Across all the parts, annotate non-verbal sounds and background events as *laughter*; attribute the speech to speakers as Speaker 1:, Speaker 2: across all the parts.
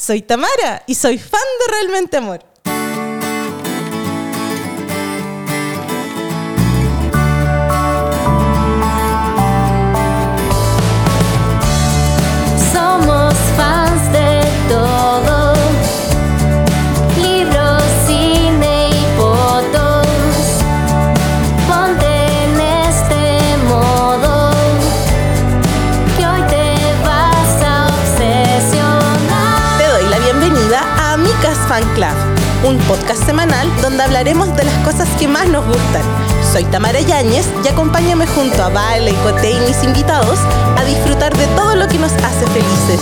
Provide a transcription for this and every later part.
Speaker 1: soy Tamara y soy fan de Realmente Amor. Un podcast semanal donde hablaremos de las cosas que más nos gustan. Soy Tamara Yáñez y acompáñame junto a Vale, Cote y mis invitados a disfrutar de todo lo que nos hace felices.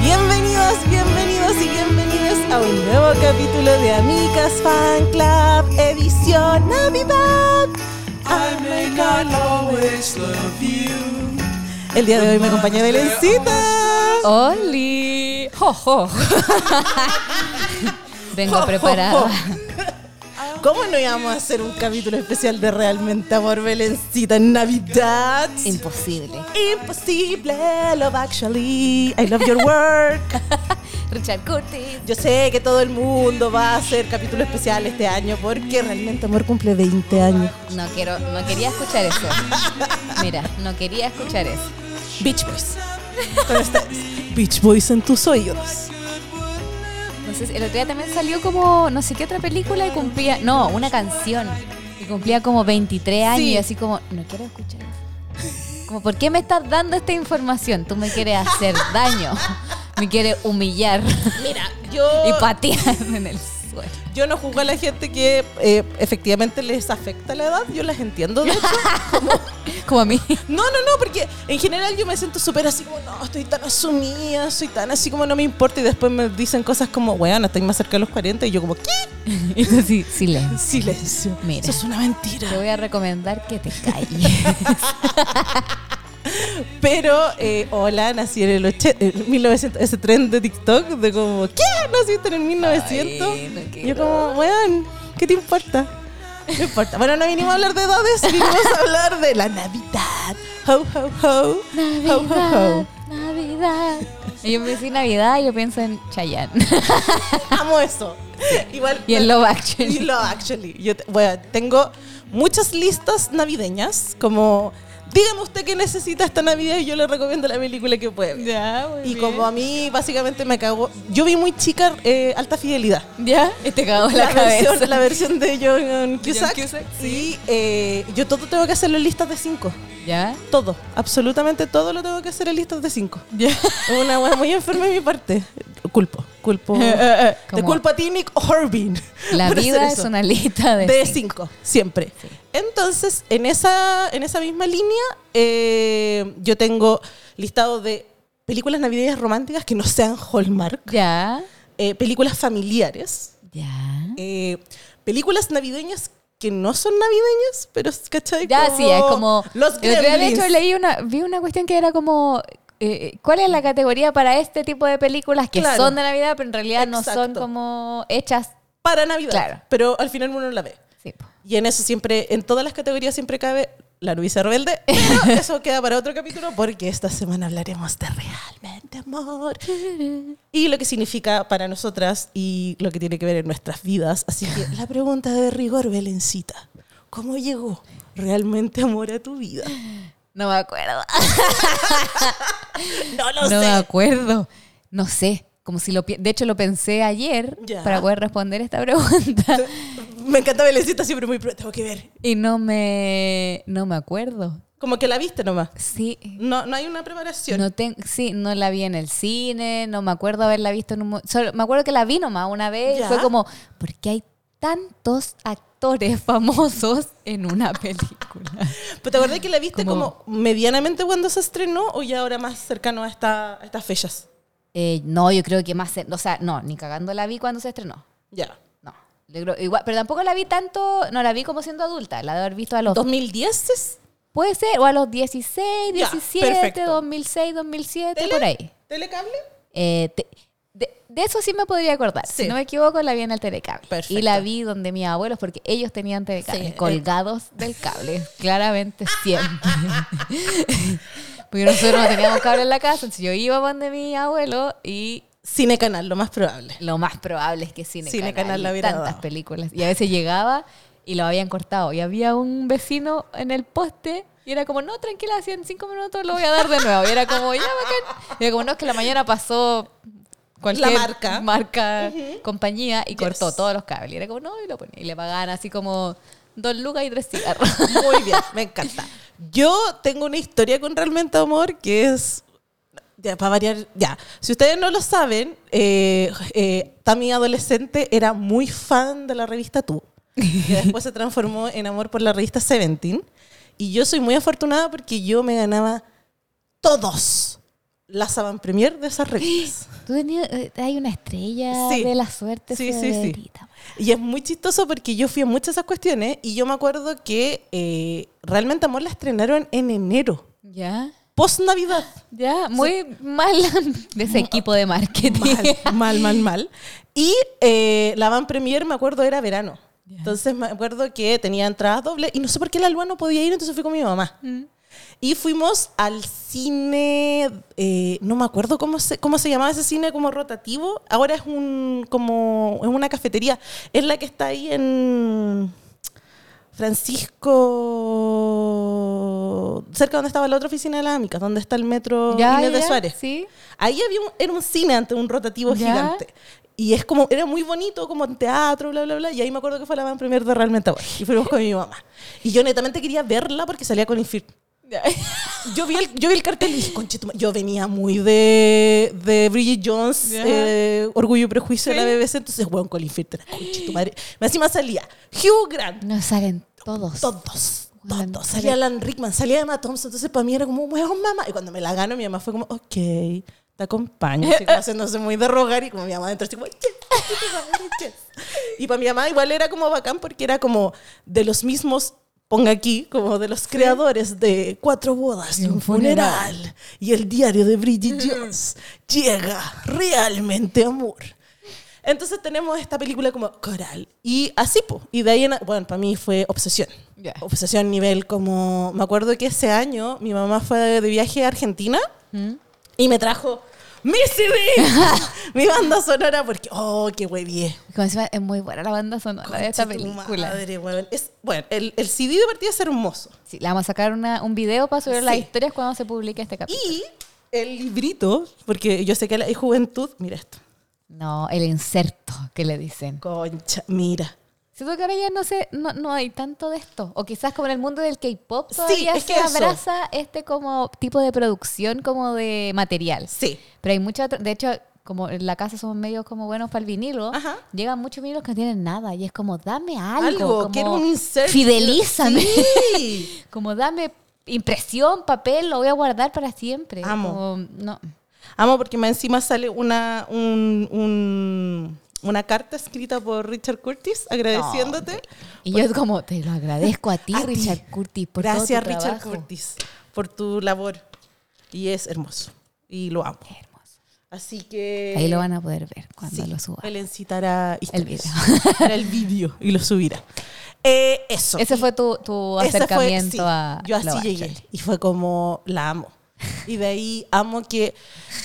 Speaker 1: Bienvenidos, bienvenidos y bienvenidos a un nuevo capítulo de Amicas Fan Club, edición Navidad.
Speaker 2: Always love you.
Speaker 1: El día de hoy me acompaña Belencita.
Speaker 3: ¡Oli! ¡Jo, jo! *laughs* Vengo preparada.
Speaker 1: ¿Cómo no íbamos a hacer un capítulo especial de Realmente Amor Belencita en Navidad?
Speaker 3: Imposible.
Speaker 1: Imposible, love actually. I love your work. *laughs*
Speaker 3: Richard Curtis.
Speaker 1: Yo sé que todo el mundo va a hacer capítulo especial este año porque Realmente Amor cumple 20 años.
Speaker 3: No quiero, no quería escuchar eso. Mira, no quería escuchar eso.
Speaker 1: Beach Boys. Con ustedes. Beach Boys en tus oídos.
Speaker 3: Sé, el otro día también salió como no sé qué otra película y cumplía, no, una canción. Y cumplía como 23 años
Speaker 1: Sí.
Speaker 3: y así como, no quiero escuchar eso. Como, ¿por qué me estás dando esta información? Tú me quieres hacer daño. Me quieres humillar
Speaker 1: Mira, yo... *laughs*
Speaker 3: y patear en el suelo.
Speaker 1: Yo no juzgo a la gente que eh, efectivamente les afecta la edad, yo las entiendo. De hecho. *laughs*
Speaker 3: Como a mí.
Speaker 1: No, no, no, porque en general yo me siento súper así como, no, estoy tan asumida, soy tan así como no me importa y después me dicen cosas como, weón, estoy más cerca de los 40 y yo como, ¿qué? *laughs*
Speaker 3: Y tú sí, silencio.
Speaker 1: Silencio.
Speaker 3: Mira.
Speaker 1: Eso es una
Speaker 3: Te
Speaker 1: mentira.
Speaker 3: voy a recomendar que te calles.
Speaker 1: Pero, eh, hola, nací en el 80, en 1900, ese tren de TikTok de como, ¿qué? ¿Naciste en el 1900?
Speaker 3: Ay, no
Speaker 1: yo como, weón, ¿qué te importa? No importa. Bueno, no vinimos a hablar de edades, *laughs* vinimos a hablar de la Navidad. Ho, ho, ho. Ho, ho, ho.
Speaker 3: Navidad, Navidad. Y yo pensé en Navidad y yo pienso en Chayanne. *laughs*
Speaker 1: Amo eso. Igual.
Speaker 3: Y en Love Actually.
Speaker 1: Y Love Actually. Yo te- bueno, tengo muchas listas navideñas, como. Dígame usted qué necesita esta Navidad y yo le recomiendo la película que puede. ver.
Speaker 3: Ya, muy
Speaker 1: Y como a mí básicamente me cagó, yo vi muy chica eh, Alta Fidelidad.
Speaker 3: ¿Ya? Y te cagó la,
Speaker 1: La,
Speaker 3: cabeza.
Speaker 1: versión, la versión de John Cusack.
Speaker 3: Cusack,
Speaker 1: sí, eh, yo todo tengo que hacerlo en listas de cinco.
Speaker 3: ¿Ya?
Speaker 1: Todo, absolutamente todo lo tengo que hacer en listas de cinco.
Speaker 3: ¿Ya?
Speaker 1: Una wea muy enferma de mi parte. Culpo, culpo. *laughs* Te
Speaker 3: Como-
Speaker 1: culpo a ti, Nick Horvin.
Speaker 3: La vida es una lista de,
Speaker 1: de
Speaker 3: cinco.
Speaker 1: cinco, siempre.
Speaker 3: Sí.
Speaker 1: Entonces, en esa, en esa misma línea, eh, yo tengo listado de películas navideñas románticas que no sean Hallmark,
Speaker 3: ¿Ya?
Speaker 1: eh, películas familiares,
Speaker 3: ¿Ya?
Speaker 1: eh, películas navideñas que no son navideñas, pero ¿cachai?
Speaker 3: Ya, sí, es como...
Speaker 1: Los
Speaker 3: día, de hecho,
Speaker 1: Gremlins.
Speaker 3: leí una, vi una cuestión que era como... eh, ¿Cuál es la categoría para este tipo de películas que
Speaker 1: Claro.
Speaker 3: son de Navidad, pero en realidad no son como hechas?
Speaker 1: Para Navidad,
Speaker 3: Claro.
Speaker 1: pero al final uno la ve.
Speaker 3: Sí.
Speaker 1: Y en eso siempre, en todas las categorías siempre cabe la novicia rebelde, *laughs* pero eso queda para otro capítulo porque esta semana hablaremos de realmente amor y lo que significa para nosotras y lo que tiene que ver en nuestras vidas. Así que la pregunta de rigor, Belencita, ¿cómo llegó realmente amor a tu vida?
Speaker 3: No me acuerdo. *laughs*
Speaker 1: No lo
Speaker 3: no me
Speaker 1: sé.
Speaker 3: acuerdo. No sé. Como si lo de hecho lo pensé ayer
Speaker 1: Ya.
Speaker 3: para poder responder esta pregunta *laughs*
Speaker 1: Me encanta Belencita siempre muy pro, tengo que ver.
Speaker 3: y no me no me acuerdo.
Speaker 1: Como que la viste nomás.
Speaker 3: Sí.
Speaker 1: No, no hay una preparación.
Speaker 3: No ten- sí, no la vi en el cine, no me acuerdo haberla visto en un solo- me acuerdo que la vi nomás una vez y fue como ¿por qué hay tantos actores *laughs* famosos en una película? *laughs*
Speaker 1: ¿Pero te acordás que la viste
Speaker 3: Como-
Speaker 1: como, medianamente cuando se estrenó o ya ahora más cercano a, esta, a estas fechas?
Speaker 3: Eh, no, yo creo que más, o sea, no, ni cagando la vi cuando se estrenó.
Speaker 1: Ya.
Speaker 3: No. Creo- igual, pero tampoco la vi tanto, no la vi como siendo adulta, la de haber visto a los
Speaker 1: ¿2010 es?
Speaker 3: Puede ser, o a los 16,
Speaker 1: Ya,
Speaker 3: 17,
Speaker 1: perfecto.
Speaker 3: 2006, 2007,
Speaker 1: ¿Tele?
Speaker 3: por ahí.
Speaker 1: ¿Telecable?
Speaker 3: Eh, te- de- eso sí me podría acordar.
Speaker 1: Sí.
Speaker 3: Si no me equivoco, la vi en el telecable.
Speaker 1: Perfecto.
Speaker 3: Y la vi donde mis abuelos, porque ellos tenían telecable,
Speaker 1: Sí, eh.
Speaker 3: colgados del cable, *laughs* claramente siempre. porque nosotros no teníamos cable en la casa, entonces yo iba donde mi abuelo y
Speaker 1: Cine Canal, lo más probable.
Speaker 3: lo más probable es que Cine,
Speaker 1: Cine
Speaker 3: Canal,
Speaker 1: Canal la
Speaker 3: tantas películas. Y a veces llegaba y lo habían cortado. Y había un vecino en el poste y era como, no, tranquila, así en cinco minutos lo voy a dar de nuevo. Y era como, ya, bacán. Y era como, no, es que la mañana pasó cualquier
Speaker 1: La marca.
Speaker 3: marca, compañía y
Speaker 1: Yes.
Speaker 3: cortó todos los cables. Y era como, no, y lo ponía. Y le pagaban así como dos lucas y tres cigarros. *laughs*
Speaker 1: Muy bien, me encanta. Yo tengo una historia con Realmente Amor que es. Ya, para variar, ya. Si ustedes no lo saben, eh, eh, Tami adolescente era muy fan de la revista Tú. Que después se transformó en amor por la revista Seventeen. Y yo soy muy afortunada porque yo me ganaba todos las avant premier de esas revistas.
Speaker 3: Tú tenías, eh, hay una estrella
Speaker 1: Sí.
Speaker 3: de la suerte.
Speaker 1: Sí, sí, sí. Y es muy chistoso porque yo fui a muchas de esas cuestiones y yo me acuerdo que eh, Realmente Amor la estrenaron en enero,
Speaker 3: Ya.
Speaker 1: post Navidad.
Speaker 3: Ya, muy mal *laughs* de ese equipo de marketing.
Speaker 1: Mal, mal, mal, mal. Y eh, la van premier, me acuerdo, era verano. Entonces me acuerdo que tenía entradas dobles y no sé por qué la Lua no podía ir, entonces fui con mi mamá.
Speaker 3: Mm.
Speaker 1: Y fuimos al cine, eh, no me acuerdo cómo se, cómo se llamaba ese cine como rotativo. Ahora es un como es una cafetería. Es la que está ahí en Francisco, cerca donde estaba la otra oficina de las Amicas, donde está el metro Inés de
Speaker 3: ya,
Speaker 1: Suárez.
Speaker 3: Sí.
Speaker 1: Ahí había un, era un cine ante un rotativo
Speaker 3: Ya.
Speaker 1: gigante. Y es como, era muy bonito, como en teatro, bla, bla, bla. Y ahí me acuerdo que fue la van premier de Realmente Amor. Y fuimos con mi mamá. Y yo netamente quería verla porque salía con Infir. *laughs* Yo vi, el, yo vi el cartel y dije, "Conchetumare". yo venía muy de, de Bridget Jones, eh, Orgullo y Prejuicio de la. BBC, entonces, bueno, Colin Firth era conchetumare. Encima salía Hugh Grant,
Speaker 3: No salen todos.
Speaker 1: todos,
Speaker 3: Weón,
Speaker 1: todos. Salía Alan Rickman, salía Emma Thompson, entonces para mí era como, weón, mamá. Y cuando me la gano, mi mamá fue como, ok, te acompaño. *laughs* Haciéndose muy de rogar y como mi mamá adentro, así como, yes, conchetumare, yes. Y para mi mamá igual era como bacán porque era como de los mismos, ponga aquí, como de los creadores de Cuatro bodas y un funeral. Y el diario de Bridget Jones. Llega realmente amor. Entonces tenemos esta película como coral. Y así, po. Y de ahí en, bueno, para mí fue obsesión.
Speaker 3: Ya.
Speaker 1: Obsesión nivel como, me acuerdo que ese año mi mamá fue de viaje a Argentina
Speaker 3: ¿Mm?
Speaker 1: y me trajo mi CD, *laughs* mi banda sonora, porque, oh, qué huevié.
Speaker 3: Como encima es muy buena la banda sonora de esta película.
Speaker 1: madre, weón. Es, bueno, el, el CD de partida es hermoso.
Speaker 3: Sí, le vamos a sacar una- un video para subir las
Speaker 1: Sí.
Speaker 3: historias cuando se publique este capítulo.
Speaker 1: Y el librito, porque yo sé que hay juventud, mira esto.
Speaker 3: No, el inserto que le dicen.
Speaker 1: Concha, mira.
Speaker 3: Siento que ahora ya no sé, no, no hay tanto de esto. O quizás como en el mundo del K-pop
Speaker 1: Sí,
Speaker 3: todavía
Speaker 1: es
Speaker 3: se
Speaker 1: que
Speaker 3: abraza este como tipo de producción como de material.
Speaker 1: Sí.
Speaker 3: Pero hay mucha, de hecho, como en la casa somos medios como buenos para el vinilo,
Speaker 1: Ajá.
Speaker 3: llegan muchos vinilos que no tienen nada y es como dame algo,
Speaker 1: Algo,
Speaker 3: como,
Speaker 1: quiero un insert.
Speaker 3: Fidelízame.
Speaker 1: Sí. *laughs*
Speaker 3: como dame impresión, papel, lo voy a guardar para siempre.
Speaker 1: Amo.
Speaker 3: Como, no.
Speaker 1: Amo porque más encima sale una, un, un- una carta escrita por Richard Curtis agradeciéndote.
Speaker 3: Y yo como, te lo agradezco a *laughs* ti,
Speaker 1: A ti.
Speaker 3: Richard Curtis, por todo tu
Speaker 1: Gracias, Richard
Speaker 3: trabajo.
Speaker 1: Curtis, por tu labor. Y es hermoso. Y lo amo.
Speaker 3: Hermoso.
Speaker 1: Así que...
Speaker 3: Ahí lo van a poder ver cuando
Speaker 1: Sí,
Speaker 3: lo suba.
Speaker 1: Él incitará
Speaker 3: El video. *laughs*
Speaker 1: Hará el vídeo y lo subirá. Eh, eso.
Speaker 3: Ese fue tu, tu
Speaker 1: Ese fue-
Speaker 3: acercamiento
Speaker 1: sí,
Speaker 3: a
Speaker 1: Yo así llegué. Y fue como, la amo. Y de ahí amo que,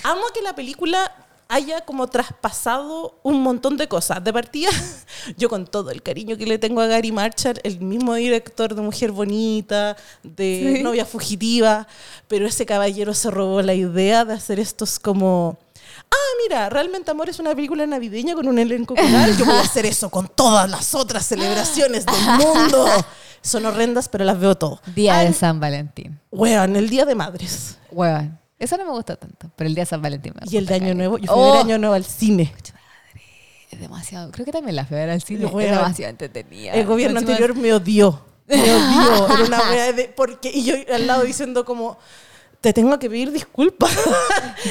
Speaker 1: amo que la película haya como traspasado un montón de cosas. De partida, *laughs* yo con todo el cariño que le tengo a Gary Marshall, el mismo director de Mujer Bonita, de
Speaker 3: Sí.
Speaker 1: Novia Fugitiva, pero ese caballero se robó la idea de hacer estos como... Ah, mira, realmente Amor es una película navideña con un elenco coral. Yo voy a hacer eso con todas las otras celebraciones del *laughs* mundo. Son horrendas, pero las veo todo.
Speaker 3: Día
Speaker 1: Ay,
Speaker 3: de San Valentín.
Speaker 1: Weón, el Día de Madres.
Speaker 3: Huevan. Eso no me gusta tanto, pero el día de San Valentín me
Speaker 1: Y el de Año. Nuevo. Yo fui
Speaker 3: Oh,
Speaker 1: de Año Nuevo al cine.
Speaker 3: Es demasiado. Creo que también la fui al cine. Es demasiado entretenida.
Speaker 1: El gobierno anterior me odió. Me *laughs* odió. Era una wea de. Porque, y yo al lado diciendo como. Te tengo que pedir disculpas.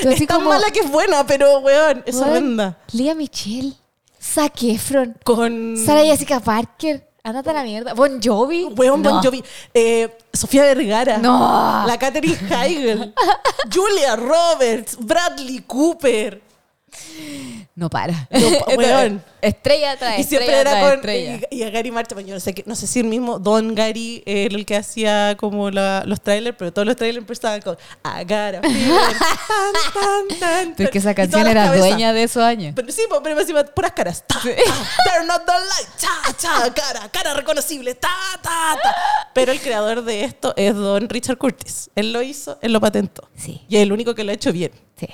Speaker 1: es tan
Speaker 3: como-
Speaker 1: mala que es buena, pero weón, es
Speaker 3: Huevan,
Speaker 1: horrenda.
Speaker 3: Lea Michelle. Zac Efron.
Speaker 1: Con.
Speaker 3: Sarah Jessica Parker. Ándate a la mierda. Bon Jovi.
Speaker 1: Weón
Speaker 3: No.
Speaker 1: Bon Jovi. Eh, Sofía Vergara.
Speaker 3: No.
Speaker 1: La Katherine Heigl. *laughs* Julia Roberts. Bradley Cooper.
Speaker 3: No para. *laughs*
Speaker 1: No weón.
Speaker 3: Estrella tras
Speaker 1: Y siempre era con.
Speaker 3: estrella.
Speaker 1: Y, y a Gary Marchman, yo no sé, no sé si el mismo Don Gary era el que hacía como la- los trailers, pero todos los trailers empezaban con a feeling", *laughs* tan, tan, tan,
Speaker 3: Pero es que esa canción era
Speaker 1: cabezas.
Speaker 3: dueña de esos años.
Speaker 1: Pero sí, po, pero encima puras caras. Ta, ta, turn on the light. Cha, cha, cara, cara reconocible. Ta, ta, ta. Pero el creador de esto es Don Richard Curtis. Él lo hizo, él lo patentó.
Speaker 3: Sí.
Speaker 1: Y es el único que lo ha hecho bien.
Speaker 3: Sí.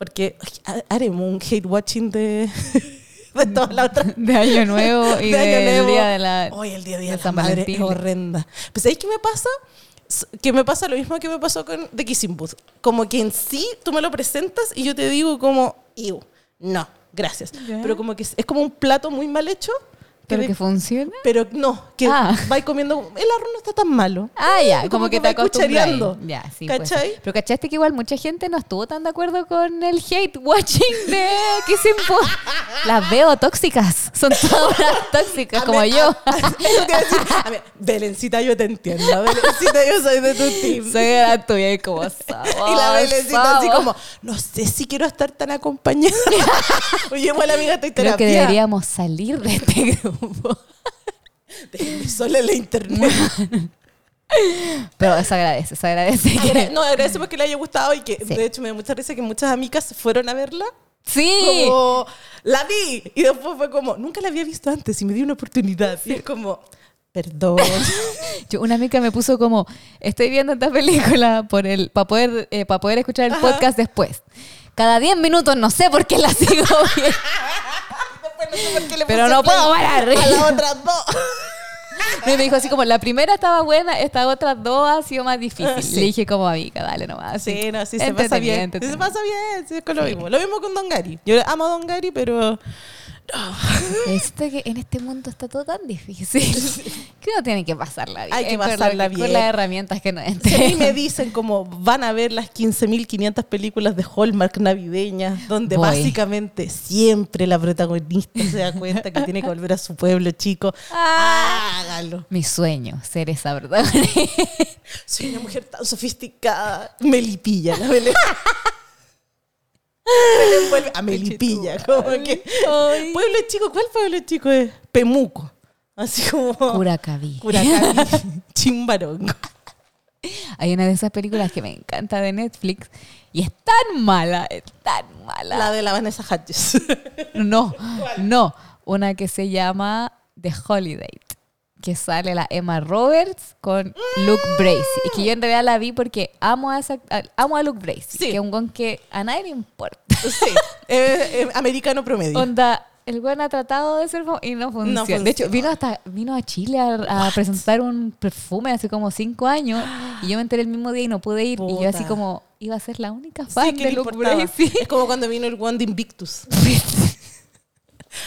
Speaker 1: Porque ay, ha- haremos un hate watching de, *laughs* de todas las otras.
Speaker 3: De Año *laughs* Nuevo y
Speaker 1: de Año
Speaker 3: del
Speaker 1: Nuevo.
Speaker 3: día de la.
Speaker 1: Hoy el día de,
Speaker 3: de
Speaker 1: la
Speaker 3: San
Speaker 1: madre
Speaker 3: Valentín.
Speaker 1: es horrenda. Pues ¿sabéis qué me pasa? Que me pasa lo mismo que me pasó con The Kissing Booth. Como que en sí tú me lo presentas y yo te digo como, Ew, no, gracias.
Speaker 3: Ya.
Speaker 1: Pero como que es como un plato muy mal hecho.
Speaker 3: Pero
Speaker 1: de-
Speaker 3: que funciona.
Speaker 1: pero no, que
Speaker 3: Ah.
Speaker 1: vais comiendo. El arroz no está tan malo.
Speaker 3: Ah, ya,
Speaker 1: Como
Speaker 3: como,
Speaker 1: que
Speaker 3: que, te acostumbras. Ya, sí.
Speaker 1: ¿Cachai?
Speaker 3: Pero cachaste que igual mucha gente no estuvo tan de acuerdo con el hate watching de *laughs* Kissing Booth. Las veo tóxicas. Son todas *laughs* tóxicas,
Speaker 1: A
Speaker 3: como yo. *laughs*
Speaker 1: a- eso te iba a decir. A ver, Belencita, yo te entiendo. Belencita, yo soy de tu team.
Speaker 3: Soy de la tuya y como
Speaker 1: Y la Belencita así como, no sé si quiero estar tan acompañada. Oye, igual amiga, estoy
Speaker 3: Creo que
Speaker 1: terapia.
Speaker 3: deberíamos salir de este grupo. *laughs*
Speaker 1: Déjenme sola en la internet. *laughs*
Speaker 3: Pero se agradece, se agradece. que-
Speaker 1: no, agradecemos que le haya gustado y que
Speaker 3: Sí.
Speaker 1: de hecho me da mucha risa que muchas amigas fueron a verla.
Speaker 3: Sí.
Speaker 1: Como, la vi. Y después fue como, nunca la había visto antes y me dio una oportunidad. Y es como, perdón. *laughs*
Speaker 3: Yo, una amiga me puso como, estoy viendo esta película por el, para poder, eh, para poder escuchar el
Speaker 1: Ajá.
Speaker 3: podcast después. Cada 10 minutos no sé por qué la sigo viendo.
Speaker 1: Después no sé por qué le
Speaker 3: Pero
Speaker 1: puse
Speaker 3: no
Speaker 1: play
Speaker 3: puedo parar.
Speaker 1: A las otras *laughs* dos.
Speaker 3: Me dijo así como, la primera estaba buena, estas otras dos ha sido más difícil. *laughs*
Speaker 1: Sí.
Speaker 3: Le dije como amiga, dale nomás.
Speaker 1: Sí, no, sí, se pasa bien. Sí, se pasa bien, sí, es con lo mismo. Lo mismo con Don Gary. Yo amo a Don Gary, pero *laughs*
Speaker 3: Esto que en este mundo está todo tan difícil *laughs* que uno tiene que pasarla bien.
Speaker 1: Hay que
Speaker 3: con
Speaker 1: pasarla
Speaker 3: Con
Speaker 1: bien.
Speaker 3: las herramientas que nos
Speaker 1: si a mí me dicen como van a ver las 15.500 películas de Hallmark navideñas, donde
Speaker 3: Voy.
Speaker 1: básicamente siempre la protagonista se da cuenta que tiene que volver a su pueblo chico,
Speaker 3: Ah.
Speaker 1: hágalo.
Speaker 3: Mi sueño, ser esa protagonista.
Speaker 1: Soy una mujer tan sofisticada. Melipilla, la *laughs* A Melipilla, como que...
Speaker 3: Ay.
Speaker 1: Pueblo chico, ¿cuál pueblo chico es? Pemuco. Así como...
Speaker 3: Curacaví.
Speaker 1: Curacaví, *laughs* Chimbarongo.
Speaker 3: Hay una de esas películas que me encanta de Netflix y es tan mala, es tan mala.
Speaker 1: La de la Vanessa Hudgens.
Speaker 3: No, *laughs* no. Una que se llama The Holiday. Que sale la Emma Roberts con Luke Bracey. Y que yo en realidad la vi porque amo a, esa- amo a Luke Bracey.
Speaker 1: Sí.
Speaker 3: Que es un gon que a nadie le importa.
Speaker 1: Sí, eh, eh, americano promedio.
Speaker 3: Onda, el buen ha tratado de ser y no funciona.
Speaker 1: funciona.
Speaker 3: De hecho, vino hasta vino a Chile a, a presentar un perfume hace como cinco años y yo me enteré el mismo día y no pude ir. Y yo así como iba a ser la única fan de Luke. Bracey.
Speaker 1: Es como cuando vino el One de Invictus.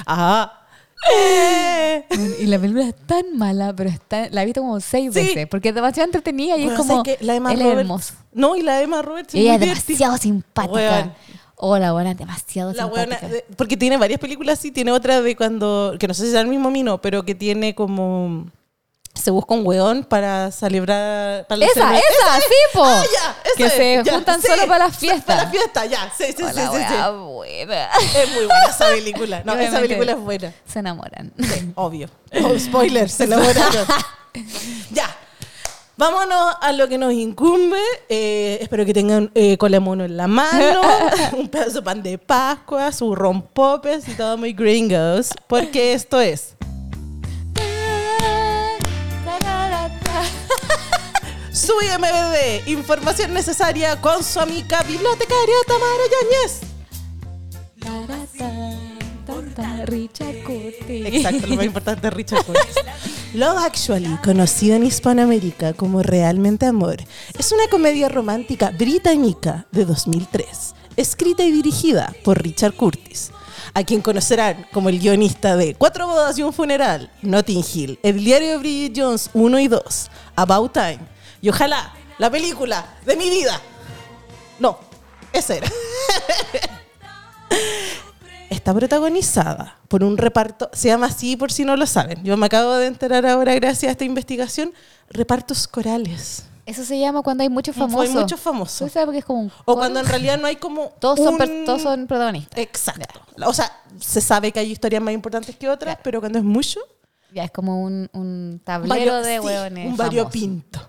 Speaker 1: Ajá. *laughs* *laughs*
Speaker 3: Y la película es tan mala, pero está, la he visto como seis
Speaker 1: Sí.
Speaker 3: veces, porque es demasiado entretenida y
Speaker 1: Bueno,
Speaker 3: es como,
Speaker 1: ¿sabes qué? la Emma
Speaker 3: él es
Speaker 1: Roberts.
Speaker 3: hermoso.
Speaker 1: No, y la Emma Roberts.
Speaker 3: Ella es
Speaker 1: muy divertida.
Speaker 3: demasiado simpática.
Speaker 1: Weón.
Speaker 3: Oh, la buena es demasiado
Speaker 1: La
Speaker 3: simpática.
Speaker 1: buena, porque tiene varias películas así, tiene otra de cuando, que no sé si es el mismo Mino, pero que tiene como, se busca un weón para celebrar. Para
Speaker 3: esa,
Speaker 1: celebra-
Speaker 3: esa, sí, po.
Speaker 1: Ah, ya, esa
Speaker 3: que
Speaker 1: es,
Speaker 3: se
Speaker 1: ya,
Speaker 3: juntan
Speaker 1: sí,
Speaker 3: solo para las fiestas.
Speaker 1: Para las fiestas, ya, sí, sí, sí,
Speaker 3: Oh,
Speaker 1: sí, sí,
Speaker 3: wea buena.
Speaker 1: Es muy buena esa película. No,
Speaker 3: Y
Speaker 1: esa
Speaker 3: obviamente
Speaker 1: película es buena.
Speaker 3: Se enamoran.
Speaker 1: Sí, obvio. Oh, spoiler, se enamoraron. ya. Vámonos a lo que nos incumbe. Eh, espero que tengan eh, cola de mono en la mano, *laughs* un pedazo de pan de Pascua, su rompopes y todo muy gringos, porque esto es su IMBD, información necesaria con su amiga bibliotecaria Tamara Yáñez.
Speaker 3: Richard Curtis.
Speaker 1: Exacto, lo más importante es Richard Curtis. Love Actually, conocido en Hispanoamérica como Realmente Amor, es una comedia romántica británica de 2003, escrita y dirigida por Richard Curtis, a quien conocerán como el guionista de Cuatro bodas y un funeral, Notting Hill, El diario de Bridget Jones 1 y 2, About Time, y ojalá la película de mi vida. No, esa era. *laughs* está protagonizada por un reparto, se llama así por si no lo saben. Yo me acabo de enterar ahora gracias a esta investigación, repartos corales.
Speaker 3: Eso se llama cuando hay muchos
Speaker 1: Fue
Speaker 3: famosos.
Speaker 1: muchos famosos.
Speaker 3: ¿Tú sabes porque es como un
Speaker 1: O cuando en realidad no hay como.
Speaker 3: todos, son,
Speaker 1: un-
Speaker 3: per- todos son protagonistas.
Speaker 1: Exacto. O sea, se sabe que hay historias más importantes que otras, pero cuando es mucho.
Speaker 3: Ya es como un, tablero
Speaker 1: vario-
Speaker 3: de
Speaker 1: sí,
Speaker 3: hueones.
Speaker 1: Un variopinto.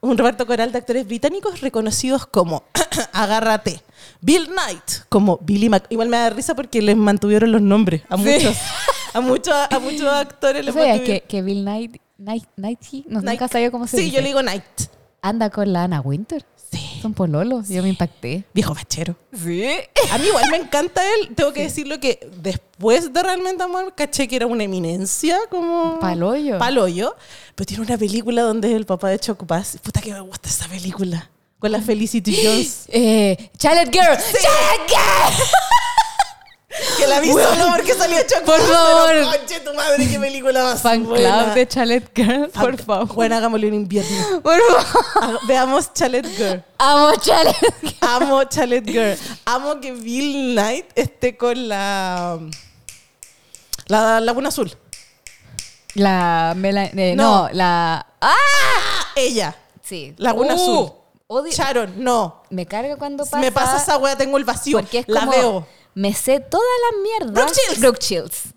Speaker 1: Un reparto coral de actores británicos reconocidos como *clears throat* Agárrate. Bill Knight, como Billy Mac. Igual me da risa porque les mantuvieron los nombres a muchos. A muchos, a muchos *laughs* actores les
Speaker 3: ¿Tú sabías
Speaker 1: mantuvieron.
Speaker 3: que, que Bill Knight, Knight, Knighty, no, nunca sabía cómo se
Speaker 1: Sí,
Speaker 3: dice.
Speaker 1: yo le digo Knight.
Speaker 3: Anda con la Anna Winter.
Speaker 1: Sí.
Speaker 3: Son pololos. Yo me impacté.
Speaker 1: Viejo fachero.
Speaker 3: Sí.
Speaker 1: A mí igual me encanta él. Tengo que decirlo que después de Realmente Amor, caché que era una eminencia como...
Speaker 3: Paloyo.
Speaker 1: Paloyo. Pero tiene una película donde es el papá de Chocopaz. Puta que me gusta esa película. Con la Felicity Jones.
Speaker 3: Eh, Chalet Girl. Chalet Girl.
Speaker 1: Que la vi solo porque salía Chocopaz.
Speaker 3: Por favor.
Speaker 1: Conche tu madre, qué película más
Speaker 3: Fan
Speaker 1: buena.
Speaker 3: club de Chalet Girl, por favor.
Speaker 1: Bueno, hagámosle un invierno.
Speaker 3: Por favor.
Speaker 1: Veamos Chalet Girl.
Speaker 3: Amo Chalet Girl.
Speaker 1: Amo Chalet Girl. Amo que Bill Knight esté con la... La Laguna Azul.
Speaker 3: La Mela, eh,
Speaker 1: No.
Speaker 3: no. la. ¡Ah!
Speaker 1: Ella.
Speaker 3: Sí.
Speaker 1: Laguna
Speaker 3: Uh,
Speaker 1: Azul.
Speaker 3: odio-
Speaker 1: Sharon, no.
Speaker 3: Me carga cuando pasa.
Speaker 1: Me pasa esa wea, tengo el vacío.
Speaker 3: Porque es
Speaker 1: la
Speaker 3: como,
Speaker 1: veo.
Speaker 3: Me sé todas las mierdas.
Speaker 1: Brooke.
Speaker 3: Brooke Shields.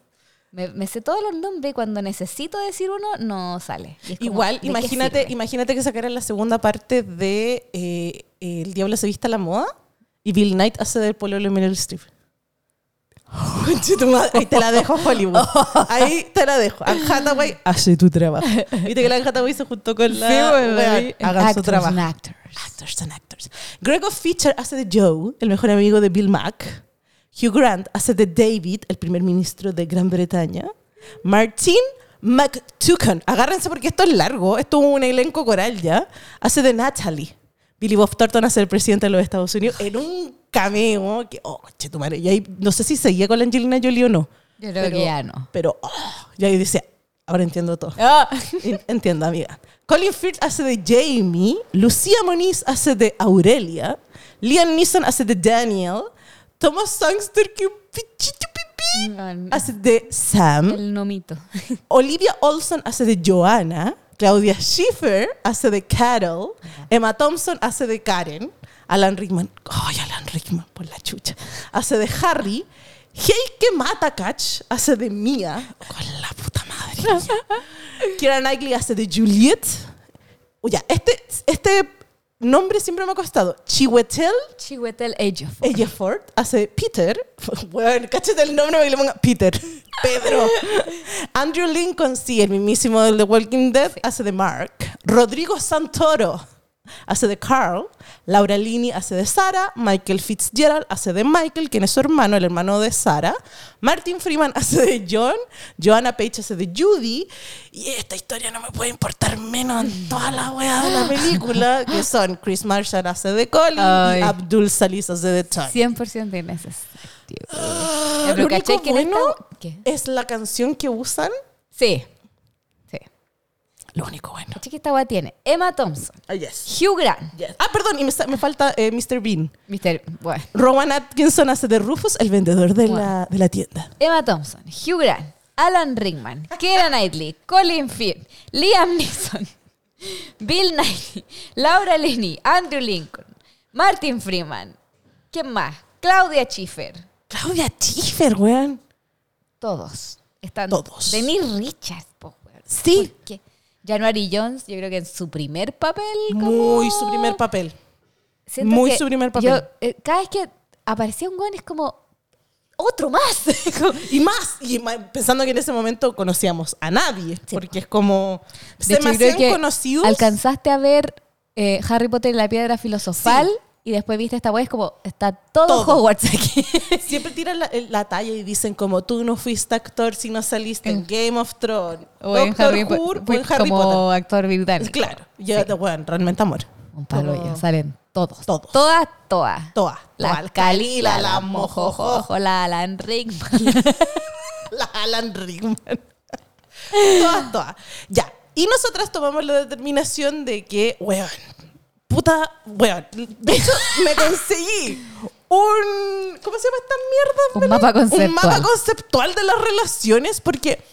Speaker 3: Me, me sé todos los nombres y cuando necesito decir uno, no sale. Como,
Speaker 1: Igual,
Speaker 3: ¿de qué
Speaker 1: imagínate, imagínate que sacaran la segunda parte de eh, El Diablo se vista a la moda y Bill Knight hace del pololo de Meryl Streep. Ahí te la dejo, Hollywood. *laughs* Ahí te la dejo. Anne Hathaway, hace tu trabajo. Viste que la Anne Hathaway se juntó con la...
Speaker 3: Sí, bueno,
Speaker 1: hagan su
Speaker 3: Actors
Speaker 1: trabajo.
Speaker 3: and actors.
Speaker 1: Actors and actors. Gregor Fisher hace de Joe, el mejor amigo de Bill Mack. Hugh Grant hace de David, el primer ministro de Gran Bretaña. Martin McTucan, agárrense porque esto es largo, esto es un elenco coral ya, hace de Natalie. Billy Bob Thornton hace el presidente de los Estados Unidos en un cameo que, oh, che, tu madre. Y ahí, no sé si seguía con la Angelina Jolie o no.
Speaker 3: Yo creo
Speaker 1: Pero-
Speaker 3: que ya no.
Speaker 1: Pero, oh, y ahí dice, ahora entiendo todo. *laughs* En- Entiendo, amiga. Colin Firth hace de Jamie, Lucía Moniz hace de Aurelia, Liam Neeson hace de Daniel, Thomas Sangster, que un pichito pipí,
Speaker 3: No,
Speaker 1: hace de Sam,
Speaker 3: El nomito. *laughs*
Speaker 1: Olivia Olson hace de Joanna, Claudia Schiffer hace de Carol, Emma Thompson hace de Karen, Alan Rickman, ay, Alan Rickman, por la chucha, hace de Harry, Heike Matakach hace de Mia, con la puta madre. *laughs* Kira Knightley hace de Juliet. Oye, este, este nombre siempre me ha costado. Chiwetel
Speaker 3: Chiwetel Ejiofor.
Speaker 1: Ejiofor hace Peter. *laughs* Bueno, cáchate el nombre para que le ponga Peter. *laughs* Pedro. Andrew Lincoln, sí, el mismísimo del The Walking Dead, hace de Mark. Rodrigo Santoro hace de Carl. Laura Linney hace de Sara. Michael Fitzgerald hace de Michael, quien es su hermano, el hermano de Sara. Martin Freeman hace de John. Joanna Page hace de Judy. Y esta historia no me puede importar menos en toda la wea de la película, que son Chris Marshall hace de Colin
Speaker 3: Ay.
Speaker 1: y Abdul Salis hace de Tony.
Speaker 3: 100% innecesario. Pero
Speaker 1: Lo
Speaker 3: ¿cachai
Speaker 1: único
Speaker 3: que en esta-
Speaker 1: bueno
Speaker 3: ¿Qué?
Speaker 1: es la canción que usan.
Speaker 3: Sí.
Speaker 1: Lo único bueno.
Speaker 3: ¿Cachai que esta weá tiene? Emma Thompson.
Speaker 1: Ah, yes.
Speaker 3: Hugh Grant.
Speaker 1: Ah, perdón, y me, falta eh, Mr. Bean.
Speaker 3: Mr. Bueno.
Speaker 1: Rowan Atkinson hace de Rufus, el vendedor de, la, de la tienda.
Speaker 3: Emma Thompson, Hugh Grant, Alan Rickman, Keira Knightley, *laughs* Colin Firth, Liam Neeson, *laughs* Bill Nighy, Laura Linney, Andrew Lincoln, Martin Freeman. ¿Quién más? Claudia Schiffer.
Speaker 1: Claudia Schiffer, weón.
Speaker 3: Todos. Están
Speaker 1: Todos.
Speaker 3: Denise Richards, po, weón.
Speaker 1: Sí.
Speaker 3: ¿Por qué? January Jones, yo creo que en su primer papel. como-
Speaker 1: Muy su primer papel.
Speaker 3: Siento
Speaker 1: muy su primer papel.
Speaker 3: yo, eh, cada vez que aparecía un weón es como otro más. *laughs*
Speaker 1: Y más, y pensando que en ese momento conocíamos a nadie, porque es como.
Speaker 3: De
Speaker 1: se
Speaker 3: hecho,
Speaker 1: me
Speaker 3: creo que
Speaker 1: conocidos.
Speaker 3: Alcanzaste a ver eh, Harry Potter y la piedra filosofal
Speaker 1: Sí.
Speaker 3: Y después viste esta weá, es como está todo,
Speaker 1: Todo.
Speaker 3: Hogwarts aquí. *laughs*
Speaker 1: Siempre tiran la, la talla y dicen como tú no fuiste actor si no saliste en Game of Thrones,
Speaker 3: o en
Speaker 1: Doctor
Speaker 3: Harry,
Speaker 1: Who, o en Harry
Speaker 3: como
Speaker 1: Potter.
Speaker 3: actor británico.
Speaker 1: Claro, ya, bueno, realmente amor.
Speaker 3: Un palo
Speaker 1: Como-
Speaker 3: ya, salen todos.
Speaker 1: Todos.
Speaker 3: Todas, todas.
Speaker 1: Toa.
Speaker 3: La Calila, la Mojojojo, la Alan Rickman. *laughs*
Speaker 1: La Alan Rickman. *laughs* todas, todas. Ya. Y nosotras tomamos la determinación de que, weón, puta, weón. De hecho, *laughs* me conseguí un. ¿Cómo se llama esta mierda?
Speaker 3: Un mapa conceptual.
Speaker 1: Un mapa conceptual de las relaciones, porque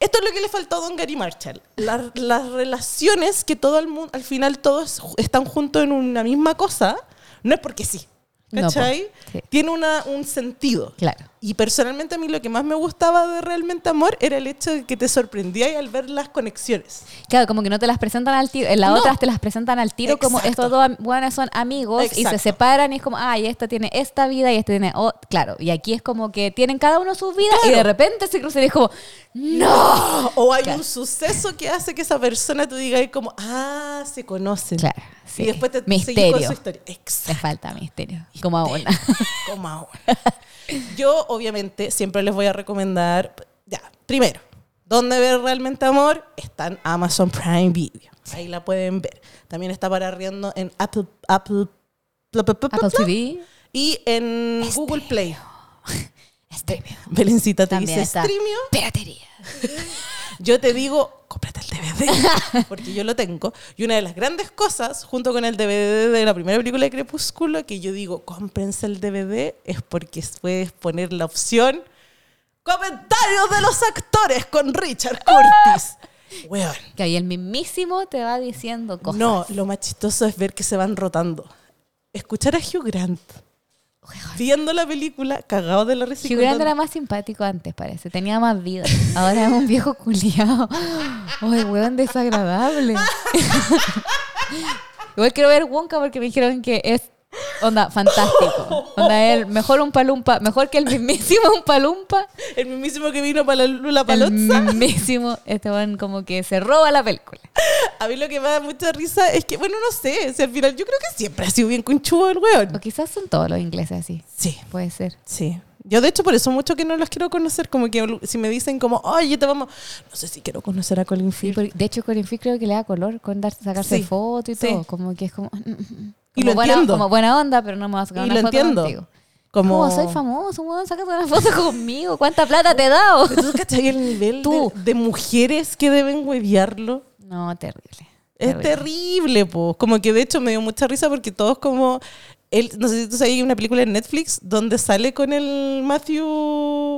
Speaker 1: Esto es lo que le faltó a Don Gary Marshall. La- las relaciones que todo el mundo, al final todos están juntos en una misma cosa, no es porque sí.
Speaker 3: No.
Speaker 1: ¿Cachai?
Speaker 3: Sí.
Speaker 1: Tiene una, un sentido.
Speaker 3: Claro.
Speaker 1: Y personalmente a mí lo que más me gustaba de Realmente Amor era el hecho de que te sorprendía al ver las conexiones.
Speaker 3: Claro, como que no te las presentan al tiro. En las
Speaker 1: No.
Speaker 3: otras te las presentan al tiro como estos dos buenos son amigos y se separan y es como, ay, esta tiene esta vida y este tiene... o- claro, y aquí es como que tienen cada uno su vida y de repente se cruzan y es como, ¡no!
Speaker 1: O hay
Speaker 3: Claro.
Speaker 1: un suceso que hace que esa persona tú digas como, ah, se conocen.
Speaker 3: Claro, sí.
Speaker 1: Y después te seguís con
Speaker 3: Misterio.
Speaker 1: su historia.
Speaker 3: Te
Speaker 1: Exacto.
Speaker 3: falta misterio. Como a una.
Speaker 1: como ahora. Yo, obviamente, siempre les voy a recomendar, ya, primero, ¿dónde ver realmente amor? Está en Amazon Prime Video. Ahí la pueden ver. También está para arriendo en Apple, Apple,
Speaker 3: Apple TV.
Speaker 1: y en Google Play.
Speaker 3: Streamio.
Speaker 1: Belencita te
Speaker 3: También
Speaker 1: dice
Speaker 3: está.
Speaker 1: Streamio.
Speaker 3: Piratería. *laughs*
Speaker 1: Yo te digo, cómprate el DVD, *laughs* porque yo lo tengo. Y una de las grandes cosas, junto con el DVD de la primera película de Crepúsculo, que yo digo, cómprense el DVD, es porque puedes poner la opción comentarios de los actores con Richard Curtis. *laughs* Weón.
Speaker 3: Que ahí el mismísimo te va diciendo cosas.
Speaker 1: No, lo más chistoso es ver que se van rotando. Escuchar a Hugh Grant viendo la película, cagado de la risa.
Speaker 3: Hugh Grant era más simpático antes, parece. Tenía más vida. Ahora es un viejo culiado. Ay, weón, desagradable. *laughs* Igual quiero ver Wonka porque me dijeron que es onda fantástico. Onda él, mejor un palumpa, mejor que el mismísimo un palumpa.
Speaker 1: El mismísimo que vino para la Lula
Speaker 3: El
Speaker 1: Palozza.
Speaker 3: mismísimo, este weón como que se roba la película.
Speaker 1: A mí lo que me da mucha risa es que, bueno, no sé, si al final yo creo que siempre ha sido bien conchudo el
Speaker 3: O
Speaker 1: weón.
Speaker 3: quizás son todos los ingleses así.
Speaker 1: Sí,
Speaker 3: Puede ser.
Speaker 1: sí. Yo de hecho por eso mucho que no los quiero conocer, como que si me dicen como, oye, te vamos, no sé si quiero conocer a Colin
Speaker 3: Sí,
Speaker 1: Firth.
Speaker 3: porque- de hecho, Corin Firth creo que le da color con darse, sacarse
Speaker 1: Sí,
Speaker 3: fotos y
Speaker 1: sí.
Speaker 3: todo. Como que es como. *laughs*
Speaker 1: Y
Speaker 3: como
Speaker 1: lo
Speaker 3: buena,
Speaker 1: entiendo.
Speaker 3: Como buena onda, pero no me vas a sacar
Speaker 1: Y
Speaker 3: una
Speaker 1: lo
Speaker 3: foto
Speaker 1: entiendo.
Speaker 3: contigo.
Speaker 1: Como,
Speaker 3: Como soy famoso, weón, sácate una foto conmigo. ¿Cuánta plata te he dado?
Speaker 1: ¿Tú cachai el nivel
Speaker 3: Tú.
Speaker 1: de, de mujeres que deben hueviarlo?
Speaker 3: No, terrible.
Speaker 1: Es terrible, pues. Como que de hecho me dio mucha risa porque todos como... Él, no sé si tú sabes, hay una película en Netflix donde sale con el Matthew...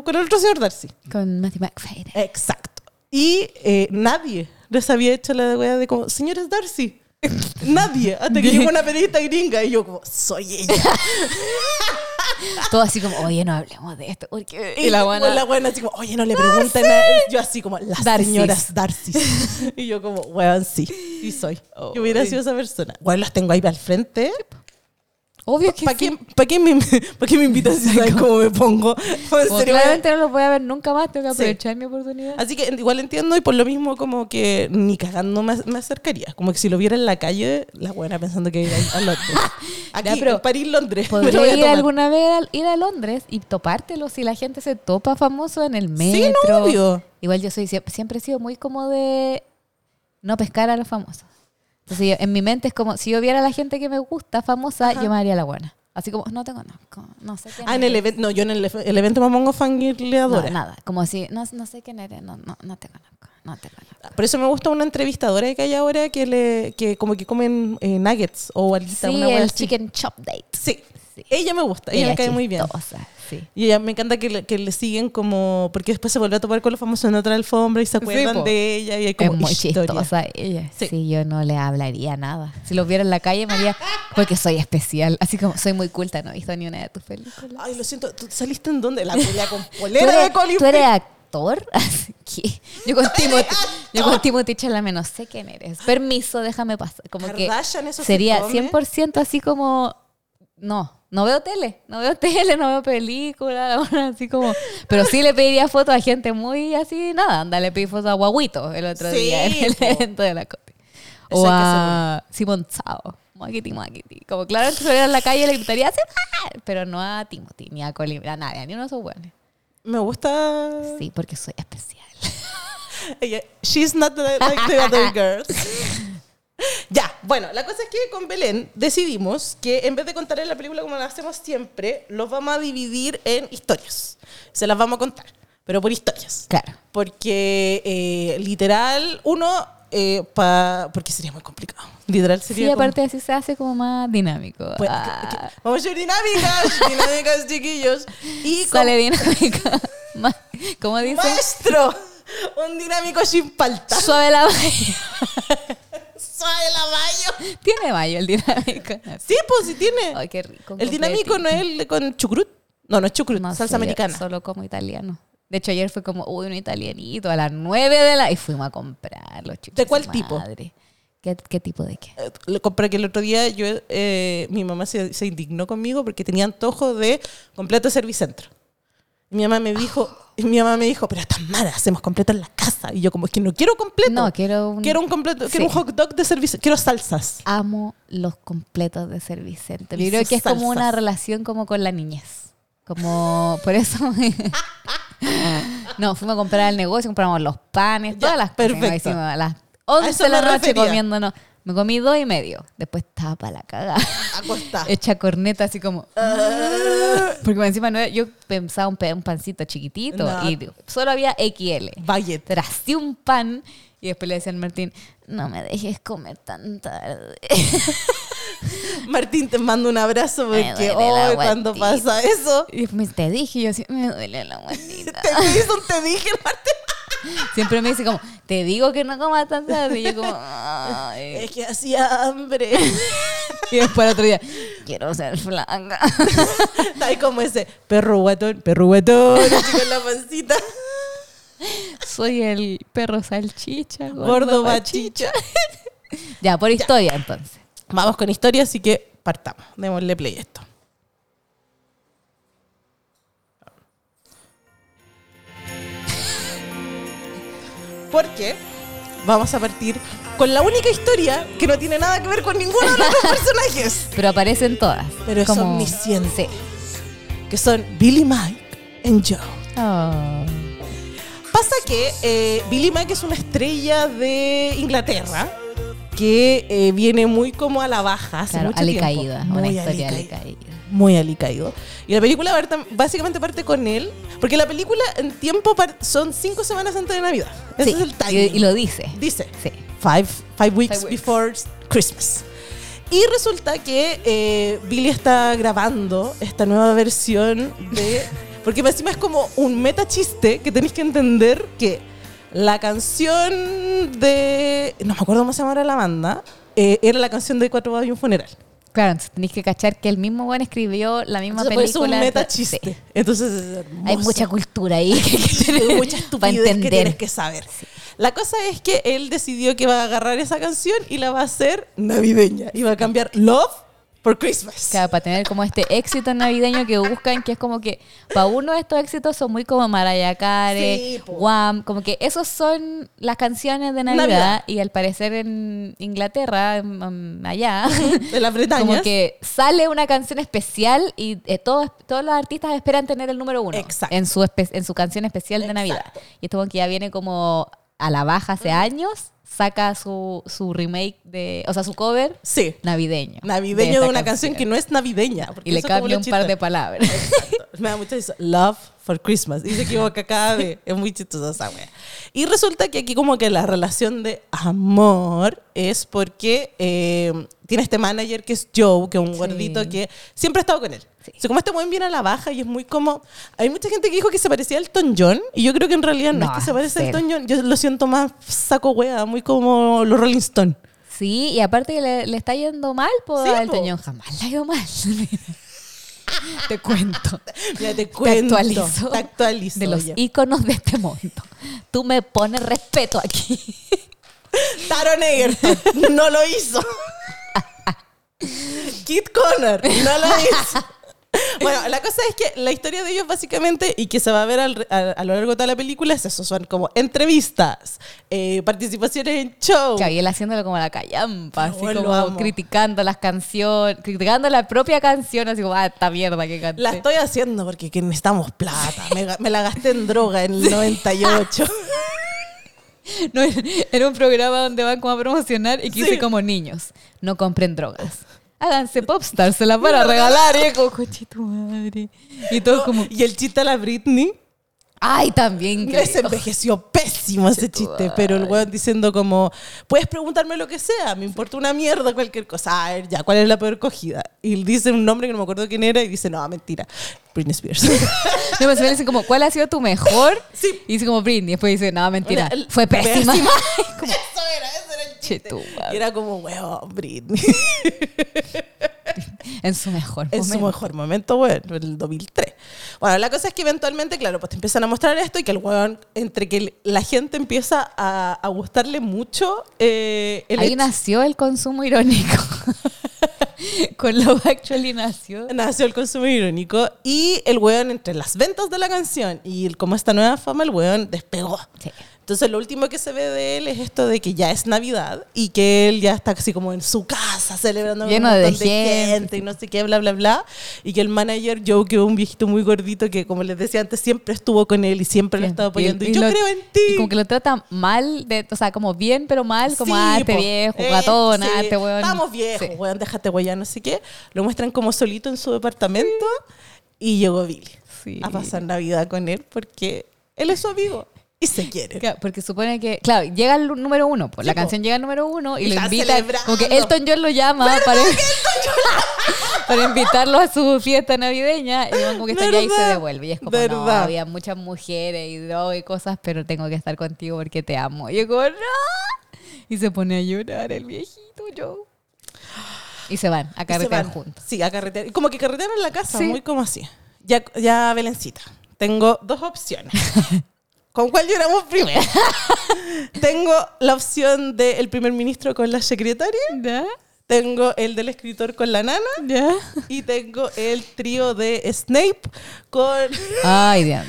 Speaker 1: Con el otro señor Darcy.
Speaker 3: Con Matthew McFadden.
Speaker 1: Exacto. Y eh, nadie les había hecho la wea de como, señores Darcy. *laughs* nadie. Hasta que llegó una periodista gringa y yo como, soy ella. *laughs*
Speaker 3: Todo así como, oye, no hablemos de esto. Porque...
Speaker 1: Y la buena, la buena así como, oye, no le pregunten a... Yo así como, las
Speaker 3: Darcys.
Speaker 1: señoras Darcy. *laughs* y yo como, weón, sí, sí soy.
Speaker 3: Oh,
Speaker 1: Yo hubiera sido esa persona. Bueno, las tengo ahí al frente.
Speaker 3: Obvio que
Speaker 1: ¿Para
Speaker 3: sí.
Speaker 1: qué, pa' qué me, *laughs* pa' qué me invitan si saben cómo me pongo? *laughs* Serio,
Speaker 3: claramente no lo voy a ver nunca más, tengo que
Speaker 1: Sí.
Speaker 3: aprovechar mi oportunidad.
Speaker 1: Así que igual entiendo y por lo mismo como que ni cagando me, me acercaría. Como que si lo viera en la calle, la buena pensando que iba a, a Londres. *laughs* Aquí,
Speaker 3: Ya, pero
Speaker 1: en París, Londres.
Speaker 3: Podría ir alguna vez a, ir a Londres y topártelo si la gente se topa famoso en el
Speaker 1: Sí,
Speaker 3: metro.
Speaker 1: no, obvio.
Speaker 3: Igual yo soy siempre he sido muy como de no pescar a los famosos. Entonces yo- en mi mente es como si yo viera a la gente que me gusta famosa, yo me haría la buena. Así como no te conozco, no sé quién
Speaker 1: Ah, en el evento, no, yo en el, el evento me pongo fangirleadora.
Speaker 3: No, nada, como si no, no sé quién eres, no, no, no te conozco, no te conozco.
Speaker 1: Por eso me gusta una entrevistadora que hay ahora que le que como que comen eh, nuggets o alitas,
Speaker 3: Sí,
Speaker 1: una
Speaker 3: el
Speaker 1: así.
Speaker 3: chicken chop date.
Speaker 1: Sí.
Speaker 3: Sí.
Speaker 1: Ella me gusta, ella, me cae muy bien.
Speaker 3: Sí.
Speaker 1: Y ella me encanta que le, que le siguen como. Porque después se vuelve a topar con los famosos en otra alfombra y se acuerdan
Speaker 3: po.
Speaker 1: de ella y hay como
Speaker 3: es muy
Speaker 1: historia.
Speaker 3: chistosa ella.
Speaker 1: Sí.
Speaker 3: Sí. yo no le hablaría nada. Si los viera en la calle me haría porque soy especial. Así como soy muy culta, no he visto ni una de tus películas.
Speaker 1: Ay, lo siento, ¿tú saliste en dónde? La pelea con *laughs*
Speaker 3: ¿Tú
Speaker 1: polera
Speaker 3: eres,
Speaker 1: de Colin
Speaker 3: tú eres actor? *laughs* Que yo con Timothy, yo con Timothy Chalamet no sé quién eres. Permiso, déjame pasar. Como que sería
Speaker 1: come.
Speaker 3: 100% así como no, no veo tele, no veo *laughs* tele, no veo películas, así como, pero sí le pediría fotos a gente muy así, nada, anda, le pedí fotos a Guaguito el otro
Speaker 1: Sí,
Speaker 3: día en el evento de la Cote. O a Simon Chao, Maquiti Maquiti. Como claro que fuera en la calle le gritaría pero no a Timothy, ni a Colin, a nadie, ni uno de esos buenos.
Speaker 1: Me gusta.
Speaker 3: Sí, porque soy especial. *laughs*
Speaker 1: She's not the- like the other *laughs* girls. *laughs* Ya, bueno, la cosa es que con Belén decidimos que en vez de contar en la película como lo hacemos siempre, los vamos a dividir en historias. Se las vamos a contar, pero por historias.
Speaker 3: Claro.
Speaker 1: Porque eh, literal, uno, eh, pa- porque sería muy complicado. Literal sería
Speaker 3: Sí,
Speaker 1: como-
Speaker 3: aparte así se hace como más dinámico.
Speaker 1: Pues,
Speaker 3: Ah,
Speaker 1: vamos a hacer dinámicas, *laughs* dinámicas, chiquillos. Y
Speaker 3: sale dinámica. *laughs* ¿Cómo dice?
Speaker 1: Maestro, Un dinámico sin palta.
Speaker 3: Suave la mayo.
Speaker 1: Suave la mayo.
Speaker 3: Tiene mayo el dinámico. *laughs*
Speaker 1: Sí, pues sí tiene.
Speaker 3: Ay, qué rico.
Speaker 1: el dinámico no es el con chucrut. No, no es chucrut,
Speaker 3: No
Speaker 1: salsa americana.
Speaker 3: Solo como italiano. De hecho, ayer fue como, uy, un italianito a las 9 de la... Y fuimos a comprarlo, chucha
Speaker 1: ¿De cuál
Speaker 3: su
Speaker 1: tipo?
Speaker 3: madre. ¿Qué, ¿Qué tipo de qué?
Speaker 1: Eh, Lo compré que el otro día yo, eh, mi mamá se, se indignó conmigo porque tenía antojo de completo servicentro. Mi mamá me dijo, mi mamá me dijo, pero tan mala, hacemos completo en la casa. Y yo como, es que no quiero completo.
Speaker 3: No, quiero un...
Speaker 1: Quiero un completo, quiero un hot dog de servicio, quiero salsas.
Speaker 3: Amo los completos de Servicentro.
Speaker 1: Y
Speaker 3: Yo creo que es como una relación como con la niñez. Como, por eso... *laughs* no, fuimos a comprar al negocio, compramos los panes, todas las cosas.
Speaker 1: perfecto.
Speaker 3: Las
Speaker 1: A
Speaker 3: 11
Speaker 1: eso
Speaker 3: de la noche
Speaker 1: refería.
Speaker 3: comiéndonos. Me comí dos y medio. Después estaba para la cagada.
Speaker 1: Acostá. *laughs*
Speaker 3: Hecha corneta así como...
Speaker 1: Ah.
Speaker 3: Porque encima no era- yo pensaba un, un pancito chiquitito
Speaker 1: No.
Speaker 3: y solo había XL.
Speaker 1: Baguette.
Speaker 3: Tracé un pan y después le decía al Martín, no me dejes comer tan tarde. *laughs*
Speaker 1: Martín, te mando un abrazo
Speaker 3: Me
Speaker 1: porque hoy cuando
Speaker 3: guatita.
Speaker 1: pasa eso,
Speaker 3: Y después te dije, yo así, me duele la guatita.
Speaker 1: te, *laughs* te hizo un te dije, Martín.
Speaker 3: Siempre me dice como, te digo que no comas tan tarde. Y yo como, "Ay". *laughs*
Speaker 1: Es que hacía hambre. *laughs*
Speaker 3: Y después el otro día, quiero ser.
Speaker 1: Está *laughs* ahí como ese perro guatón, perro guatón, así con la pancita.
Speaker 3: Soy el perro salchicha, gordo, bachicha. Ya, por historia entonces.
Speaker 1: Vamos con historia, así que partamos. Démosle play a esto. Porque vamos a partir con la única historia que no tiene nada que ver con ninguno de los *laughs* personajes.
Speaker 3: Pero aparecen todas.
Speaker 1: Pero
Speaker 3: Como-
Speaker 1: omnisciente.
Speaker 3: Sí.
Speaker 1: Que son Billy Mike y Joe.
Speaker 3: Oh.
Speaker 1: Pasa que eh, Billy Mack es una estrella de Inglaterra que eh, viene muy como a la baja hace
Speaker 3: Claro,
Speaker 1: mucho tiempo.
Speaker 3: alicaída. Una historia
Speaker 1: alicaída. Muy alicaído. Y la película básicamente parte con él, porque la película en tiempo son cinco semanas antes de Navidad. Ese
Speaker 3: Sí,
Speaker 1: es el
Speaker 3: y,
Speaker 1: timing.
Speaker 3: y lo dice.
Speaker 1: Dice,
Speaker 3: Sí.
Speaker 1: five, five weeks
Speaker 3: Five weeks.
Speaker 1: before Christmas. Y resulta que eh, Billy está grabando esta nueva versión de... *laughs* Porque encima es como un meta chiste que tenéis que entender que la canción de... No me acuerdo cómo se llamaba la banda. eh, era la canción de Cuatro Bodas y un Funeral.
Speaker 3: Claro, entonces tenéis que cachar que el mismo buen escribió la misma
Speaker 1: Entonces, eso es
Speaker 3: película.
Speaker 1: un meta chiste.
Speaker 3: sí.
Speaker 1: Entonces es hermoso.
Speaker 3: Hay mucha cultura ahí que hay que tener
Speaker 1: mucha estupidez que
Speaker 3: entender.
Speaker 1: tienes que saber. La cosa es que él decidió que va a agarrar esa canción y la va a hacer navideña. Y va a cambiar Love por Christmas.
Speaker 3: Claro, para tener como este éxito navideño que buscan, que es como que para uno estos éxitos son muy como Mariah Carey,
Speaker 1: Sí.
Speaker 3: Wham, como que esos son las canciones de Navidad,
Speaker 1: Navidad.
Speaker 3: y al parecer en Inglaterra, allá, *laughs*
Speaker 1: De las Bretañas.
Speaker 3: como que sale una canción especial y eh, todos, todos los artistas esperan tener el número uno
Speaker 1: Exacto.
Speaker 3: en su, en su canción especial de Navidad.
Speaker 1: Exacto.
Speaker 3: Y esto como que ya viene como a la baja hace años, saca su, su remake de, o sea, su cover
Speaker 1: Sí.
Speaker 3: navideño.
Speaker 1: Navideño de, una canción que no es navideña.
Speaker 3: y le
Speaker 1: eso
Speaker 3: cambia un par de palabras.
Speaker 1: Exacto. Me da mucha risa. Love for Christmas. Y se equivoca cada vez. Es muy chistosa esa wea. Y resulta que aquí como que la relación de amor es porque eh, tiene este manager que es Joe, que es un
Speaker 3: Sí.
Speaker 1: gordito que siempre ha estado con él.
Speaker 3: Sí.
Speaker 1: O sea, como este buen viene a la baja y es muy como... Hay mucha gente que dijo que se parecía a Elton John y yo creo que en realidad no,
Speaker 3: No,
Speaker 1: es que se parece a
Speaker 3: cero.
Speaker 1: Elton John. Yo lo siento más saco wea, muy como los Rolling Stones.
Speaker 3: Sí, y aparte que le, le está yendo mal, pues
Speaker 1: Sí,
Speaker 3: al jamás le ha ido mal. *laughs* Te cuento. *laughs*
Speaker 1: Mira, te
Speaker 3: Te
Speaker 1: cuento.
Speaker 3: actualizo.
Speaker 1: Te actualizo.
Speaker 3: De los
Speaker 1: oye.
Speaker 3: íconos de este mundo. Tú me pones respeto aquí. *laughs*
Speaker 1: Taron Egerton no lo hizo. Kit Connor no lo hizo. *laughs* Bueno, la cosa es que la historia de ellos básicamente, y que se va a ver al- a, a lo largo de toda la película, es eso, son como entrevistas, eh, participaciones en show.
Speaker 3: Y él haciéndolo como la callampa, así como
Speaker 1: amo.
Speaker 3: criticando las canciones, criticando la propia canción, así como, ah, esta mierda que canté.
Speaker 1: La estoy haciendo porque que necesitamos plata. Me la gasté en droga en el 98. *laughs*
Speaker 3: No, era un programa donde van como a promocionar y que
Speaker 1: Sí.
Speaker 3: dice como niños, no compren drogas. Háganse popstars, se las van a regalar. Y es como, coche tu madre. Y todo como,
Speaker 1: Y el chiste a la Britney
Speaker 3: Ay, también. que-
Speaker 1: Les envejeció pésimo ese chiste, pero el weón diciendo como, puedes preguntarme lo que sea, me importa una mierda cualquier cosa. A ver, ya, ¿cuál es la peor cogida? Y dice un nombre que no me acuerdo quién era y dice, no, mentira, Britney Spears. *laughs*
Speaker 3: No, pues dicen como, ¿cuál ha sido tu mejor?
Speaker 1: Sí.
Speaker 3: Y dice como Britney. Después dice, no, mentira.
Speaker 1: Una-
Speaker 3: fue pésima.
Speaker 1: pésima. *laughs*
Speaker 3: Como,
Speaker 1: Eso era, era. Y como, weón, Britney. *laughs*
Speaker 3: en su mejor
Speaker 1: En su
Speaker 3: momento.
Speaker 1: mejor momento, weón, el 2003. Bueno, la cosa es que eventualmente, claro, pues te empiezan a mostrar esto y que el weón, entre que la gente empieza a, a gustarle mucho, eh, el
Speaker 3: Ahí
Speaker 1: hecho-
Speaker 3: nació el consumo irónico. *laughs* Con Love Actually nació.
Speaker 1: nació el consumo irónico y el weón entre las ventas de la canción y el, como esta nueva fama, el weón despegó.
Speaker 3: Sí.
Speaker 1: Entonces lo último que se ve de él es esto de que ya es Navidad y que él ya está así como en su casa celebrando
Speaker 3: Lleno
Speaker 1: un
Speaker 3: de
Speaker 1: montón
Speaker 3: gente.
Speaker 1: y no sé qué, bla, bla, bla. Y que el manager Joe, que es un viejito muy gordito que como les decía antes, siempre estuvo con él y siempre lo estaba apoyando. Y, yo
Speaker 3: lo-
Speaker 1: creo en
Speaker 3: y
Speaker 1: ti.
Speaker 3: como que lo trata mal, de, o sea, como bien, pero mal, como
Speaker 1: Sí,
Speaker 3: ah, este viejo,
Speaker 1: Eh,
Speaker 3: gatón,
Speaker 1: sí.
Speaker 3: ah, este weón.
Speaker 1: Estamos viejos,
Speaker 3: Sí.
Speaker 1: weón, déjate weón, no sé qué. Lo muestran como solito en su departamento y llegó Billy a pasar Navidad con él porque él es su amigo y se quiere.
Speaker 3: Claro, porque supone que, claro, llega el número uno, pues
Speaker 1: Sí,
Speaker 3: la
Speaker 1: po.
Speaker 3: canción llega al número uno y,
Speaker 1: Y
Speaker 3: lo invita,
Speaker 1: celebrando.
Speaker 3: como que Elton John lo llama para, *laughs* *laughs* para invitarlo a su fiesta navideña y como que está allá y se devuelve. Y es como, no,
Speaker 1: ¿Verdad?
Speaker 3: había muchas mujeres y droga y cosas, pero tengo que estar contigo porque te amo. Y yo como, no. Y se pone a llorar el viejito yo. Y se van a carretear
Speaker 1: van.
Speaker 3: juntos.
Speaker 1: Sí, a carretear. Como que carretean en la casa,
Speaker 3: Sí.
Speaker 1: muy como así. Ya, ya, Belencita, tengo dos opciones. *laughs* ¿Con cuál lloramos primero? *laughs* tengo la opción del primer ministro con la secretaria,
Speaker 3: ¿Ya?
Speaker 1: tengo el del escritor con la nana
Speaker 3: ¿Ya?
Speaker 1: y tengo el trío de Snape con...
Speaker 3: Ay, Dios.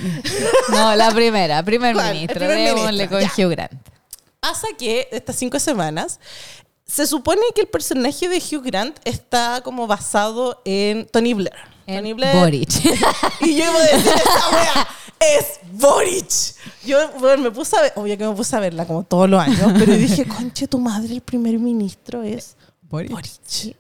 Speaker 3: No, la primera, primer
Speaker 1: ¿Cuál? El
Speaker 3: ministro.
Speaker 1: primer
Speaker 3: Démosle
Speaker 1: ministro,
Speaker 3: con
Speaker 1: ya.
Speaker 3: Hugh Grant.
Speaker 1: Pasa que estas cinco semanas se supone que el personaje de Hugh Grant está como basado en Tony Blair. Tony Blair.
Speaker 3: Boric. *laughs*
Speaker 1: Y yo iba a decir, esa wea es Boric. Yo bueno, me puse a ver, obvio que me puse a verla como todos los años, *laughs* pero dije, conche, tu madre, el primer ministro es
Speaker 3: Boric.
Speaker 1: Boric.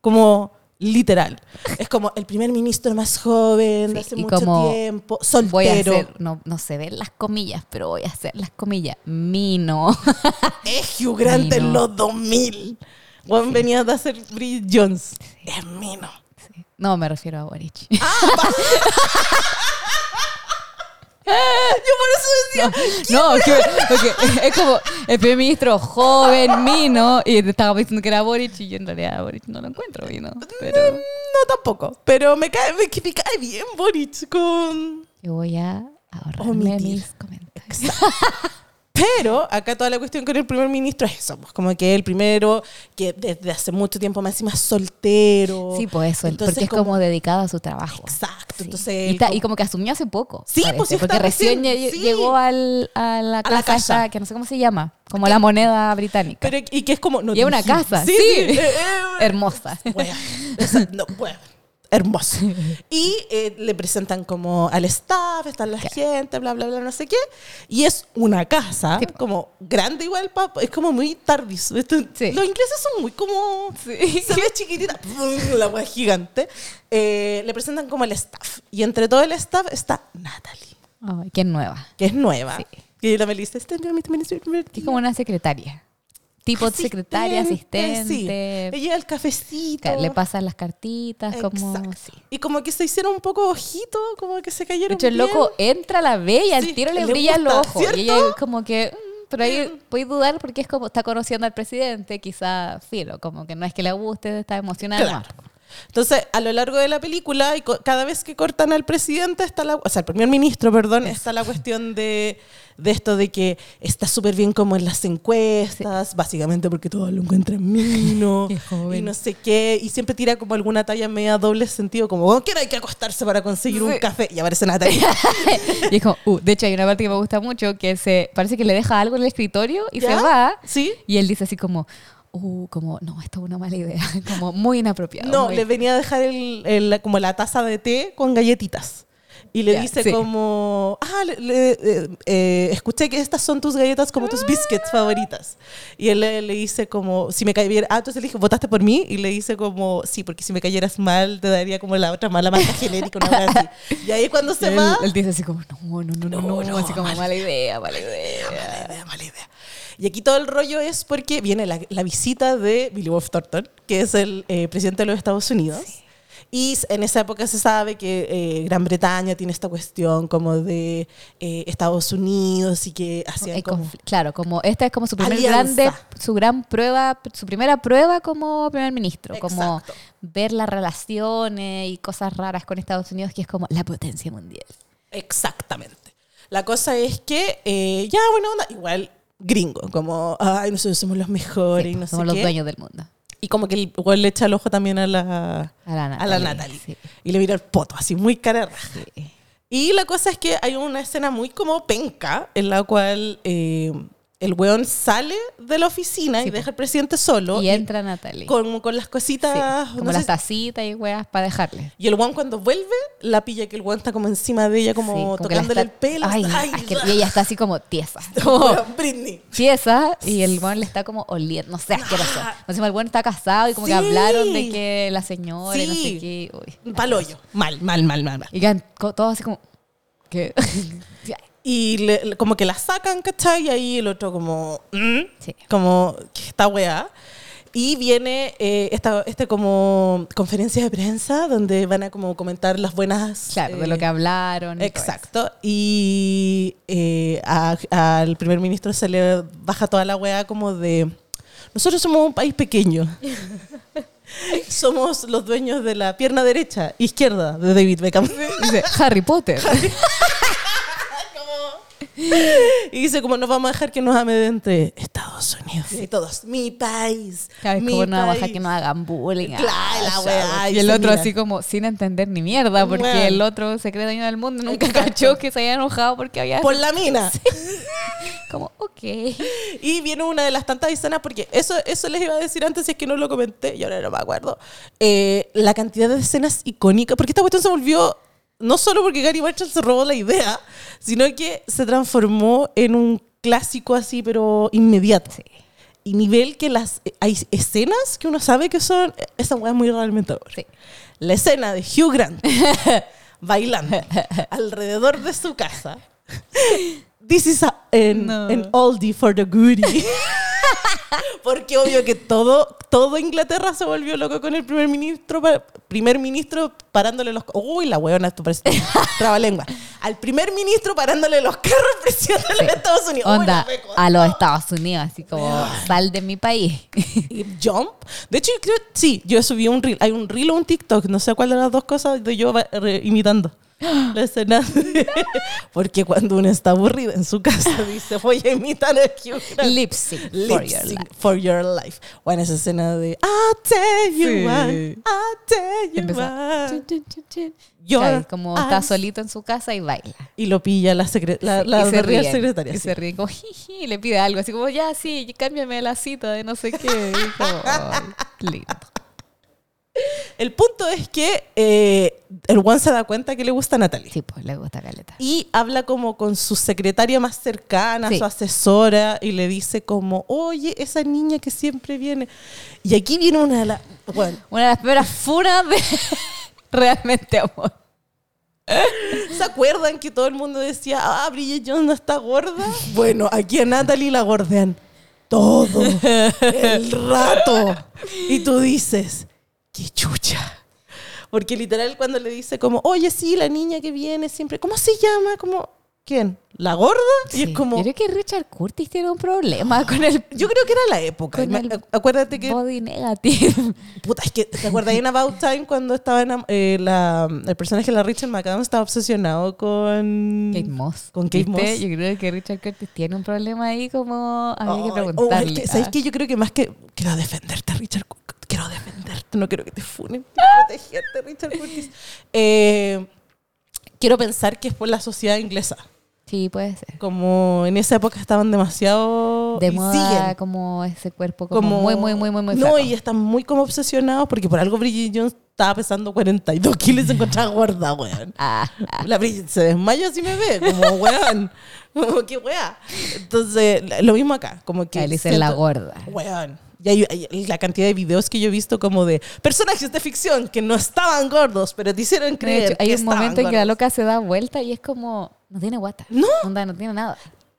Speaker 1: Como literal. Es como el primer ministro más joven de
Speaker 3: Sí,
Speaker 1: hace
Speaker 3: y
Speaker 1: mucho
Speaker 3: como
Speaker 1: tiempo,
Speaker 3: Voy a
Speaker 1: soltero.
Speaker 3: hacer, no, no se ven las comillas, pero voy a hacer las comillas. Mino. *laughs*
Speaker 1: Es Hugh Grant en los 2000. Juan venía de hacer Bridget Jones. Es mino.
Speaker 3: No, me refiero a Boric. *laughs*
Speaker 1: Yo por eso decía,
Speaker 3: No, que, porque es como el primer ministro joven, Mino, y te estaba diciendo que era Boric, y yo en realidad Boric no lo encuentro, Mino. Pero
Speaker 1: no tampoco. Pero me cae, me cae bien Boric con...
Speaker 3: yo voy a ahorrarme
Speaker 1: Omitir.
Speaker 3: mis comentarios.
Speaker 1: Pero acá toda la cuestión con el primer ministro es eso, pues como que el primero que desde hace mucho tiempo más encima es soltero.
Speaker 3: Sí, pues eso,
Speaker 1: Entonces,
Speaker 3: porque es como, dedicado a su trabajo.
Speaker 1: Exacto,
Speaker 3: Sí.
Speaker 1: entonces
Speaker 3: y,
Speaker 1: como-
Speaker 3: y como que asumió hace poco.
Speaker 1: Sí,
Speaker 3: parece,
Speaker 1: pues sí,
Speaker 3: porque recién
Speaker 1: recién,
Speaker 3: lle-
Speaker 1: sí.
Speaker 3: llegó al, a la
Speaker 1: A
Speaker 3: casa,
Speaker 1: la casa.
Speaker 3: esa, que no sé cómo se llama, como la moneda británica.
Speaker 1: Pero, y que es como... No
Speaker 3: y es una casa, sí,
Speaker 1: eh, eh, *laughs*
Speaker 3: hermosa.
Speaker 1: No, wea. Hermoso. *laughs* Y eh, le presentan como al staff, está la gente, bla, bla, bla, no sé qué. Y es una casa,
Speaker 3: Sí.
Speaker 1: como grande igual, pa- es como muy tardis. Esto-
Speaker 3: Sí.
Speaker 1: Los ingleses son muy como...
Speaker 3: Sí.
Speaker 1: Se ve chiquitita, *laughs* la wea gigante. Eh, le presentan como el staff. Y entre todo el staff está Natalie,
Speaker 3: Ay, qué nueva.
Speaker 1: que es nueva. Y la Melissa, este también es
Speaker 3: Que es como una secretaria. Tipo secretaria, asistente.
Speaker 1: Sí. Ella el cafecito.
Speaker 3: Ca- Le pasan las cartitas, como... Sí.
Speaker 1: Y como que se hicieron un poco ojito, como que se cayeron.
Speaker 3: De hecho, el
Speaker 1: bien.
Speaker 3: loco entra, la ve y al
Speaker 1: Sí,
Speaker 3: tiro le,
Speaker 1: gusta,
Speaker 3: ojos.
Speaker 1: ¿cierto?
Speaker 3: Y ella es como que... mm, pero ahí podéis dudar porque es como está conociendo al presidente, quizá filo, como que no es que le guste, está emocionada.
Speaker 1: Claro. Entonces, a lo largo de la película, y cada vez que cortan al presidente, está la, o sea, al primer ministro, perdón, está la cuestión de, de esto de que está súper bien como en las encuestas, básicamente porque todos lo encuentran mino, *laughs* y no sé qué, y siempre tira como alguna talla media doble sentido, como, ¿con quién hay que acostarse para conseguir un
Speaker 3: Sí.
Speaker 1: café? Y aparece Natalia. *laughs*
Speaker 3: Y es como, uh, de hecho hay una parte que me gusta mucho que se parece que le deja algo en el escritorio y
Speaker 1: ¿Ya?
Speaker 3: se va.
Speaker 1: ¿Sí?
Speaker 3: Y él dice así como, uh, como, no, esto es una mala idea, *laughs* como muy inapropiado.
Speaker 1: No,
Speaker 3: muy-
Speaker 1: le venía a dejar el, el- como la taza de té con galletitas. Y le
Speaker 3: Ya,
Speaker 1: dice
Speaker 3: sí.
Speaker 1: como, ah, le- le- eh, eh, escuché que estas son tus galletas como tus biscuits favoritas. Y él le, le dice como, si me cayera, ah, entonces le dije, ¿votaste por mí? Y le dice como, sí, porque si me cayeras mal, te daría como la otra mala marca genérica, una así. Y ahí cuando se
Speaker 3: él,
Speaker 1: va...
Speaker 3: él dice así como, no, no, no, no, no,
Speaker 1: No, no,
Speaker 3: así como
Speaker 1: mala
Speaker 3: mala idea, mala
Speaker 1: Mala
Speaker 3: idea.
Speaker 1: idea, mala idea. Y aquí todo el rollo es porque viene la, la visita de Billy Bob Thornton, que es el eh, presidente de los Estados Unidos. Y s- en esa época se sabe que eh, Gran Bretaña tiene esta cuestión como de eh, Estados Unidos y que hacían como...
Speaker 3: Claro, como esta es como su primer grande, su gran prueba, su primera prueba como primer ministro, como
Speaker 1: Exacto.
Speaker 3: ver las relaciones y cosas raras con Estados Unidos, que es como la potencia mundial.
Speaker 1: Exactamente. La cosa es que, eh, ya, bueno, onda, igual gringo, como, ay, nosotros somos los mejores y no
Speaker 3: Somos
Speaker 1: sé
Speaker 3: los
Speaker 1: qué.
Speaker 3: dueños del mundo.
Speaker 1: Y como que el igual le echa el ojo también a la,
Speaker 3: A la
Speaker 1: a la
Speaker 3: Natalie, sí.
Speaker 1: Y le mira el poto, así muy cara.
Speaker 3: Sí.
Speaker 1: Y la cosa es que hay una escena muy como penca, en la cual eh, el weón sale de la oficina
Speaker 3: Sí,
Speaker 1: y deja al presidente solo.
Speaker 3: Y entra Natalie.
Speaker 1: Con, con las
Speaker 3: Sí,
Speaker 1: cositas.
Speaker 3: como
Speaker 1: no
Speaker 3: las
Speaker 1: sé-
Speaker 3: tacitas y weas para dejarle.
Speaker 1: y el weón cuando vuelve, la pilla que el weón está como encima de ella, como,
Speaker 3: Sí, como que
Speaker 1: tocándole
Speaker 3: está-
Speaker 1: el pelo.
Speaker 3: Ay,
Speaker 1: Ay,
Speaker 3: es que- y ella está así como tiesa. *laughs*
Speaker 1: como Britney.
Speaker 3: tiesa y el buen le está como oliendo, no sé, asqueroso. Encima el buen está casado y como que
Speaker 1: Ah. Sí.
Speaker 3: hablaron de que la señora y no
Speaker 1: Sí.
Speaker 3: sé qué. Uy,
Speaker 1: Paloyo. Mal, mal, mal, mal, mal.
Speaker 3: Y quedan todos así como. ¿Qué? *laughs*
Speaker 1: Y le- como que la sacan, ¿cachai? Y ahí el otro como... ¿mm?
Speaker 3: Sí.
Speaker 1: Como está weá. Y viene eh, esta este como conferencia de prensa donde van a como comentar las buenas...
Speaker 3: Claro, de
Speaker 1: eh,
Speaker 3: lo que hablaron. y.
Speaker 1: Exacto. Y eh, al primer ministro se le baja toda la weá como de... Nosotros somos un país pequeño. *laughs* somos los dueños de la pierna derecha, izquierda de David Beckham.
Speaker 3: Dice Harry Potter.
Speaker 1: Y dice como nos vamos a dejar que nos amedrente Estados Unidos. Y todos, mi país. Mi
Speaker 3: como no vamos a dejar
Speaker 1: país".
Speaker 3: que nos hagan bullying.
Speaker 1: Claro,
Speaker 3: Ah,
Speaker 1: la weá,
Speaker 3: Y el otro
Speaker 1: mira.
Speaker 3: así como sin entender ni mierda, porque
Speaker 1: Bueno.
Speaker 3: el otro se cree dueño del mundo. Nunca
Speaker 1: Exacto.
Speaker 3: cachó que se había enojado porque había.
Speaker 1: Por la mina. *laughs*
Speaker 3: Como, ok.
Speaker 1: Y viene una de las tantas escenas, porque eso, eso les iba a decir antes, si es que no lo comenté, y ahora no me acuerdo. Eh, la cantidad de escenas icónicas, porque esta cuestión se volvió, no solo porque Gary Marshall se robó la idea, sino que se transformó en un clásico así, pero inmediato. Y nivel que las hay escenas que uno sabe que son, esa weá es muy realmente ahora.
Speaker 3: Sí.
Speaker 1: La escena de Hugh Grant bailando *laughs* alrededor de su casa. This is a, an,
Speaker 3: No.
Speaker 1: an oldie for the goodie. *laughs* Porque obvio que todo, todo Inglaterra se volvió loco con el primer ministro, primer ministro parándole los... Uy, la huevona, esto parece *laughs* trabalengua. Al primer ministro parándole los carros presidente de los Estados Unidos. Uy,
Speaker 3: Onda
Speaker 1: la meco.
Speaker 3: a los Estados Unidos, así como sal de mi país.
Speaker 1: Y Jump. De hecho, yo creo, sí, yo subí un reel. Hay un reel o un TikTok, no sé cuál de las dos cosas, de yo imitando la escena. de- *gasps* Porque cuando uno está aburrido en su casa, dice, voy a imitar a.
Speaker 3: Lip sync for
Speaker 1: Lip
Speaker 3: your
Speaker 1: sync
Speaker 3: life.
Speaker 1: for your life. Bueno, esa escena de I'll tell you
Speaker 3: Sí.
Speaker 1: why, I'll tell you
Speaker 3: chun, chun, chun, Claro, como está solito en su casa y baila.
Speaker 1: Y lo pilla la, secre- la,
Speaker 3: Sí,
Speaker 1: la
Speaker 3: y se ríen,
Speaker 1: secretaria.
Speaker 3: Y
Speaker 1: sí.
Speaker 3: se ríe como jiji, y le pide algo, así como, ya, sí, cámbiame la cita de no sé qué. Y como, *laughs* ay, lindo.
Speaker 1: El punto es que eh, el one se da cuenta que le gusta a Natalie.
Speaker 3: Sí, pues le gusta Caleta.
Speaker 1: Y habla como con su secretaria más cercana,
Speaker 3: Sí.
Speaker 1: su asesora, y le dice como, oye, esa niña que siempre viene. Y aquí viene una de las... Bueno,
Speaker 3: Una de las primeras funas de *laughs* realmente amor.
Speaker 1: ¿se acuerdan que todo el mundo decía, ah, Bridget Jones no está gorda? Bueno, aquí a Natalie la gordean todo el rato. Y tú dices, qué chucha. Porque literal cuando le dice como, oye, sí, la niña que viene siempre, ¿cómo se llama? Como, ¿quién? ¿La gorda? Y
Speaker 3: Sí.
Speaker 1: es como...
Speaker 3: Yo creo que Richard Curtis tiene un problema con el
Speaker 1: Yo creo que era la época.
Speaker 3: Con
Speaker 1: Me-
Speaker 3: el
Speaker 1: Acuérdate que,
Speaker 3: body negative.
Speaker 1: puta, es que, ¿te acuerdas en About Time cuando estaba enam- eh, la, el personaje de la Rachel McAdams estaba obsesionado con...
Speaker 3: Kate Moss.
Speaker 1: Con Kate
Speaker 3: ¿Viste?
Speaker 1: Moss.
Speaker 3: Yo creo que Richard Curtis tiene un problema ahí como había que
Speaker 1: oh, es
Speaker 3: preguntarle.
Speaker 1: que, ¿Sabes
Speaker 3: Ah.
Speaker 1: qué? Yo creo que más que... Quiero defenderte, Richard. Quiero defenderte. No quiero que te funen. Quiero protegerte, Richard Curtis. Eh, quiero pensar que es por la sociedad inglesa.
Speaker 3: Sí, puede ser.
Speaker 1: Como en esa época estaban demasiado...
Speaker 3: De moda,
Speaker 1: siguen.
Speaker 3: como ese cuerpo como, muy, muy, muy, muy, muy
Speaker 1: No,
Speaker 3: flaco.
Speaker 1: y están muy como obsesionados porque por algo Bridget Jones estaba pesando 42 kilos y se *laughs* encontraba gorda, weón.
Speaker 3: Ah, ah.
Speaker 1: La Bridget se desmaya si me ve, como weón. Como que weá. Entonces, lo mismo acá, como que.
Speaker 3: Le dicen la gorda.
Speaker 1: Weón. Y hay, hay la cantidad de videos que yo he visto como de personajes de ficción que no estaban gordos, pero te hicieron creer
Speaker 3: hecho, hay
Speaker 1: que
Speaker 3: un momento en que la loca se da vuelta y es como, no tiene guata.
Speaker 1: No.
Speaker 3: Onda, no tiene nada.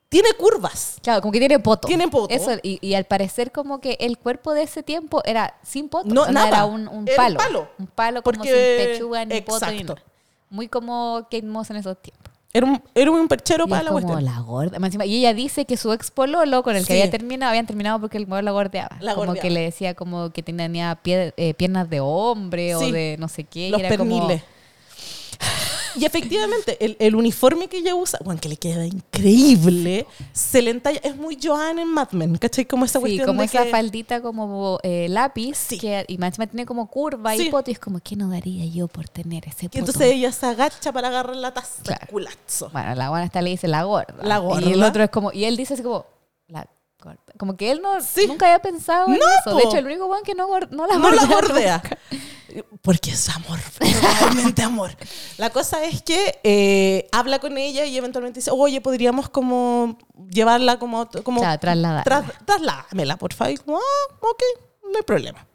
Speaker 1: Tiene curvas.
Speaker 3: Claro, como que tiene poto.
Speaker 1: Tiene poto.
Speaker 3: Eso, y, y al parecer como que el cuerpo de ese tiempo era sin poto.
Speaker 1: No, nada.
Speaker 3: Era un, un
Speaker 1: Era un
Speaker 3: palo.
Speaker 1: palo.
Speaker 3: Un palo como
Speaker 1: Porque-
Speaker 3: sin pechuga ni poto ni
Speaker 1: exacto.
Speaker 3: nada. Muy como Kate Moss en esos tiempos.
Speaker 1: Era un, era un perchero
Speaker 3: Y
Speaker 1: para la
Speaker 3: como
Speaker 1: cuestión.
Speaker 3: la gorda. Y ella dice que su ex pololo con el que
Speaker 1: Sí.
Speaker 3: había terminado, habían terminado porque el mujer la gordeaba.
Speaker 1: La
Speaker 3: como
Speaker 1: gordeaba.
Speaker 3: que le decía como que tenía pie- eh, piernas de hombre o de no sé qué. y
Speaker 1: Los
Speaker 3: como-
Speaker 1: perniles. Y efectivamente, el, el uniforme que ella usa, bueno, que le queda increíble, se le entalla. Es muy Joan en Mad Men, ¿cachai? Como esa
Speaker 3: Sí,
Speaker 1: cuestión
Speaker 3: como
Speaker 1: de
Speaker 3: esa
Speaker 1: que-
Speaker 3: faldita como eh, lápiz
Speaker 1: Sí.
Speaker 3: que, y más tiene como curva
Speaker 1: Sí.
Speaker 3: y poto y es como, ¿qué no daría yo por tener ese poto?
Speaker 1: entonces ella se agacha para agarrar la taza.
Speaker 3: Claro.
Speaker 1: Culazo.
Speaker 3: Bueno, la buena esta le dice la gorda.
Speaker 1: La gorda.
Speaker 3: Y el otro es como, y él dice así como, la gorda. Como que él no,
Speaker 1: Sí.
Speaker 3: nunca había pensado en
Speaker 1: No,
Speaker 3: eso. De
Speaker 1: po.
Speaker 3: hecho, el único weón que no, no la
Speaker 1: no la
Speaker 3: gordea
Speaker 1: gordea.
Speaker 3: nunca.
Speaker 1: Porque es amor, realmente amor. La cosa es que eh, habla con ella y eventualmente dice, oye, podríamos como llevarla como... como
Speaker 3: Claro, trasladarla.
Speaker 1: Tras, por favor. Y como, ah, ok, no hay problema.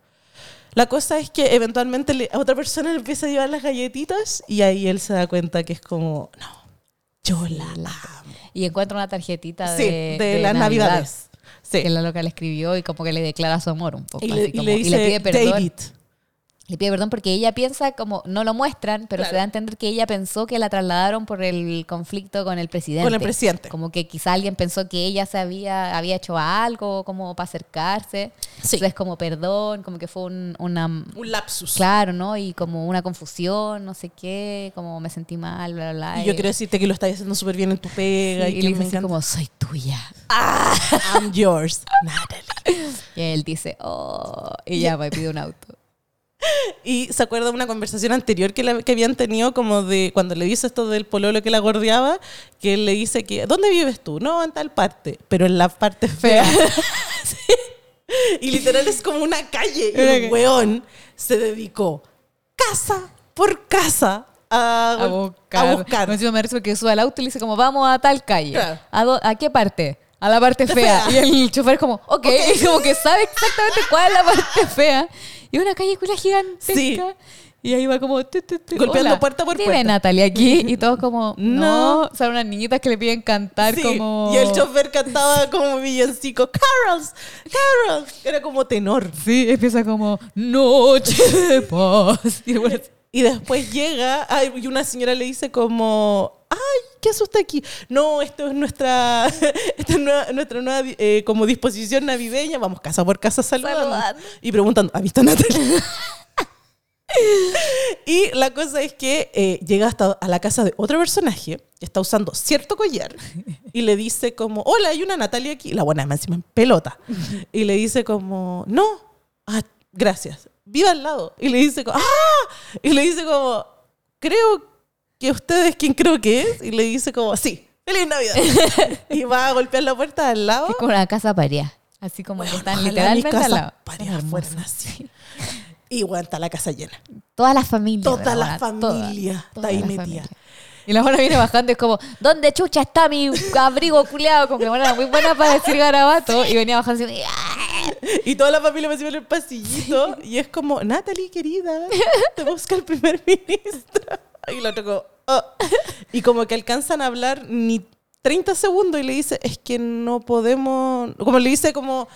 Speaker 1: La cosa es que eventualmente le- a otra persona le empieza a llevar las galletitas y ahí él se da cuenta que es como, no, yo la amo.
Speaker 3: Y encuentra una tarjetita
Speaker 1: Sí,
Speaker 3: de,
Speaker 1: de, las
Speaker 3: Navidad
Speaker 1: navidades. Sí.
Speaker 3: Que la loca le escribió y como que le declara su amor un poco.
Speaker 1: Y le,
Speaker 3: así
Speaker 1: y
Speaker 3: como-
Speaker 1: le dice,
Speaker 3: pide perdón.
Speaker 1: David.
Speaker 3: Le pide perdón porque ella piensa, como no lo muestran, pero
Speaker 1: Claro.
Speaker 3: se da a entender que ella pensó que la trasladaron por el conflicto con el presidente.
Speaker 1: Con el presidente.
Speaker 3: Como que quizá alguien pensó que ella se había, había hecho algo como para acercarse.
Speaker 1: Sí.
Speaker 3: Entonces como perdón, como que fue un- una...
Speaker 1: Un lapsus.
Speaker 3: Claro, ¿no? Y como una confusión, no sé qué, como me sentí mal, bla, bla, bla.
Speaker 1: Y yo quiero decirte que lo estás haciendo súper bien en tu pega
Speaker 3: Sí,
Speaker 1: y
Speaker 3: y le
Speaker 1: me
Speaker 3: dice como, soy tuya. *laughs*
Speaker 1: I'm yours, Natalie.
Speaker 3: Y él dice, oh, y ya me pide un auto.
Speaker 1: Y se acuerda de una conversación anterior que, la- que habían tenido como de cuando le dice esto del pololo que la gordeaba, que él le dice que, ¿dónde vives tú? No, en tal parte, pero en la parte fea. *laughs* Sí. Y literal es como una calle. Y el weón se dedicó casa por casa a,
Speaker 3: a buscar.
Speaker 1: a buscar.
Speaker 3: Me encima me parece que sube al auto y le dice como, vamos a tal calle.
Speaker 1: Claro.
Speaker 3: ¿A, ¿A qué parte? A la parte fea.
Speaker 1: fea.
Speaker 3: Y el chofer como, ok. *laughs* Y como que sabe exactamente cuál es la parte fea. Y una calle culia gigantesca.
Speaker 1: Sí.
Speaker 3: Y ahí va como... tu, tu, tu,
Speaker 1: Golpeando
Speaker 3: hola,
Speaker 1: puerta por
Speaker 3: vive
Speaker 1: puerta.
Speaker 3: Natalia aquí. Y todos como, *laughs*
Speaker 1: No.
Speaker 3: no. Son unas niñitas que le piden cantar
Speaker 1: Sí,
Speaker 3: como...
Speaker 1: Y el chofer cantaba *laughs* como villancico, Carols, Carols. Era como tenor.
Speaker 3: Sí, empieza como, noche de paz. Y bueno,
Speaker 1: Y después llega, y una señora le dice como, ay, ¿qué usted aquí? No, esto es nuestra, *laughs* esta es nueva- nuestra nueva eh, como disposición navideña. Vamos casa por casa saludando.
Speaker 3: Saludando.
Speaker 1: Y preguntando, ¿ha visto a Natalia? *laughs* y la cosa es que eh, llega hasta a la casa de otro personaje que está usando cierto collar *laughs* y le dice como, hola, hay una Natalia aquí. La buena encima en pelota. Y le dice como, no, ah, gracias, vive al lado. Y le dice como, ¡ah! Y le dice como, creo que usted es quien creo que es. Y le dice como, sí, feliz Navidad. *laughs* y va a golpear la puerta al lado.
Speaker 3: es como una casa paria. Así como que están literalmente
Speaker 1: mis
Speaker 3: al lado.
Speaker 1: así. Y bueno, está la casa llena.
Speaker 3: Toda la familia.
Speaker 1: Toda la familia está ahí metida.
Speaker 3: Y la buena viene bajando y es como, ¿dónde chucha está mi abrigo culeado? Como que la buena era muy buena para decir garabato. Y venía bajando así, ¡ah!
Speaker 1: Y toda la familia me en el pasillito. y es como, Natalie, querida, te busca el primer ministro. Y lo tocó. *laughs* Y como que alcanzan a hablar ni 30 segundos y le dice, es que no podemos. Como le dice, como.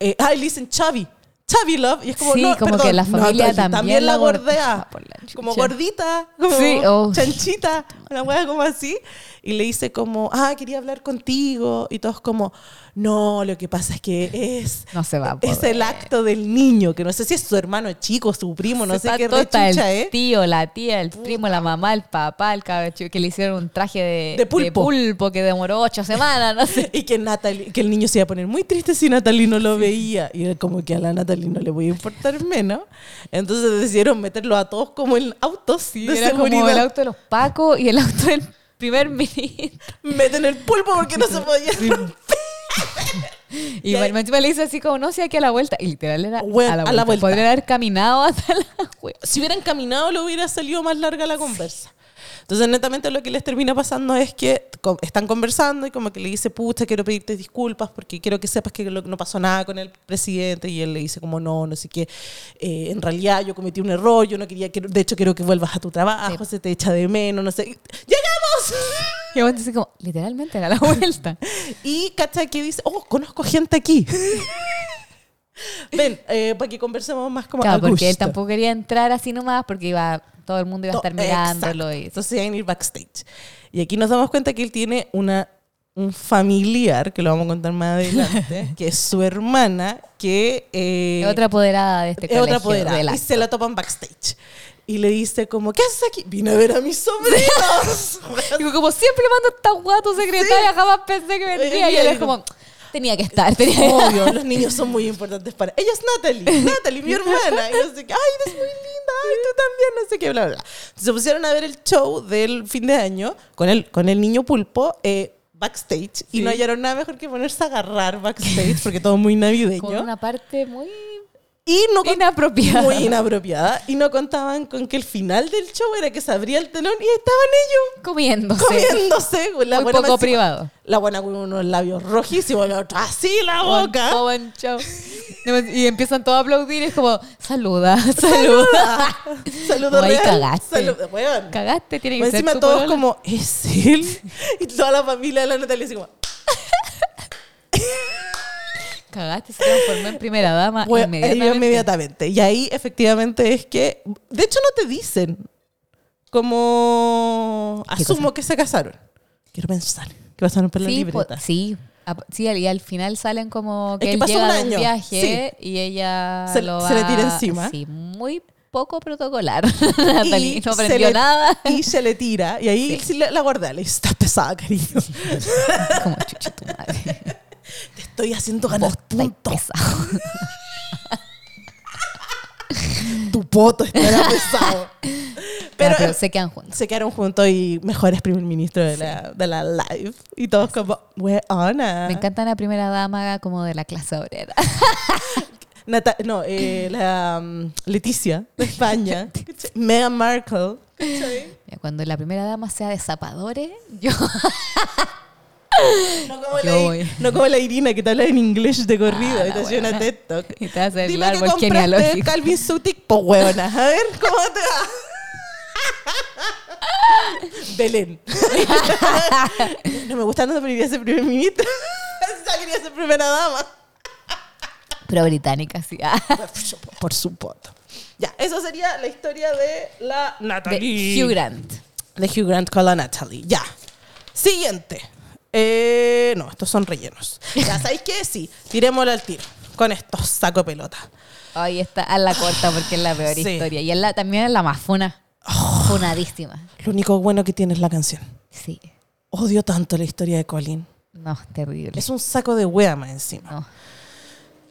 Speaker 1: Eh, ay, le dicen Chavi. Chavi Love. Y es como,
Speaker 3: Sí,
Speaker 1: no,
Speaker 3: como
Speaker 1: perdón,
Speaker 3: que la familia
Speaker 1: Natalie,
Speaker 3: también
Speaker 1: la
Speaker 3: la
Speaker 1: gordea. *laughs*
Speaker 3: la.
Speaker 1: Como gordita, como
Speaker 3: Sí, oh.
Speaker 1: chanchita, una hueá como así. Y le dice como, ah, quería hablar contigo. Y todos como, no, lo que pasa es que es...
Speaker 3: No se va
Speaker 1: Es el acto del niño, que no sé si es su hermano chico, su primo, no sé
Speaker 3: Está
Speaker 1: qué rechucha,
Speaker 3: el
Speaker 1: ¿eh?
Speaker 3: tío, la tía, el primo, la mamá, el papá, el cabecho, que le hicieron un traje de,
Speaker 1: De pulpo.
Speaker 3: pulpo que demoró ocho semanas, no sé. *laughs*
Speaker 1: Y que, Natalie, que el niño se iba a poner muy triste si Natalie no lo veía. Y era como que a la Natalie no le voy a importar menos. Entonces decidieron meterlo a todos como en autos de
Speaker 3: Era
Speaker 1: seguridad.
Speaker 3: como el auto de los pacos y el auto del primer *laughs* ministro.
Speaker 1: Meten el pulpo porque no se podía. *laughs*
Speaker 3: Y
Speaker 1: Y ahí-
Speaker 3: encima le dice así como, no sé, aquí a la vuelta. Y literal era a, la
Speaker 1: a la vuelta.
Speaker 3: Podrían haber caminado hasta la. *laughs*
Speaker 1: Si hubieran caminado, le hubiera salido más larga la conversa. Entonces, netamente lo que les termina pasando es que están conversando y como que le dice, pucha, quiero pedirte disculpas porque quiero que sepas que no pasó nada con el presidente. Y él le dice como, no, no sé qué. Eh, en realidad yo cometí un error, yo no quería, que, de hecho quiero que vuelvas a tu trabajo,
Speaker 3: Sí.
Speaker 1: se te echa de menos, no sé. ¡Llegamos! *laughs*
Speaker 3: Y vos dice como, literalmente a la vuelta. *laughs*
Speaker 1: Y cacha que dice, oh, conozco gente aquí. *laughs* Ven, eh, para que conversemos más como
Speaker 3: Claro, porque él tampoco quería entrar así nomás porque iba todo el mundo iba a estar
Speaker 1: To-
Speaker 3: mirándolo. Y,
Speaker 1: Entonces iban a ir backstage. Y aquí nos damos cuenta que él tiene una, un familiar, que lo vamos a contar más adelante, *laughs* que es su hermana, que eh,
Speaker 3: otra apoderada de este
Speaker 1: es otra
Speaker 3: colegio.
Speaker 1: apoderada.
Speaker 3: del
Speaker 1: Y se la topan backstage. Y le dice como, ¿qué haces aquí? Vine a ver a mis sobrinos. *laughs*
Speaker 3: Digo, como siempre mando esta guato secretaria, jamás pensé que vendría.
Speaker 1: Y
Speaker 3: él es como, tenía que estar, tenía que.
Speaker 1: Obvio, los niños son muy importantes para... Ella es Natalie, Natalie, mi hermana. Y sé qué, ay, eres muy linda, ay, tú también, no sé qué, bla, bla. Entonces se pusieron a ver el show del fin de año con el, con el niño pulpo eh, backstage y no hallaron nada mejor que ponerse a agarrar backstage porque todo muy navideño.
Speaker 3: Con una parte muy
Speaker 1: Y no
Speaker 3: inapropiada.
Speaker 1: Muy inapropiada. Y no contaban con que el final del show era que se abría el telón y estaban ellos
Speaker 3: comiéndose.
Speaker 1: comiéndose. La
Speaker 3: Muy poco privado.
Speaker 1: La buena con unos labios rojísimos, la otra así la boca.
Speaker 3: Todo en show. Y empiezan todos a aplaudir. Es como, saluda, *laughs* saluda.
Speaker 1: Saludos
Speaker 3: Ahí cagaste.
Speaker 1: Weón.
Speaker 3: Cagaste, tiene que
Speaker 1: Más
Speaker 3: ser
Speaker 1: Encima todos como, ¿es él? *laughs* Y toda la familia de la Natalia así como,
Speaker 3: Cagaste, se transformó en primera dama
Speaker 1: "Weón",
Speaker 3: inmediatamente.
Speaker 1: inmediatamente. Y ahí efectivamente es que, de hecho no te dicen como,
Speaker 3: ¿Qué
Speaker 1: asumo que se casaron. Quiero pensar que pasaron por la
Speaker 3: Sí,
Speaker 1: libreta.
Speaker 3: po- sí. Sí, y al final salen como
Speaker 1: Es
Speaker 3: que,
Speaker 1: que
Speaker 3: él
Speaker 1: pasó
Speaker 3: llega
Speaker 1: un
Speaker 3: de un
Speaker 1: año,
Speaker 3: viaje y ella
Speaker 1: Se-
Speaker 3: lo
Speaker 1: se le
Speaker 3: va-
Speaker 1: tira encima.
Speaker 3: Sí, muy poco protocolar. *laughs* Natalie no aprendió
Speaker 1: le-
Speaker 3: nada.
Speaker 1: Y se le tira. Y ahí sí. la, la guarda. Le dice, estás pesada, cariño. *laughs*
Speaker 3: como chucha tu madre.
Speaker 1: Estoy haciendo ganar puntos. *laughs* Tu poto estará pesado.
Speaker 3: Pero,
Speaker 1: Pero,
Speaker 3: se quedan juntos.
Speaker 1: se quedaron juntos y mejores primer ministro de la, de la live. Y todos como, weona.
Speaker 3: Me encanta la primera dama como de la clase obrera. *laughs*
Speaker 1: Nata- no, eh, la um, Leticia de España. *laughs* Meghan Markle.
Speaker 3: Cuando la primera dama sea de zapadores, yo
Speaker 1: No como, la, no como la Irina que te habla en inglés de corrido
Speaker 3: Ah,
Speaker 1: y te hace una. TED Talk.
Speaker 3: Y te hace el árbol genealógico.
Speaker 1: Calvin Sutik, pues huevona. A ver, ¿cómo te va? Belén. no me gusta nada, pero iría a ser primer ministro. Quería ser primera dama.
Speaker 3: pero británica, sí. Ah.
Speaker 1: Por su poto. Ya, eso sería la historia de la
Speaker 3: De
Speaker 1: Natalie.
Speaker 3: Hugh Grant.
Speaker 1: De Hugh Grant con la Natalie. Ya. Siguiente. Eh, no, estos son rellenos. *laughs* Ya, ¿sabéis qué? Sí, tirémoslo al tiro. Con estos saco de pelota.
Speaker 3: Ahí está, a la corta porque es la peor
Speaker 1: Sí. Oh.
Speaker 3: historia. Y es la, también es la más funa. Funadísima.
Speaker 1: Lo único bueno que tiene es la canción.
Speaker 3: Sí.
Speaker 1: Odio tanto la historia de Colin.
Speaker 3: No, terrible.
Speaker 1: Es un saco de wea más encima.
Speaker 3: No.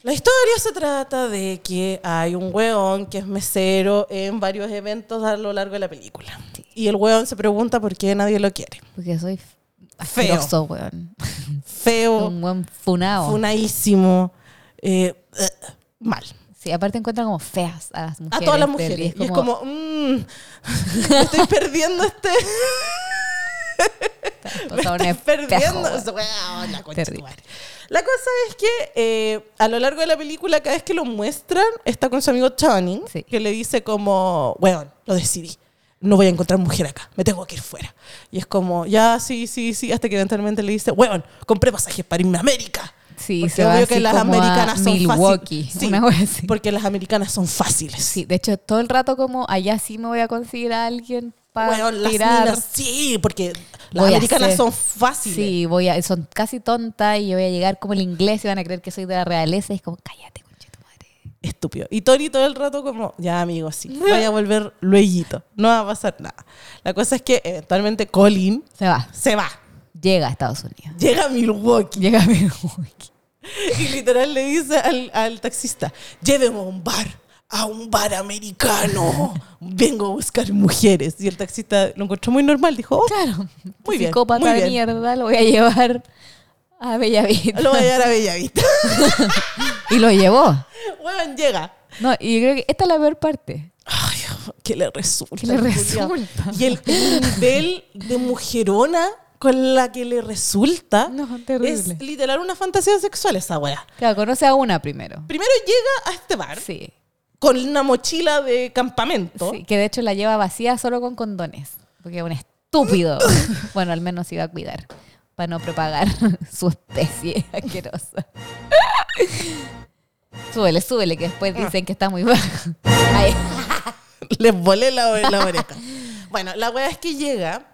Speaker 1: La historia se trata de que hay un weón que es mesero en varios eventos a lo largo de la película. Y el weón se pregunta por qué nadie lo quiere.
Speaker 3: Porque soy
Speaker 1: Feo.
Speaker 3: weón. *laughs*
Speaker 1: Feo,
Speaker 3: Un buen funao.
Speaker 1: funadísimo, eh, eh, mal.
Speaker 3: Sí, aparte encuentra como feas a las mujeres.
Speaker 1: A todas las mujeres. Y es como, mm, me *laughs* estoy perdiendo este... *laughs* Estás perdiendo.
Speaker 3: espejo,
Speaker 1: la cosa es que eh, a lo largo de la película, cada vez que lo muestran, está con su amigo Tony,
Speaker 3: Sí.
Speaker 1: que le dice como, weón, lo decidí. No voy a encontrar mujer acá, me tengo que ir fuera. Y es como, ya, sí, sí, sí, hasta que eventualmente le dice, weón, compré pasajes para irme a América.
Speaker 3: Sí,
Speaker 1: Porque
Speaker 3: se
Speaker 1: obvio que las americanas son
Speaker 3: Milwaukee, wea así.
Speaker 1: porque las americanas son fáciles.
Speaker 3: Sí, de hecho, todo el rato como allá sí me voy a conseguir a alguien para
Speaker 1: las
Speaker 3: tirar.
Speaker 1: minas, sí, porque las
Speaker 3: Voy
Speaker 1: americanas son fáciles.
Speaker 3: Sí, voy a, son casi tontas y yo voy a llegar como el inglés y van a creer que soy de la realeza. Y es como, cállate.
Speaker 1: Estúpido. Y Tori todo el rato como, ya amigo, sí, *laughs* vaya a volver lueguito, no va a pasar nada. La cosa es que eventualmente Colin
Speaker 3: Se va.
Speaker 1: se va,
Speaker 3: Llega a Estados Unidos.
Speaker 1: llega a Milwaukee
Speaker 3: Llega a Milwaukee. *laughs*
Speaker 1: y literal le dice al, al taxista, lléveme a un bar a un bar americano. Vengo a buscar mujeres. Y el taxista lo encontró muy normal. Dijo, oh,
Speaker 3: Claro.
Speaker 1: Muy bien,
Speaker 3: Psicópata
Speaker 1: muy
Speaker 3: de
Speaker 1: bien.
Speaker 3: mierda, lo voy a llevar a Bellavista.
Speaker 1: lo voy a llevar a Bellavista. *laughs*
Speaker 3: Y lo llevó. *laughs*
Speaker 1: bueno, llega.
Speaker 3: No, y yo creo que esta es la peor parte.
Speaker 1: Ay, ¿qué le resulta? Y el, el nivel de mujerona con la que le resulta
Speaker 3: No,
Speaker 1: es literal una fantasía sexual esa wea.
Speaker 3: Claro, conoce a una primero.
Speaker 1: Primero llega a este bar
Speaker 3: Sí.
Speaker 1: con una mochila de campamento.
Speaker 3: sí. Que de hecho la lleva vacía solo con condones. Porque es un estúpido. *laughs* bueno, al menos se iba a cuidar. Para no propagar *laughs* su especie asquerosa. Súbele, súbele, que después dicen que está muy bajo. *laughs* Ahí.
Speaker 1: Les volé la, la oreja. *laughs* Bueno, la wea es que llega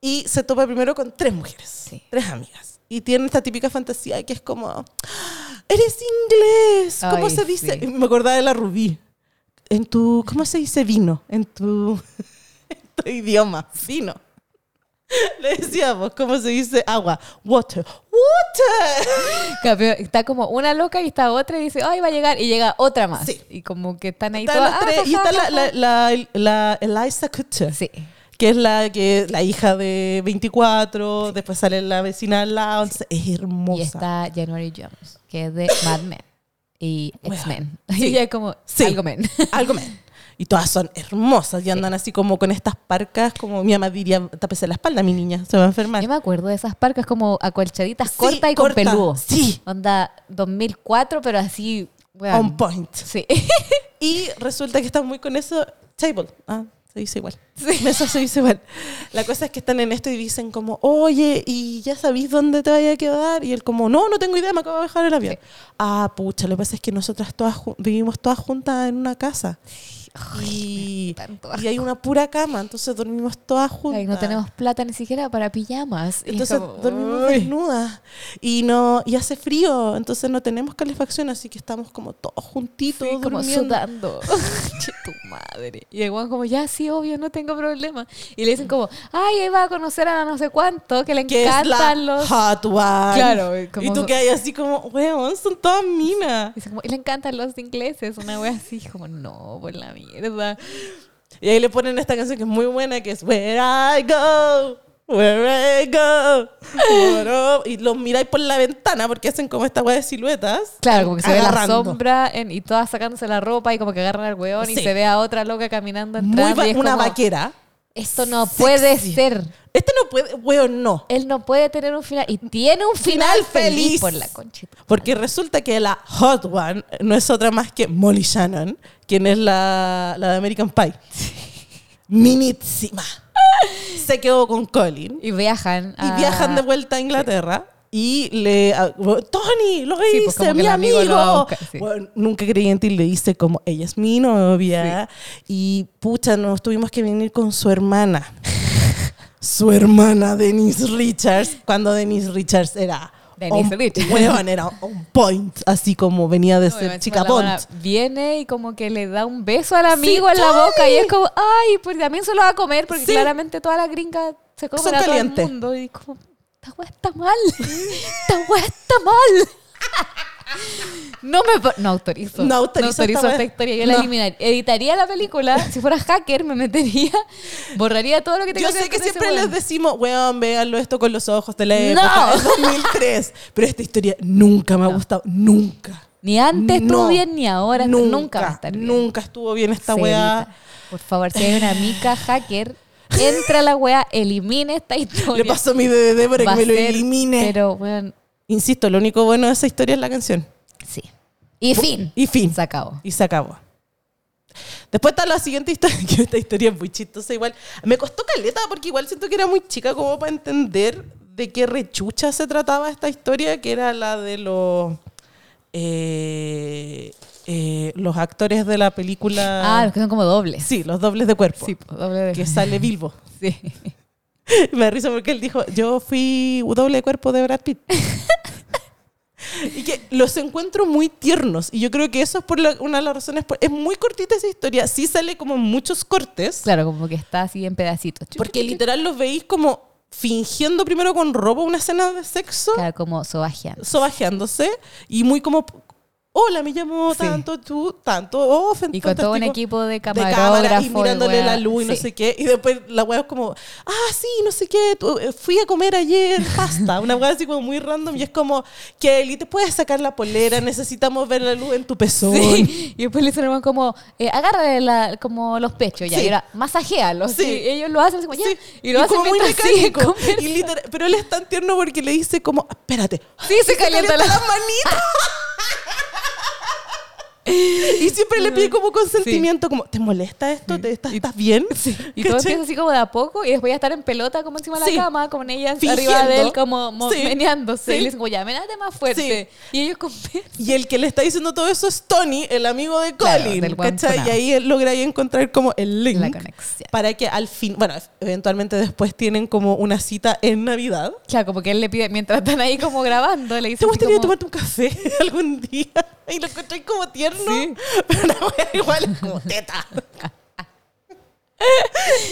Speaker 1: y se topa primero con tres mujeres,
Speaker 3: Sí.
Speaker 1: tres amigas. Y tiene esta típica fantasía que es como, "Ah, eres inglés, ¿cómo
Speaker 3: Ay,
Speaker 1: se dice?
Speaker 3: sí.
Speaker 1: Me acordaba de la Rubí. En tu, ¿cómo se dice vino? En tu, *laughs* en tu idioma, vino. *laughs* Le decíamos, ¿cómo se dice agua? Water. Water. *laughs*
Speaker 3: Está como una loca y está otra y dice, ay, va a llegar. Y llega otra más.
Speaker 1: Sí.
Speaker 3: Y como que están ahí
Speaker 1: Están
Speaker 3: todas.
Speaker 1: las
Speaker 3: "Ah,
Speaker 1: tres, y está la,
Speaker 3: jaja".
Speaker 1: la, la, la Eliza Kutcher.
Speaker 3: Sí.
Speaker 1: que es la que la hija de 24, después sale la vecina al lado, es hermosa.
Speaker 3: Y está January Jones, que es de Mad Men y X-Men. *laughs* Y ella es como algo men.
Speaker 1: Algo men. Y todas son hermosas y andan así como con estas parcas, como mi mamá diría, tápese la espalda, mi niña, se va a enfermar.
Speaker 3: Yo me acuerdo de esas parcas como acolchaditas
Speaker 1: Sí,
Speaker 3: cortas y
Speaker 1: corta.
Speaker 3: con peludo.
Speaker 1: Sí.
Speaker 3: Onda 2004, pero así. weón.
Speaker 1: On point.
Speaker 3: Sí.
Speaker 1: Y resulta que están muy con eso, table. Ah, se dice igual. Mesa *laughs* se dice igual. La cosa es que están en esto y dicen como, oye, ¿y ya sabéis dónde te vaya a quedar? Y él como, no, no tengo idea, me acabo de dejar el avión. Ah, pucha, lo que pasa es que nosotras todas vivimos todas juntas en una casa. Y, y hay una pura cama, entonces dormimos todas juntas.
Speaker 3: Ay, no tenemos plata ni siquiera para pijamas. Y es
Speaker 1: Entonces
Speaker 3: como,
Speaker 1: dormimos
Speaker 3: uy.
Speaker 1: desnudas y no y hace frío, entonces no tenemos calefacción, así que estamos como todos juntitos
Speaker 3: Sí, como sudando. *laughs* che, tu madre. Y el guan como, ya, sí, obvio, no tengo problema. Y le dicen como, ay, ahí va a conocer a no sé cuánto, que le encantan los...
Speaker 1: hot one.
Speaker 3: Claro,
Speaker 1: y
Speaker 3: como-
Speaker 1: tú que hay así como, weón, son todas minas.
Speaker 3: Dice como, y le encantan los ingleses, una wea así, como, no, por la mierda.
Speaker 1: Y ahí le ponen esta canción que es muy buena, que es Where I Go, Where I Go. Y los miráis por la ventana porque hacen como esta weá de siluetas.
Speaker 3: Claro, como que se ve la sombra en- y todas sacándose la ropa y como que agarran al weón y se ve a otra loca caminando
Speaker 1: Muy
Speaker 3: atrás.
Speaker 1: va-
Speaker 3: y es
Speaker 1: una
Speaker 3: como,
Speaker 1: vaquera.
Speaker 3: Esto no
Speaker 1: Sexy.
Speaker 3: puede ser.
Speaker 1: Este no puede, weón, no.
Speaker 3: Él no puede tener un final. Y tiene un final,
Speaker 1: Final
Speaker 3: feliz.
Speaker 1: feliz.
Speaker 3: por la conchita.
Speaker 1: Porque resulta que la Hot One no es otra más que Molly Shannon, quien es la, la de American Pie. Minísima. Se quedó con Colin
Speaker 3: Y viajan.
Speaker 1: y
Speaker 3: a-
Speaker 1: viajan de vuelta a Inglaterra. Y le. a- Tony, lo
Speaker 3: Sí,
Speaker 1: hice,
Speaker 3: pues
Speaker 1: mi
Speaker 3: amigo
Speaker 1: amigo.
Speaker 3: lo va a buscar, sí.
Speaker 1: Bueno, nunca creí en ti, le dice como ella es mi novia. Y pucha, nos tuvimos que venir con su hermana. su hermana, Denise Richards, cuando Denise Richards era.
Speaker 3: Denise Richards.
Speaker 1: weón, era on point, así como venía de
Speaker 3: No,
Speaker 1: ser chica
Speaker 3: Viene y como que le da un beso al amigo en la boca y es como, ay, pues también se lo va a comer porque
Speaker 1: Sí.
Speaker 3: claramente toda la gringa se come a todo el mundo y como, esta weá está mal, esta weá está mal. No me no autorizo.
Speaker 1: No autorizo esta
Speaker 3: esta
Speaker 1: weá.
Speaker 3: historia. Yo la
Speaker 1: No.
Speaker 3: eliminaría. Editaría la película. Si fuera hacker, me metería. Borraría todo lo que tenga
Speaker 1: Yo sé que siempre les decimos, weón, véanlo esto con los ojos de la
Speaker 3: No.
Speaker 1: época del 2003. Pero esta historia nunca me ha gustado, nunca.
Speaker 3: Ni antes estuvo
Speaker 1: No,
Speaker 3: bien, ni ahora. Nunca, va a estar bien.
Speaker 1: Nunca estuvo bien esta weá.
Speaker 3: Por favor, si hay una mica hacker, entra la weá, elimine esta historia.
Speaker 1: Le paso mi DVD para
Speaker 3: Va
Speaker 1: que me lo
Speaker 3: ser-
Speaker 1: elimine.
Speaker 3: Pero, bueno,
Speaker 1: Insisto, lo único bueno de esa historia es la canción.
Speaker 3: sí. Y fin.
Speaker 1: Y fin.
Speaker 3: Se acabó.
Speaker 1: Y se acabó. Después está la siguiente historia, *laughs* que esta historia es muy chistosa igual. Me costó caleta porque igual siento que era muy chica como para entender de qué rechucha se trataba esta historia, que era la de los eh, eh, los actores de la película.
Speaker 3: Ah, los que son como dobles.
Speaker 1: Sí, los dobles de cuerpo.
Speaker 3: Sí, pues, doble de...
Speaker 1: Que sale Bilbo. *laughs*
Speaker 3: Sí. *laughs*
Speaker 1: Me da risa porque él dijo, yo fui doble de cuerpo de Brad Pitt. *laughs* y que los encuentro muy tiernos. Y yo creo que eso es por la- una de las razones. por- es muy cortita esa historia. Sí sale como muchos cortes.
Speaker 3: Claro, como que está así en pedacitos.
Speaker 1: Porque literal los veis como fingiendo primero con robo una escena de sexo,
Speaker 3: Claro, como sobajeando.
Speaker 1: sobajeándose y muy como hola, me llamo
Speaker 3: Sí.
Speaker 1: tanto, tú, tanto, oh,
Speaker 3: Y con todo un
Speaker 1: fantástico".
Speaker 3: equipo de
Speaker 1: de
Speaker 3: camarógrafo.
Speaker 1: cámara y
Speaker 3: y
Speaker 1: mirándole
Speaker 3: weá.
Speaker 1: la luz y no
Speaker 3: Sí.
Speaker 1: sé qué. Y después la weá es como, ah, sí, no sé qué, eh, fui a comer ayer pasta. *laughs* Una weá así como muy random y es como, Kelly, ¿te puedes sacar la polera? Necesitamos ver la luz en tu pezón.
Speaker 3: Sí. Y después le dicen como, eh, agárrale la- como los pechos ya. Y era, masajéalo.
Speaker 1: Sí.
Speaker 3: Sí. Ellos lo hacen así como, ya. Y lo hacen
Speaker 1: como muy mecánico. Y literal- pero él es tan tierno porque le dice como, espérate.
Speaker 3: Sí, se calienta la- *laughs*
Speaker 1: las manitas. Y siempre le pide como consentimiento, como, ¿te molesta esto? ¿Te, estás, ¿Estás bien?
Speaker 3: Y todo
Speaker 1: ¿Cachai?
Speaker 3: empieza así como de a poco y después ya estar en pelota como encima de
Speaker 1: Sí.
Speaker 3: la cama, con ella
Speaker 1: Fingiendo.
Speaker 3: arriba de él como mo-
Speaker 1: Sí.
Speaker 3: meneándose.
Speaker 1: Sí.
Speaker 3: Y le dicen como, ya, menate más fuerte. Y ellos conversan.
Speaker 1: Y el que le está diciendo todo eso es Tony, el amigo de
Speaker 3: Claro,
Speaker 1: Colin.
Speaker 3: funado.
Speaker 1: Y ahí él logra ahí encontrar como el link.
Speaker 3: La conexión.
Speaker 1: Para que al fin, bueno, eventualmente después tienen como una cita en Navidad.
Speaker 3: Claro, como que él le pide, mientras están ahí como grabando, le dice
Speaker 1: ¿Te gustaría
Speaker 3: como,
Speaker 1: tomarte un café *laughs* algún día? Y lo encontré como tierno.
Speaker 3: Sí. *laughs*
Speaker 1: Pero la wea igual es como teta.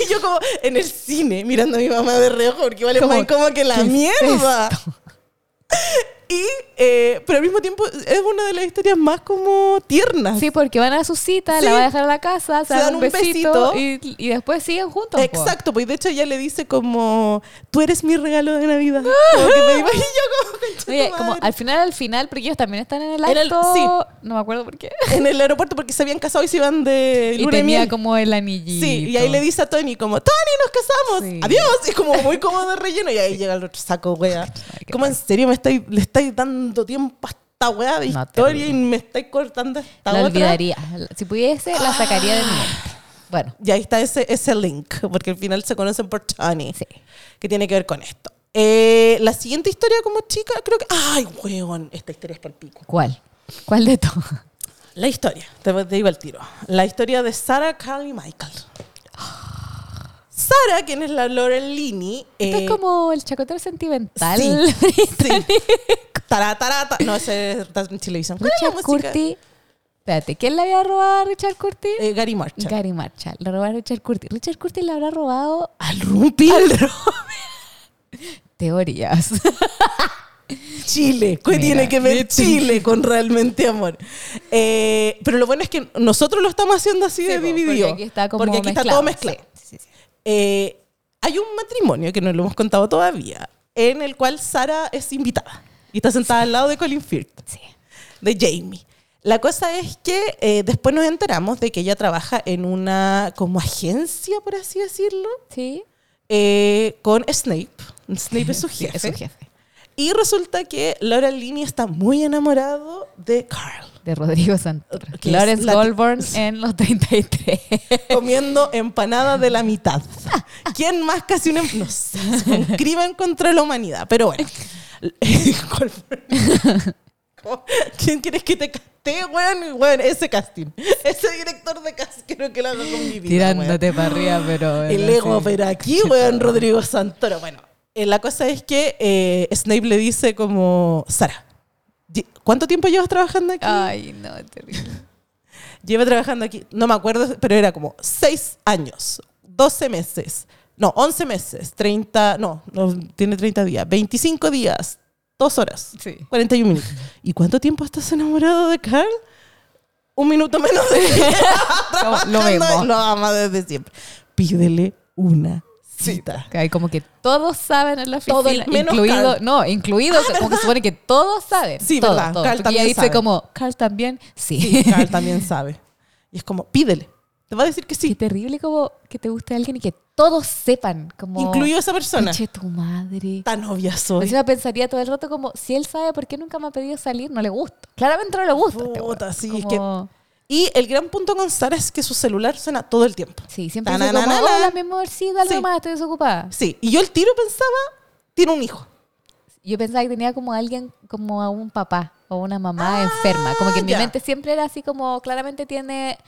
Speaker 1: y *laughs* yo como en el cine mirando a mi mamá de reojo porque igual es
Speaker 3: Como,
Speaker 1: más como que la
Speaker 3: ¿qué es
Speaker 1: mierda. *laughs* y, eh, pero al mismo tiempo es una de las historias más como tiernas.
Speaker 3: Sí, porque van a su cita,
Speaker 1: Sí.
Speaker 3: la va a dejar a la casa, se, dan un besito,
Speaker 1: besito.
Speaker 3: Y, y después siguen juntos.
Speaker 1: Exacto, pues de hecho ella le dice como, tú eres mi regalo de Navidad. *laughs* Como que me imagino como,
Speaker 3: al final, al final, porque ellos también están en el
Speaker 1: En el-
Speaker 3: acto.
Speaker 1: sí.
Speaker 3: No me acuerdo por qué.
Speaker 1: en el aeropuerto porque se habían casado y se iban de
Speaker 3: Y
Speaker 1: luna de
Speaker 3: tenía
Speaker 1: miel.
Speaker 3: como el anillito.
Speaker 1: Sí, y ahí le dice a Tony como, Tony, nos casamos,
Speaker 3: Sí.
Speaker 1: adiós. Y como muy cómodo de relleno y ahí llega el otro saco, wea.
Speaker 3: Ay,
Speaker 1: Como en serio me estáis, le estáis dando tiempo a esta wea de
Speaker 3: No,
Speaker 1: historia y me estáis cortando esta
Speaker 3: La
Speaker 1: otra.
Speaker 3: olvidaría. Si pudiese, la sacaría de mi mente. Bueno,
Speaker 1: Y ahí está ese, ese link, porque al final se conocen por Tony,
Speaker 3: Sí.
Speaker 1: que tiene que ver con esto. Eh, la siguiente historia como chica, creo que... Ay, weón, esta historia es para el pico.
Speaker 3: ¿cuál? ¿Cuál de todas?
Speaker 1: La historia, te, te iba al tiro. La historia de Sarah, Carl y Michael. Sarah, quien es la Lauren Linney.
Speaker 3: Esto
Speaker 1: eh,
Speaker 3: es como el chacotero sentimental.
Speaker 1: Sí, *laughs* sí. Tará, tará, ta- No, ese está en televisión. ¿Cuál es la
Speaker 3: Richard? Curtis. Espérate, ¿quién le había robado a Richard Curtis?
Speaker 1: Eh, Gary Marshall.
Speaker 3: Gary Marshall. Le robó a Richard Curtis. Richard Curtis le habrá robado
Speaker 1: Al Rumpi. *laughs*
Speaker 3: teorías. *laughs*
Speaker 1: Chile. ¿Qué
Speaker 3: Mira,
Speaker 1: tiene que ver. Chile con realmente amor? Eh, pero lo bueno es que nosotros lo estamos haciendo así de
Speaker 3: Sí,
Speaker 1: dividido.
Speaker 3: Porque aquí está como
Speaker 1: Porque aquí está todo mezclado.
Speaker 3: Sí, sí.
Speaker 1: Eh, hay un matrimonio que no lo hemos contado todavía, en el cual Sara es invitada y está sentada al lado de Colin Firth,
Speaker 3: Sí.
Speaker 1: de Jamie. La cosa es que eh, después nos enteramos de que ella trabaja en una como agencia, por así decirlo,
Speaker 3: Sí.
Speaker 1: eh, con Snape. Snape es su *laughs*
Speaker 3: Sí,
Speaker 1: jefe.
Speaker 3: es su jefe.
Speaker 1: Y resulta que Laura Linney está muy enamorado de Carl,
Speaker 3: De Rodrigo
Speaker 1: es
Speaker 3: Lawrence
Speaker 1: la-
Speaker 3: Goldborn *laughs* en los 33.
Speaker 1: comiendo empanada de la mitad. ¿Quién más casi una... em- No sé, un crimen contra la humanidad. Pero bueno. *laughs* ¿Quién quieres que te castee, weón? Weón, ese casting. Ese director de casting creo que lo hago con mi vida, weón.
Speaker 3: Tirándote para arriba, pero.
Speaker 1: El ego,
Speaker 3: sí.
Speaker 1: pero aquí, weón, Rodrigo Santoro. Bueno, eh, la cosa es que eh, Snape le dice como, Sara, ¿cuánto tiempo llevas trabajando aquí?
Speaker 3: Ay, no, terrible. *laughs*
Speaker 1: Lleva trabajando aquí, no me acuerdo, pero era como 6 años, 12 meses, no, 11 meses, 30, no, no tiene 30 días, 25 días, 2 horas,
Speaker 3: Sí.
Speaker 1: 41 minutos. ¿Y cuánto tiempo estás enamorado de Carl? Un minuto menos de *laughs*
Speaker 3: lo mismo.
Speaker 1: Lo ama desde siempre. Pídele una cita.
Speaker 3: Que hay como que todos saben en la oficina,
Speaker 1: menos
Speaker 3: incluido,
Speaker 1: Carl.
Speaker 3: no, incluido,
Speaker 1: Ah,
Speaker 3: como que supone que todos saben.
Speaker 1: Sí,
Speaker 3: todos,
Speaker 1: verdad,
Speaker 3: todos.
Speaker 1: Carl también
Speaker 3: dice
Speaker 1: sabe.
Speaker 3: como, Carl también, sí.
Speaker 1: Sí, Carl también sabe. Y es como, pídele. Te va a decir que
Speaker 3: Qué
Speaker 1: sí.
Speaker 3: terrible como que te guste alguien y que todos sepan, como...
Speaker 1: Incluido esa persona.
Speaker 3: Conche tu madre.
Speaker 1: Tan obvia soy.
Speaker 3: Encima pensaría todo el rato como, si él sabe por qué nunca me ha pedido salir, no le gusta. Claramente no le gusta. este
Speaker 1: Puta,
Speaker 3: weón.
Speaker 1: sí, es
Speaker 3: Como-
Speaker 1: Y el gran punto con Sara es que su celular suena todo el tiempo.
Speaker 3: Sí, siempre dice como, hola, mi amor, sí, dale
Speaker 1: Sí.
Speaker 3: nomás, estoy desocupada.
Speaker 1: Sí, y yo el tiro pensaba, tiene un hijo.
Speaker 3: Yo pensaba que tenía como alguien, como a un papá o una mamá enferma. Como que en mi
Speaker 1: Ah, ya.
Speaker 3: mente siempre era así como, claramente tiene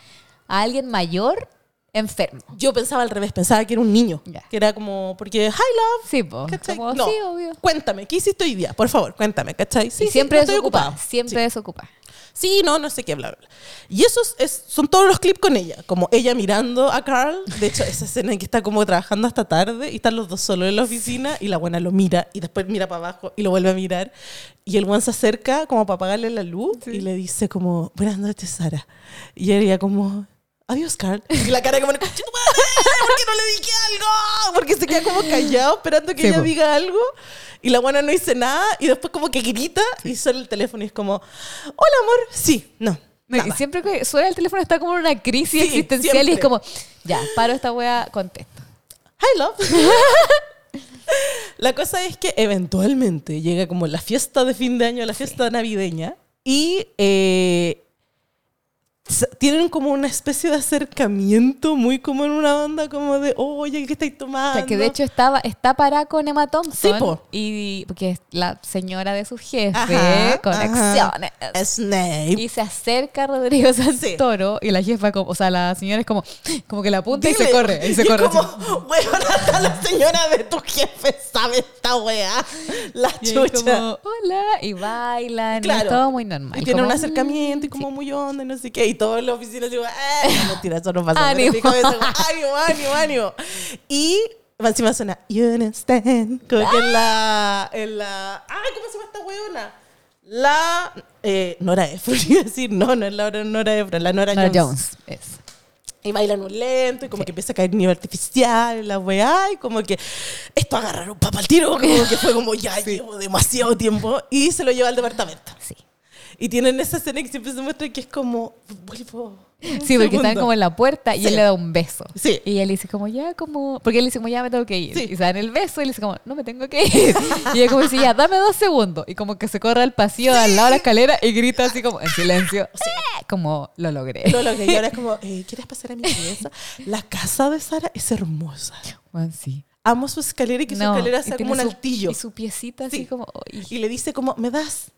Speaker 3: a alguien mayor enfermo.
Speaker 1: Yo pensaba al revés, pensaba que era un niño.
Speaker 3: Ya.
Speaker 1: Que era como, porque, hi love.
Speaker 3: Sí, po. Como,
Speaker 1: No.
Speaker 3: sí, obvio.
Speaker 1: Cuéntame, ¿qué hiciste hoy día? Por favor, cuéntame, ¿cachai? Sí,
Speaker 3: y
Speaker 1: sí,
Speaker 3: siempre
Speaker 1: no
Speaker 3: desocupada.
Speaker 1: ocupado.
Speaker 3: Siempre
Speaker 1: Sí.
Speaker 3: desocupada.
Speaker 1: Sí, no, no sé qué, bla, bla, bla. Y esos es, son todos los clips con ella. Como ella mirando a Carl. De hecho, esa escena en que está como trabajando hasta tarde y están los dos solos en la oficina y la buena lo mira y después mira para abajo y lo vuelve a mirar. Y el buen se acerca como para apagarle la luz y le dice como, buenas noches, Sara. Y ella como... Adiós, Carl. Y *laughs* la cara como, "Conche tu madre, ¿por qué no le dije algo? Porque se queda como callado esperando que
Speaker 3: Sí,
Speaker 1: ella
Speaker 3: po.
Speaker 1: diga algo. Y la buena no dice nada y después como que grita y suena el teléfono y es como, hola, amor. Sí, no.
Speaker 3: Y siempre que suena el teléfono está como en una crisis
Speaker 1: Sí,
Speaker 3: existencial y es
Speaker 1: siempre.
Speaker 3: como, ya, paro esta wea, contesto.
Speaker 1: Hi, love. la cosa es que eventualmente llega como la fiesta de fin de año, la fiesta navideña, y eh, tienen como una especie de acercamiento muy como en una onda como de, oye, ¿qué estáis
Speaker 3: O
Speaker 1: tomando?
Speaker 3: sea, que de hecho estaba, está parada con Emma Thompson.
Speaker 1: Sí, po.
Speaker 3: Y porque es la señora de su jefe,
Speaker 1: Ajá,
Speaker 3: conexiones.
Speaker 1: ajá. Snape.
Speaker 3: Y se acerca Rodrigo Santoro y la jefa, como, o sea, la señora es como, como que la apunta y se corre. Y se
Speaker 1: es
Speaker 3: corre.
Speaker 1: como, weón, hasta la señora de tu jefe sabe esta weá. La
Speaker 3: Y
Speaker 1: chucha.
Speaker 3: como, hola, y bailan, y
Speaker 1: Claro.
Speaker 3: es todo muy normal.
Speaker 1: Y tiene
Speaker 3: como,
Speaker 1: un acercamiento y
Speaker 3: mm,
Speaker 1: como
Speaker 3: sí.
Speaker 1: muy onda y no sé qué. Y todos en la oficina digo, ¡eh! *laughs* No, mentira, eso no pasa. pero
Speaker 3: Ánimo.
Speaker 1: en mi cabeza ánimo, ánimo, ánimo. Y encima suena, you understand. Como que en la, en la... ¡Ay, cómo se llama esta weona! La... Eh, Nora Ephron, *laughs* iba a decir, no, no es la Nora Ephron, la Nora,
Speaker 3: Nora
Speaker 1: Jones.
Speaker 3: Jones. Es.
Speaker 1: Y bailan un lento y como que empieza a caer nieve artificial, la weá, y como que esto agarraron papa al tiro, como que fue como ya llevo demasiado tiempo y se lo lleva al departamento.
Speaker 3: Sí.
Speaker 1: Y tienen esa escena que siempre se muestra que es como, vuelvo.
Speaker 3: Sí, porque están
Speaker 1: segundo.
Speaker 3: como en la puerta y
Speaker 1: Sí.
Speaker 3: él le da un beso.
Speaker 1: Sí.
Speaker 3: Y él dice como, ya, como... Porque él dice como, ya me tengo que ir.
Speaker 1: Sí.
Speaker 3: Y se dan el beso y él dice como, no me tengo que ir. y ella como dice, ya, dame dos segundos. Y como que se corre al pasillo al lado de la escalera y grita así como, en silencio. "Eh", Como, lo logré.
Speaker 1: Lo logré. Y ahora es como, eh, ¿quieres pasar a mi pieza? La casa de Sara es hermosa.
Speaker 3: Bueno, sí.
Speaker 1: Amo su escalera y que su
Speaker 3: No,
Speaker 1: escalera
Speaker 3: y
Speaker 1: sea como un
Speaker 3: su-
Speaker 1: altillo.
Speaker 3: Y su piecita así
Speaker 1: Sí.
Speaker 3: como... "Ay".
Speaker 1: Y le dice como, ¿me das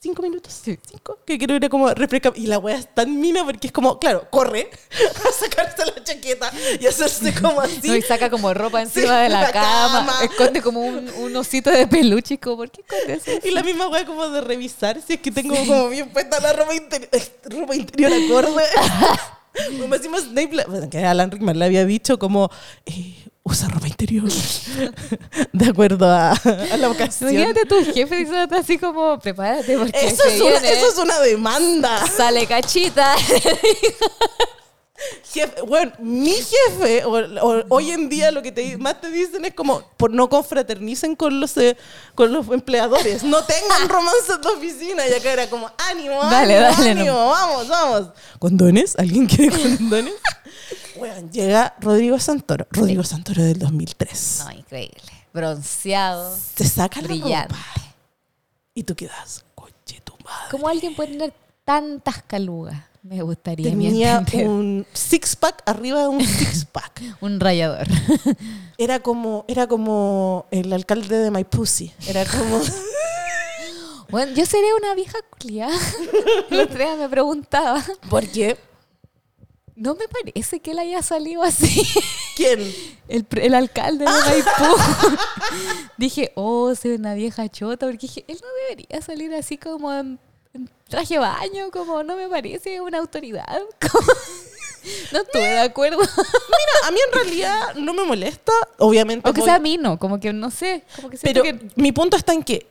Speaker 1: cinco minutos? Cinco. Que quiero ir a como refrescar. Y la wea es tan mina porque es como, claro, corre *laughs* a sacarse la chaqueta y hacerse como así. *laughs*
Speaker 3: No, y saca como ropa
Speaker 1: Sí,
Speaker 3: encima de la,
Speaker 1: la
Speaker 3: cama,
Speaker 1: cama.
Speaker 3: esconde como un, un osito de peluche y como, ¿por qué escondes eso?
Speaker 1: Y la misma wea como de revisar si es que tengo como bien puesta la ropa interior, ropa interior acorde. *laughs* Como decimos Snape, que Alan Rickman le había dicho como, eh, usa ropa interior. *laughs* de acuerdo a, a la ocasión.
Speaker 3: Imagínate tu jefe diciéndote así como, prepárate porque
Speaker 1: Eso es, una,
Speaker 3: viene,
Speaker 1: eso es una demanda.
Speaker 3: sale cachita. *laughs*
Speaker 1: Jefe, bueno, mi jefe, o, o hoy en día lo que te, más te dicen es como, por no confraternicen con los, eh, con los empleadores, no tengan *laughs* romances de oficina. Y acá era como, ánimo,
Speaker 3: Dale,
Speaker 1: ánimo,
Speaker 3: dale,
Speaker 1: ánimo,
Speaker 3: no.
Speaker 1: vamos, vamos. ¿Condones? ¿Alguien quiere condones? Llega Rodrigo Santoro, Rodrigo Santoro del 2003.
Speaker 3: No, increíble. Bronceado.
Speaker 1: Se saca la
Speaker 3: Brillante.
Speaker 1: ropa y tú quedas, coche tu madre.
Speaker 3: ¿Cómo alguien puede tener tantas calugas? Me gustaría
Speaker 1: Tenía *laughs* un six-pack arriba de un six-pack. *laughs*
Speaker 3: un rayador. *laughs*
Speaker 1: Era como, era como el alcalde de Maipú. Era como.
Speaker 3: Bueno, yo seré una vieja culiada. Día me preguntaba.
Speaker 1: Porque,
Speaker 3: No me parece que él haya salido así. *laughs*
Speaker 1: ¿quién?
Speaker 3: El, el alcalde de Maipú. *laughs* dije, oh, soy una vieja chota. Porque dije, él no debería salir así como en, en traje baño. Como no me parece una autoridad. *laughs* Como- no estuve de acuerdo.
Speaker 1: Mira, a mí en realidad no me molesta, obviamente.
Speaker 3: Aunque
Speaker 1: voy-
Speaker 3: sea mino, como que no sé. Como que
Speaker 1: pero
Speaker 3: que.
Speaker 1: mi punto está en que.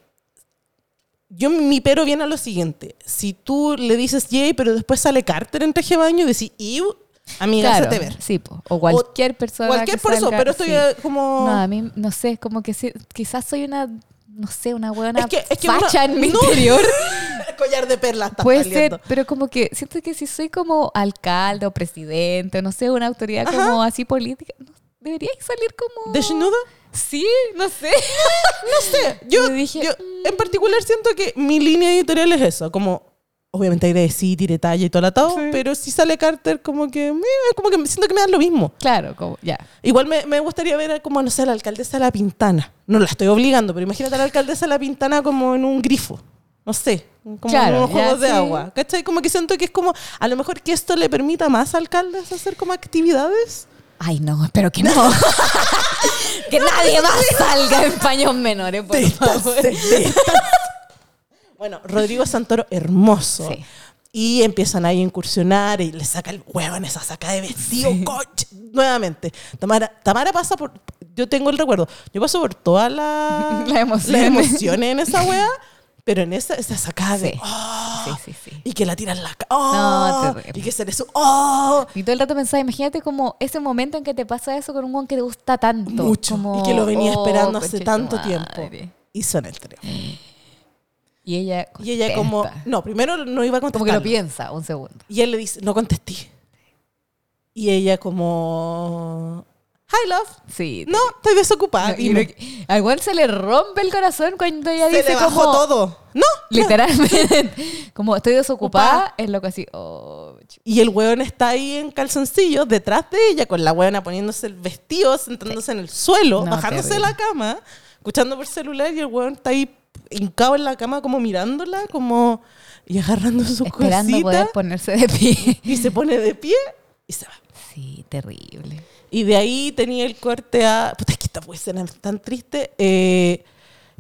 Speaker 1: Yo, mi pero viene a lo siguiente. Si tú le dices Jay, pero después sale Carter en traje de baño y decís, Ew, amiga,
Speaker 3: Claro,
Speaker 1: hazte ver.
Speaker 3: sí, po. o cualquier persona.
Speaker 1: Cualquier persona, pero estoy
Speaker 3: sí.
Speaker 1: eh, como.
Speaker 3: No, a mí, no sé, como que sí- quizás soy una, no sé, una buena
Speaker 1: Es que- es que
Speaker 3: facha
Speaker 1: uno-
Speaker 3: en mi *laughs*
Speaker 1: no.
Speaker 3: interior. *laughs*
Speaker 1: collar de perlas está
Speaker 3: Puede
Speaker 1: saliendo.
Speaker 3: ser, pero como que siento que si soy como alcalde o presidente, o no sé, una autoridad como así política, no, debería salir como...
Speaker 1: ¿Desnuda?
Speaker 3: Sí, no sé. *laughs*
Speaker 1: No sé. Yo,
Speaker 3: dije,
Speaker 1: yo en particular siento que mi línea editorial es eso. Como, obviamente hay de sí, tire talla y todo el atado,
Speaker 3: Sí.
Speaker 1: pero si sale Carter, como que, como que siento que me dan lo mismo.
Speaker 3: Claro, como, ya.
Speaker 1: Igual me, me gustaría ver a como, no sé, a la alcaldesa de La Pintana. No la estoy obligando, pero imagínate a la alcaldesa de La Pintana como en un grifo. no sé, como
Speaker 3: Claro,
Speaker 1: unos
Speaker 3: ya,
Speaker 1: juegos de
Speaker 3: sí.
Speaker 1: agua. ¿Cachai? Como que siento que es como, a lo mejor que esto le permita a más alcaldes hacer como actividades.
Speaker 3: Ay, no, espero que no. *laughs* que nadie más salga en paños menores, por favor.
Speaker 1: Bueno, Rodrigo Santoro, hermoso.
Speaker 3: Sí.
Speaker 1: Y empiezan ahí a incursionar y le saca el huevo en esa saca de vestido, coche. Nuevamente. Tamara, Tamara pasa por. Yo tengo el recuerdo. Yo paso por todas la, *laughs*
Speaker 3: Las emociones.
Speaker 1: las emociones en esa wea, pero en esa, esa sacada de.
Speaker 3: Sí.
Speaker 1: "Oh",
Speaker 3: Sí, sí, sí.
Speaker 1: Y que la tiran la ¡Oh!
Speaker 3: No,
Speaker 1: y que se le su. ¡Oh!
Speaker 3: Y todo el rato pensaba, imagínate como ese momento en que te pasa eso con un guan que te gusta tanto.
Speaker 1: Mucho.
Speaker 3: como,
Speaker 1: y que lo venía
Speaker 3: oh,
Speaker 1: esperando hace
Speaker 3: tu
Speaker 1: tanto
Speaker 3: madre.
Speaker 1: tiempo. Y suena el teléfono.
Speaker 3: Y ella
Speaker 1: Y ella como. No, primero no iba a contestar.
Speaker 3: Como que lo piensa un segundo.
Speaker 1: Y él le dice, no contesté. Y ella como, hi love.
Speaker 3: Sí.
Speaker 1: No, estoy desocupada.
Speaker 3: Y
Speaker 1: dime.
Speaker 3: lo que- al guan se le rompe el corazón cuando ella
Speaker 1: Se
Speaker 3: dice
Speaker 1: le bajó
Speaker 3: como...
Speaker 1: todo. No.
Speaker 3: Literalmente. *laughs* como estoy desocupada, es lo que así... Oh,
Speaker 1: Y el weón está ahí en calzoncillos detrás de ella, con la weona poniéndose el vestido, sentándose en el suelo,
Speaker 3: No,
Speaker 1: bajándose de la cama, escuchando por celular, y el weón está ahí hincado en la cama, como mirándola, como. y agarrando sus
Speaker 3: esperando
Speaker 1: cositas.
Speaker 3: poder ponerse de pie.
Speaker 1: Y se pone de pie y se va.
Speaker 3: Sí, terrible.
Speaker 1: Y de ahí tenía el corte a. Puta, es que esta escena es tan triste. Eh,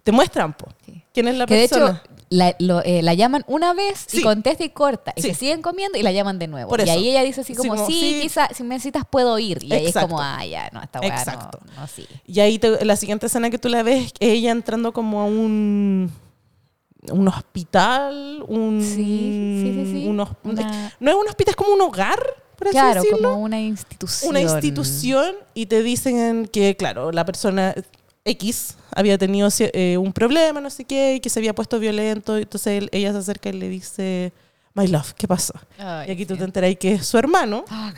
Speaker 1: te muestran, po.
Speaker 3: Sí.
Speaker 1: ¿Quién es la
Speaker 3: Que de
Speaker 1: persona?
Speaker 3: hecho la, lo- eh, la llaman una vez y contesta y corta. Y
Speaker 1: Sí.
Speaker 3: se siguen comiendo y la llaman de nuevo.
Speaker 1: Por
Speaker 3: Y ahí ella dice así
Speaker 1: Sí,
Speaker 3: como,
Speaker 1: como,
Speaker 3: sí, quizá si me necesitas puedo ir. Y ahí es como, ah, ya, no, esta weá
Speaker 1: Exacto.
Speaker 3: no, sí.
Speaker 1: Y ahí te- la siguiente escena que tú la ves es ella entrando como a un. Un hospital, un.
Speaker 3: Sí, sí, sí, sí.
Speaker 1: un hos-
Speaker 3: Una-
Speaker 1: No es un hospital, es como un hogar, por así
Speaker 3: Claro,
Speaker 1: decirlo.
Speaker 3: como una institución.
Speaker 1: una institución y te dicen que, claro, la persona X había tenido eh, un problema, no sé qué, y que se había puesto violento. Entonces él- ella se acerca y le dice, My love, ¿qué pasa?
Speaker 3: Ay,
Speaker 1: y aquí tú te enteras que es su hermano,
Speaker 3: Ah,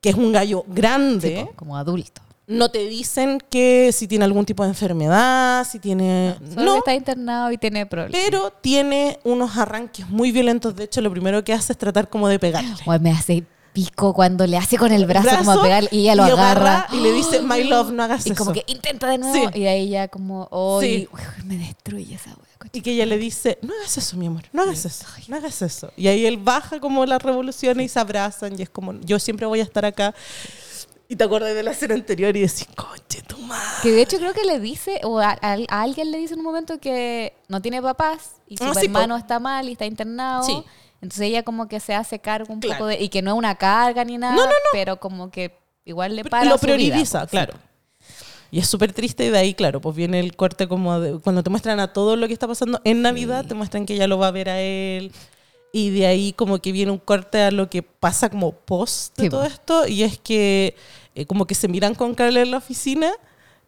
Speaker 1: que es un gallo grande.
Speaker 3: como adulto.
Speaker 1: No te dicen que si tiene algún tipo de enfermedad, si tiene...
Speaker 3: Solo
Speaker 1: No,
Speaker 3: que está internado y tiene problemas.
Speaker 1: pero tiene unos arranques muy violentos. De hecho, lo primero que hace es tratar como de pegarle.
Speaker 3: Me hace pico cuando le hace con el brazo, como a
Speaker 1: Brazo,
Speaker 3: pegar y ella lo
Speaker 1: y
Speaker 3: agarra.
Speaker 1: y le dice, My love, no hagas
Speaker 3: Y
Speaker 1: eso.
Speaker 3: como que intenta de nuevo.
Speaker 1: Sí.
Speaker 3: Y ahí ya como, oh,
Speaker 1: Sí.
Speaker 3: y, uy, me destruye esa wea.
Speaker 1: Y que ella le dice, no hagas eso, mi amor, no hagas eso, no hagas eso. Y ahí él baja como las revoluciones y se abrazan y es como, yo siempre voy a estar acá. Y te acuerdas de la escena anterior y decís, coche, tu madre.
Speaker 3: Que de hecho creo que le dice, o a, a- a alguien le dice en un momento que no tiene papás y su
Speaker 1: Ah, sí,
Speaker 3: hermano
Speaker 1: po.
Speaker 3: está mal y está internado.
Speaker 1: Sí.
Speaker 3: Entonces ella como que se hace cargo un
Speaker 1: Claro.
Speaker 3: poco de... Y que no es una carga ni nada,
Speaker 1: No, no, no.
Speaker 3: pero como que igual le para
Speaker 1: lo
Speaker 3: su vida,
Speaker 1: prioriza,
Speaker 3: sí,
Speaker 1: claro. Y es súper triste y de ahí, claro, pues viene el corte como de, cuando te muestran a todo lo que está pasando en Navidad, te muestran que ella lo va a ver a él. Y de ahí como que viene un corte a lo que pasa como post de
Speaker 3: Sí,
Speaker 1: todo
Speaker 3: po.
Speaker 1: esto. Y es que eh, como que se miran con Carla en la oficina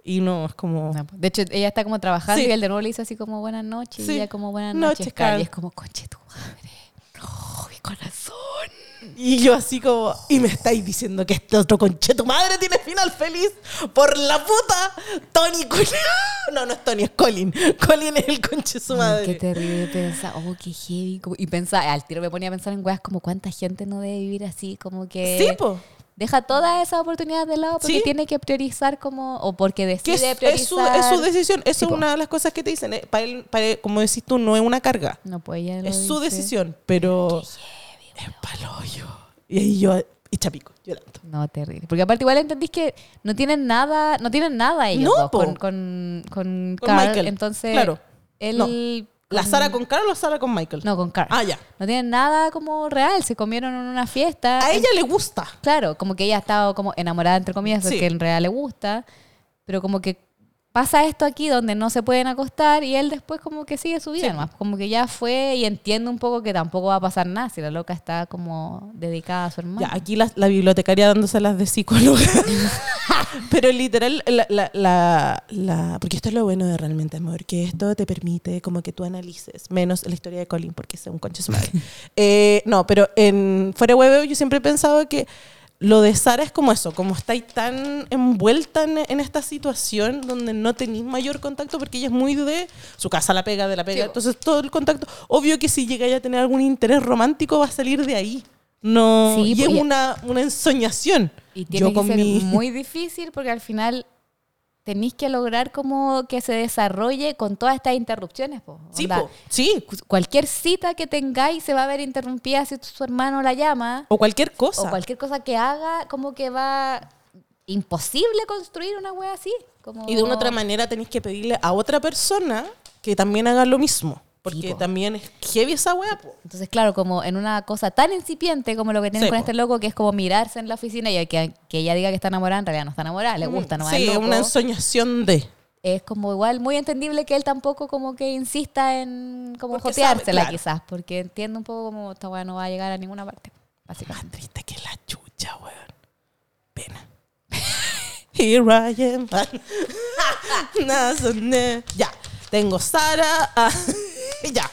Speaker 1: y no, es como...
Speaker 3: No, po. De hecho, ella está como trabajando
Speaker 1: Sí.
Speaker 3: y él de nuevo le dice así como buenas noches.
Speaker 1: Sí.
Speaker 3: Y ella como buenas
Speaker 1: Noches,
Speaker 3: noches, Carl.
Speaker 1: Carl.
Speaker 3: Y es como, conche tu madre. No, mi corazón.
Speaker 1: Y yo así como, y me estáis diciendo que este otro conche tu madre tiene final feliz por la puta Tony Colin. *laughs* No, no es Tony, es Colin. Colin es el conche su
Speaker 3: Ay,
Speaker 1: madre.
Speaker 3: Qué terrible pensar, oh, qué heavy. como- Y pensaba, al tiro me ponía a pensar en weas como cuánta gente no debe vivir así, como que
Speaker 1: Sí, po.
Speaker 3: Deja todas esas oportunidades de lado porque
Speaker 1: Sí.
Speaker 3: tiene que priorizar como, o porque
Speaker 1: Que
Speaker 3: decide
Speaker 1: es, es
Speaker 3: priorizar.
Speaker 1: su, es su decisión. Eso es una de las cosas que te dicen. Para él, para él, como decís tú, no es una carga.
Speaker 3: No, ella lo
Speaker 1: Es su
Speaker 3: dice.
Speaker 1: decisión, pero es paloyo. Y ahí yo, hecha pico, llorando.
Speaker 3: No, terrible. Porque aparte igual entendís que no tienen nada, no tienen nada ellos
Speaker 1: No,
Speaker 3: dos
Speaker 1: po.
Speaker 3: con, con, con,
Speaker 1: Con
Speaker 3: Carl.
Speaker 1: Michael,
Speaker 3: Entonces,
Speaker 1: claro.
Speaker 3: él...
Speaker 1: No. ¿La Sara con Carl o Sara con Michael?
Speaker 3: No, con Carl.
Speaker 1: Ah, ya.
Speaker 3: No tienen nada como real. Se comieron en una fiesta.
Speaker 1: A ella le gusta.
Speaker 3: Claro, como que ella ha estado como enamorada, entre comillas,
Speaker 1: Sí.
Speaker 3: porque en realidad le gusta, pero como que pasa esto aquí donde no se pueden acostar y él después como que sigue su vida
Speaker 1: Sí.
Speaker 3: como que ya fue y entiende un poco que tampoco va a pasar nada si la loca está como dedicada a su hermano.
Speaker 1: Ya, aquí la, la bibliotecaria dándoselas de psicóloga. *laughs* Pero literal, la, la, la, la- Porque esto es lo bueno de realmente amor, que esto te permite como que tú analices, menos la historia de Colin, porque es un concho de su madre. *laughs* Eh, no, pero en fuera huevo yo siempre he pensado que lo de Sara es como eso, como estáis tan envuelta en, en esta situación donde no tenéis mayor contacto, porque ella es muy de su casa, la pega, de la pega.
Speaker 3: Sí.
Speaker 1: Entonces todo el contacto, obvio que si llegáis a tener algún interés romántico va a salir de ahí. No,
Speaker 3: Sí,
Speaker 1: y es una, una ensoñación.
Speaker 3: Y tiene
Speaker 1: Yo
Speaker 3: que
Speaker 1: con
Speaker 3: ser
Speaker 1: mi-
Speaker 3: muy difícil porque al final tenéis que lograr como que se desarrolle con todas estas interrupciones. po.
Speaker 1: Sí, po, sí.
Speaker 3: Cualquier cita que tengáis se va a ver interrumpida si su hermano la llama.
Speaker 1: O cualquier cosa.
Speaker 3: O cualquier cosa que haga, como que va imposible construir una wea así. Como...
Speaker 1: Y de una otra manera tenéis que pedirle a otra persona que también haga lo mismo. Porque
Speaker 3: Sí,
Speaker 1: también es heavy esa po.
Speaker 3: Entonces, claro, como en una cosa tan incipiente como lo que tienen
Speaker 1: Sí,
Speaker 3: con
Speaker 1: po.
Speaker 3: este loco, que es como mirarse en la oficina y que, que ella diga que está enamorada, en realidad no está enamorada, le gusta, ¿no?
Speaker 1: Mm, Sí,
Speaker 3: loco.
Speaker 1: una ensoñación de.
Speaker 3: Es como igual muy entendible que él tampoco como que insista en como joteársela
Speaker 1: claro.
Speaker 3: quizás, porque entiende un poco como esta weá no va a llegar a ninguna parte,
Speaker 1: Más triste que la chucha, weón. Pena. *laughs* Here I am. *laughs* Ya. Tengo Sara. *laughs* *laughs* ya.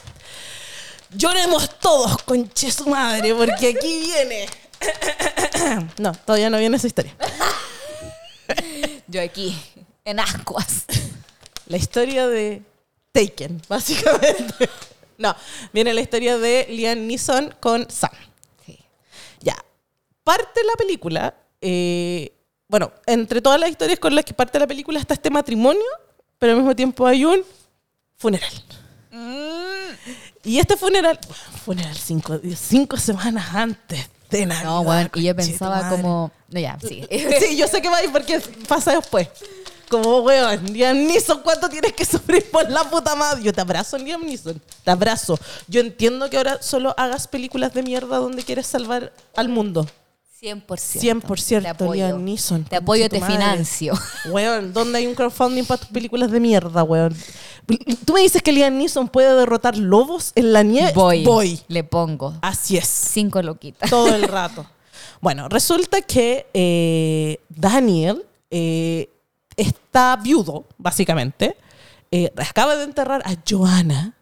Speaker 1: Lloremos todos, conche su madre, porque aquí viene. *coughs* no, todavía no viene esa historia. *laughs*
Speaker 3: Yo aquí, en ascuas. *laughs*
Speaker 1: La historia de Taken, básicamente. no, viene la historia de Liam Neeson con Sam.
Speaker 3: Sí.
Speaker 1: Ya. Parte la película. eh, bueno, entre todas las historias con las que parte la película está este matrimonio, pero al mismo tiempo hay un funeral. Y este funeral, funeral cinco, cinco semanas antes de Navidad.
Speaker 3: No, weón, y yo pensaba
Speaker 1: madre.
Speaker 3: como... No, ya, sí. *laughs*
Speaker 1: Sí, yo sé que va a ir porque pasa después. Como, weón, Liam Neeson, ¿cuánto tienes que sufrir por la puta madre? Yo te abrazo, Liam Neeson. Te abrazo. Yo entiendo que ahora solo hagas películas de mierda donde quieres salvar al mundo.
Speaker 3: 100%.
Speaker 1: 100%
Speaker 3: Te apoyo.
Speaker 1: Neeson.
Speaker 3: Te apoyo, te
Speaker 1: madre.
Speaker 3: financio. *laughs*
Speaker 1: Weón, ¿dónde hay un crowdfunding para tus películas de mierda, weón? Tú me dices que Liam Neeson puede derrotar lobos en la nieve.
Speaker 3: Voy.
Speaker 1: Voy.
Speaker 3: Le pongo
Speaker 1: Así es.
Speaker 3: cinco loquitas.
Speaker 1: todo el *laughs* rato. Bueno, resulta que eh, Daniel eh, está viudo, básicamente. Eh, acaba de enterrar a Joanna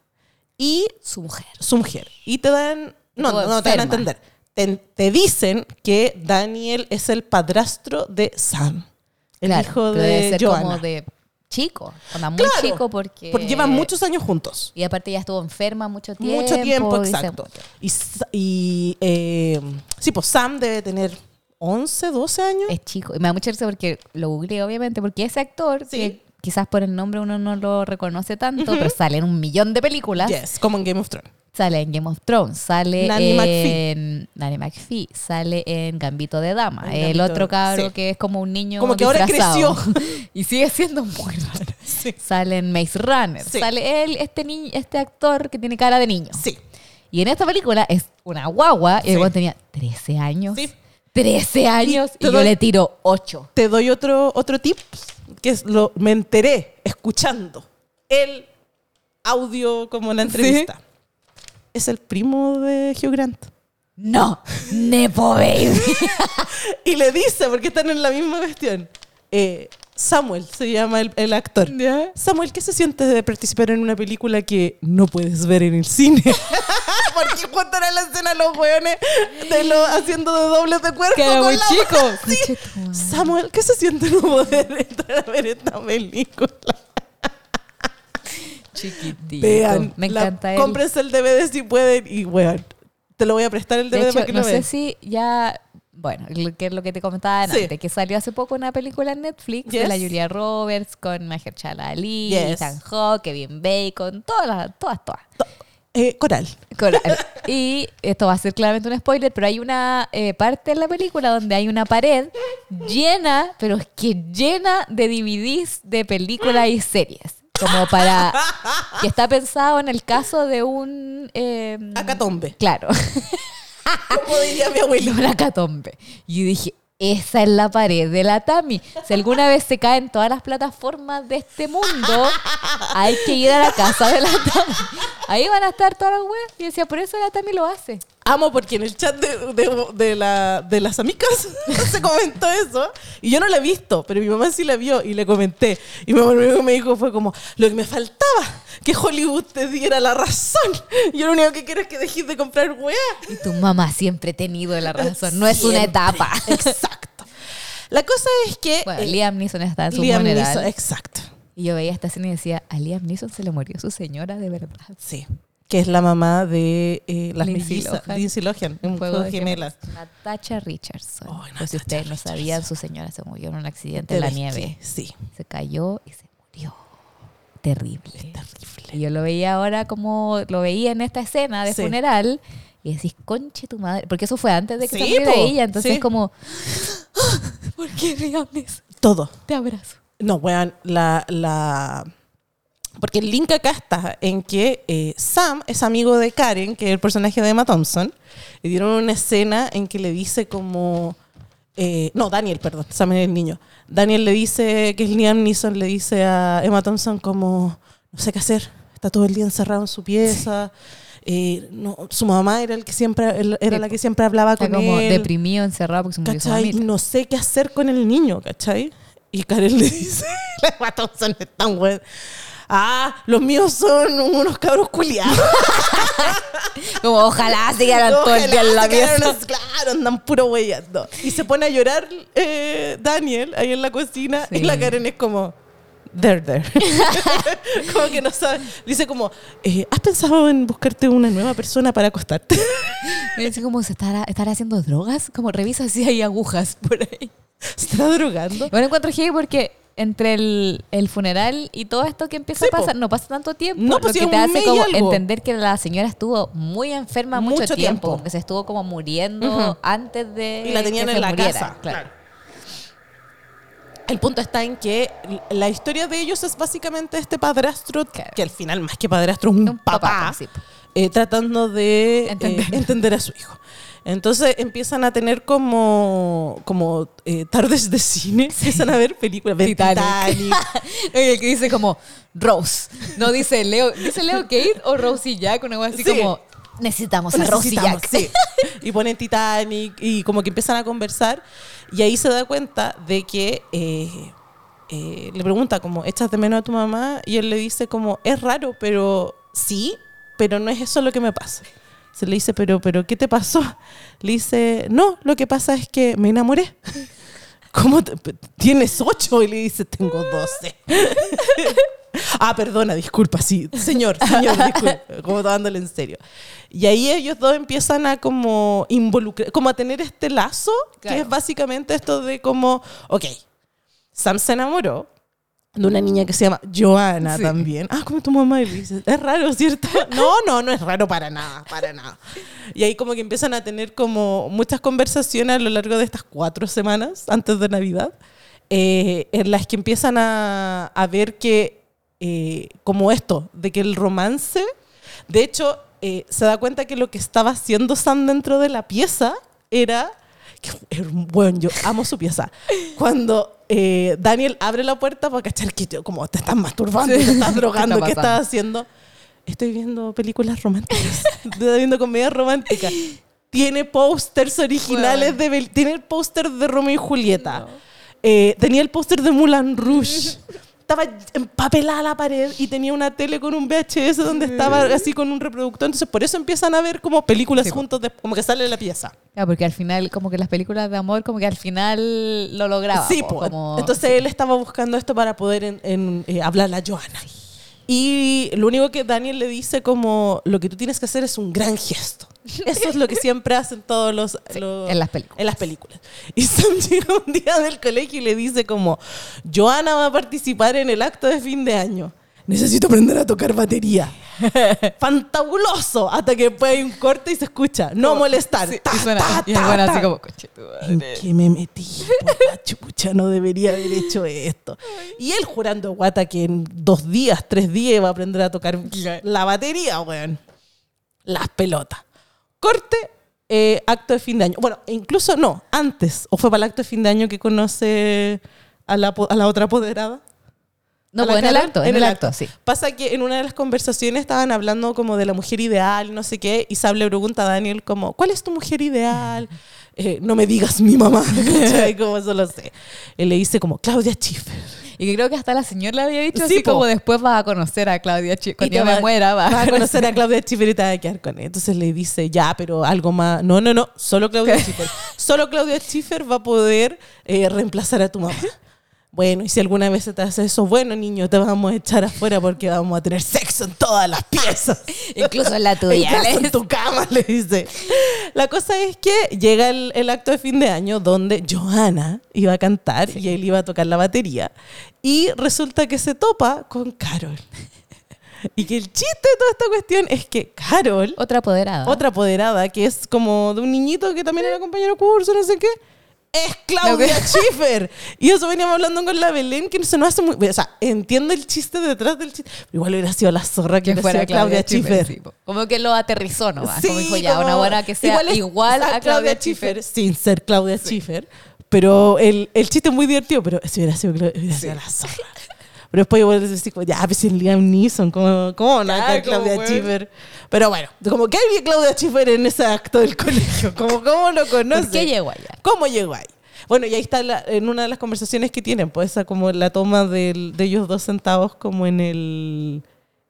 Speaker 1: y
Speaker 3: Su mujer.
Speaker 1: su mujer. Y te dan... No, no, no te dan a entender. Te, te dicen que Daniel es el padrastro de Sam, el
Speaker 3: Claro,
Speaker 1: hijo
Speaker 3: debe
Speaker 1: de
Speaker 3: ser
Speaker 1: Joanna.
Speaker 3: como de chico. Onda, muy
Speaker 1: Claro,
Speaker 3: chico porque...
Speaker 1: Porque llevan muchos años juntos.
Speaker 3: Y aparte ya estuvo enferma mucho tiempo.
Speaker 1: Mucho tiempo, exacto. Y, eh, sí, pues Sam debe tener 11, 12 años.
Speaker 3: Es chico. Y me da mucha risa porque lo googleé, obviamente, porque ese actor,
Speaker 1: Sí.
Speaker 3: que quizás por el nombre uno no lo reconoce tanto, pero sale en un millón de películas.
Speaker 1: Yes, como en Game of Thrones.
Speaker 3: Sale en Game of Thrones, sale
Speaker 1: Nanny
Speaker 3: en Nanny McPhee, sale en Gambito de Dama, el otro cabro
Speaker 1: sí.
Speaker 3: que es como un niño
Speaker 1: Como que ahora creció. *laughs*
Speaker 3: y sigue siendo muy raro. *laughs*
Speaker 1: Sí.
Speaker 3: Sale en Maze Runner,
Speaker 1: Sí.
Speaker 3: sale él, este niño, este actor que tiene cara de niño.
Speaker 1: Sí.
Speaker 3: Y en esta película es una guagua y el tenía 13 años.
Speaker 1: Sí.
Speaker 3: 13 años y, yo
Speaker 1: doy-
Speaker 3: le tiro 8.
Speaker 1: Te doy otro, otro tip, que es lo, me enteré escuchando el audio como la entrevista. Es el primo de Hugh Grant.
Speaker 3: No, Nepo Baby. *laughs*
Speaker 1: Y le dice, porque están en la misma cuestión, eh, Samuel se llama el, el actor. Samuel, ¿qué se siente de participar en una película que no puedes ver en el cine? *laughs* porque cuando era la escena los hueones de lo, haciendo de dobles de cuerpo
Speaker 3: Que muy chico. *laughs*
Speaker 1: Samuel, ¿qué se siente no poder entrar a ver esta película?
Speaker 3: Chiquitito.
Speaker 1: Vean,
Speaker 3: Me
Speaker 1: la-
Speaker 3: encanta él.
Speaker 1: Cómprense el DVD si pueden y weón, te lo voy a prestar el
Speaker 3: De
Speaker 1: DVD
Speaker 3: hecho,
Speaker 1: para que
Speaker 3: no
Speaker 1: lo
Speaker 3: sé si ya. Bueno, que es lo que te comentaba
Speaker 1: Sí.
Speaker 3: antes, que salió hace poco una película en Netflix de la Julia Roberts con Mahershala Ali,
Speaker 1: Yes.
Speaker 3: Ethan Hawke, Kevin Bacon, todas, las- todas, todas.
Speaker 1: Eh, Coral.
Speaker 3: Coral. *laughs* y esto va a ser claramente un spoiler, pero hay una eh, parte en la película donde hay una pared llena, pero es que llena de DVDs de películas y series. Como para. que está pensado en el caso de un. eh,
Speaker 1: Acatombe.
Speaker 3: Claro. *laughs*
Speaker 1: Como diría mi abuelo.
Speaker 3: una catombe. Y dije, esa es la pared de la Tami. Si alguna vez se caen todas las plataformas de este mundo, hay que ir a la casa de la Tami. Ahí van a estar todas las weas. Y decía, por eso la Tami lo hace.
Speaker 1: Amo porque en el chat de, de- de la- de las amigas *laughs* se comentó eso. Y yo no la he visto, pero mi mamá sí la vio y le comenté. Y mi mamá lo único que me dijo fue como, lo que me faltaba, que Hollywood te diera la razón. Yo lo único que quiero es que dejes de comprar weá.
Speaker 3: Y tu mamá siempre ha tenido la razón. No es una
Speaker 1: Siempre.
Speaker 3: etapa. *laughs*
Speaker 1: Exacto. La cosa es que...
Speaker 3: Bueno,
Speaker 1: eh,
Speaker 3: Liam Neeson está en su
Speaker 1: Liam. Neeson, exacto.
Speaker 3: Y yo veía esta escena y decía, a Liam Neeson se le murió su señora de verdad.
Speaker 1: Sí. Que es la mamá de eh, las mellizas. Lindsay Lohan, en Juego de Gemelas.
Speaker 3: Natasha Richardson.
Speaker 1: Oh,
Speaker 3: Pues si ustedes no sabían, su señora se murió en un accidente en la nieve.
Speaker 1: Sí,
Speaker 3: Se cayó y se murió. Terrible.
Speaker 1: terrible.
Speaker 3: Y yo lo veía ahora como lo veía en esta escena de
Speaker 1: Sí.
Speaker 3: funeral y decís, conche tu madre, porque eso fue antes de que
Speaker 1: Sí,
Speaker 3: se ella, entonces
Speaker 1: sí.
Speaker 3: como, "Ah, *gasps* *gasps* ¿por qué Rihannes?
Speaker 1: Todo.
Speaker 3: Te abrazo.
Speaker 1: No, weón, la, la... Porque el link acá está en que eh, Sam es amigo de Karen, que es el personaje de Emma Thompson, y dieron una escena en que le dice como... eh, no, Daniel, perdón, Sam es el niño. Daniel le dice, que es Liam Neeson, le dice a Emma Thompson como, no sé qué hacer, está todo el día encerrado en su pieza. eh, no, su mamá era, el que siempre, era la que siempre hablaba
Speaker 3: Está
Speaker 1: con
Speaker 3: como
Speaker 1: él.
Speaker 3: deprimido, encerrado porque se murió su.
Speaker 1: No sé qué hacer con el niño, ¿cachai? Y Karen le *laughs* dice, la Emma Thompson es tan buena. Ah, los míos son unos cabros culiados. *laughs*
Speaker 3: Como ojalá sigan todo el día en la
Speaker 1: se los- Claro, andan puro huellando. Y se pone a llorar eh, Daniel ahí en la cocina y
Speaker 3: Sí.
Speaker 1: la Karen es como... There, there. *laughs* como que no sabe. Dice como, eh, ¿has pensado en buscarte una nueva persona para acostarte? *laughs*
Speaker 3: Me dice como, ¿se estará, estará haciendo drogas? Como revisa si hay agujas por ahí.
Speaker 1: ¿Se está drogando?
Speaker 3: Bueno, encuentro heavy porque entre el, el funeral y todo esto que empieza
Speaker 1: Sí,
Speaker 3: a pasar,
Speaker 1: po.
Speaker 3: no pasa tanto tiempo.
Speaker 1: No, pues
Speaker 3: lo que te hace como
Speaker 1: algo.
Speaker 3: entender que la señora estuvo muy enferma mucho,
Speaker 1: Mucho
Speaker 3: tiempo.
Speaker 1: tiempo.
Speaker 3: que se estuvo como muriendo antes de
Speaker 1: y la tenían
Speaker 3: que
Speaker 1: en
Speaker 3: se
Speaker 1: la
Speaker 3: muriera,
Speaker 1: casa.
Speaker 3: Claro.
Speaker 1: El punto está en que la historia de ellos es básicamente este padrastro,
Speaker 3: Claro.
Speaker 1: que al final más que padrastro es un,
Speaker 3: Un
Speaker 1: papá, eh, tratando de eh,
Speaker 3: entender.
Speaker 1: a su hijo. Entonces empiezan a tener como, como eh, tardes de cine, empiezan a ver películas, ver
Speaker 3: Titanic.
Speaker 1: Titanic. *laughs*
Speaker 3: Oye, que dice como Rose. No dice Leo, dice Leo Kate o Rose y Jack, una cosa así
Speaker 1: Sí.
Speaker 3: como necesitamos a Rose y Jack.
Speaker 1: sí. Y ponen Titanic y como que empiezan a conversar y ahí se da cuenta de que eh, eh, le pregunta como, ¿echas de menos a tu mamá? Y él le dice como, es raro, pero sí, pero no es eso lo que me pasa. Se le dice, pero, pero, ¿qué te pasó? Le dice, no, lo que pasa es que me enamoré. *laughs* ¿Cómo te- tienes ocho? Y le dice, tengo doce. *laughs* Ah, perdona, disculpa, sí. Señor, señor, disculpa. Como dándole en serio. Y ahí ellos dos empiezan a como involucrar, como a tener este lazo, que
Speaker 3: Claro.
Speaker 1: es básicamente esto de como, ok, Sam se enamoró de una niña que se llama Joana
Speaker 3: Sí.
Speaker 1: también. Ah, como tu mamá. Y le dice, es raro, ¿cierto? *laughs* No, no, no es raro para nada, para nada. Y ahí como que empiezan a tener como muchas conversaciones a lo largo de estas cuatro semanas antes de Navidad, eh, en las que empiezan a, a ver que, eh, como esto, de que el romance, de hecho, eh, se da cuenta que lo que estaba haciendo Sam dentro de la pieza era, er, bueno, yo amo su pieza, cuando eh, Daniel abre la puerta para cachar que yo, como te estás masturbando,
Speaker 3: Sí.
Speaker 1: te estás
Speaker 3: ¿Qué
Speaker 1: drogando, ¿qué
Speaker 3: pasando?
Speaker 1: estás haciendo? Estoy viendo películas románticas, *laughs* estoy viendo comedias románticas. Tiene pósters originales de Bel- tiene el póster de Romeo y Julieta. Eh, tenía el póster de Mulan Rouge. *laughs* Estaba empapelada la pared y tenía una tele con un VHS donde estaba así con un reproductor. Entonces, por eso empiezan a ver como películas
Speaker 3: Sí,
Speaker 1: juntos, de- como que sale la pieza.
Speaker 3: Claro, porque al final, como que las películas de amor, como que al final lo lograba.
Speaker 1: Sí,
Speaker 3: po, como-
Speaker 1: entonces él estaba buscando esto para poder en, en, eh, hablarle a Joana. Y lo único que Daniel le dice como, lo que tú tienes que hacer es un gran gesto. *laughs* Eso es lo que siempre hacen todos los... los-
Speaker 3: en las películas.
Speaker 1: En las películas. *laughs* Y Sam llega un día del colegio y le dice como, Joana va a participar en el acto de fin de año. Necesito aprender a tocar batería. *laughs* Fantabuloso. Hasta que después hay un corte y se escucha. No molestar.
Speaker 3: Sí,
Speaker 1: Ta,
Speaker 3: y suena,
Speaker 1: ta,
Speaker 3: y
Speaker 1: ta,
Speaker 3: bueno así como, "Conche tu
Speaker 1: ¿En
Speaker 3: madre".
Speaker 1: qué me metí? La chucha, no debería haber hecho esto. Y él jurando guata que en dos días, tres días va a aprender a tocar la batería, weón. Las pelotas. Corte, eh, acto de fin de año. Bueno, incluso no, antes. O fue para el acto de fin de año que conoce a la, a la otra apoderada.
Speaker 3: No, pues en el acto, en, el acto, sí.
Speaker 1: Pasa que en una de las conversaciones estaban hablando como de la mujer ideal, no sé qué, y Sam le pregunta a Daniel como, ¿cuál es tu mujer ideal? Eh, no me digas mi mamá. *laughs* Como eso lo sé. Él le dice como, Claudia Schiffer.
Speaker 3: Y que creo que hasta la señora le había dicho
Speaker 1: Sí,
Speaker 3: así
Speaker 1: po.
Speaker 3: como después vas a conocer a Claudia Chi.
Speaker 1: Y
Speaker 3: Cuando yo
Speaker 1: va-
Speaker 3: me muera, vas
Speaker 1: vas a conocer a Claudia Schiffer y te vas a quedar con él. Entonces le dice, ya, pero algo más. No, no, no, solo Claudia *laughs* Schiffer. Solo Claudia Schiffer va a poder eh, reemplazar a tu mamá. Bueno, y si alguna vez se te hace eso, bueno, niño, te vamos a echar afuera porque vamos a tener sexo en todas las piezas. *laughs*
Speaker 3: Incluso en la tuya.
Speaker 1: Incluso en tu cama, le dice. La cosa es que llega el, el acto de fin de año donde Johanna iba a cantar y él iba a tocar la batería. Y resulta que se topa con Carol. Y que el chiste de toda esta cuestión es que Carol,
Speaker 3: Otra apoderada.
Speaker 1: otra apoderada, que es como de un niñito que también era compañero curso, no sé qué, es Claudia *laughs* Schiffer. Y eso veníamos hablando con la Belén, que se nos hace muy... O sea, entiendo el chiste detrás del chiste. pero Igual hubiera sido la zorra que,
Speaker 3: fuera
Speaker 1: Claudia, Schiffer.
Speaker 3: Como que lo aterrizó nomás.
Speaker 1: Sí,
Speaker 3: como dijo ya,
Speaker 1: como-
Speaker 3: una buena que sea igual,
Speaker 1: es-
Speaker 3: a Claudia Schiffer.
Speaker 1: Sin ser Claudia Schiffer. Pero el, el chiste es muy divertido, pero eso hubiera sido, hubiera sido la zorra. *laughs* Pero después igual decís, como, ya, pues el Liam Neeson, ¿cómo, cómo no acá Claudia. Schiffer? Pero bueno, como que había Claudia Schiffer en ese acto del *laughs* colegio, como cómo lo conoce.
Speaker 3: ¿Por qué llegó allá?
Speaker 1: ¿Cómo llegó ahí? Bueno, y ahí está la- en una de las conversaciones que tienen, pues esa como la toma del- de ellos dos sentados como en el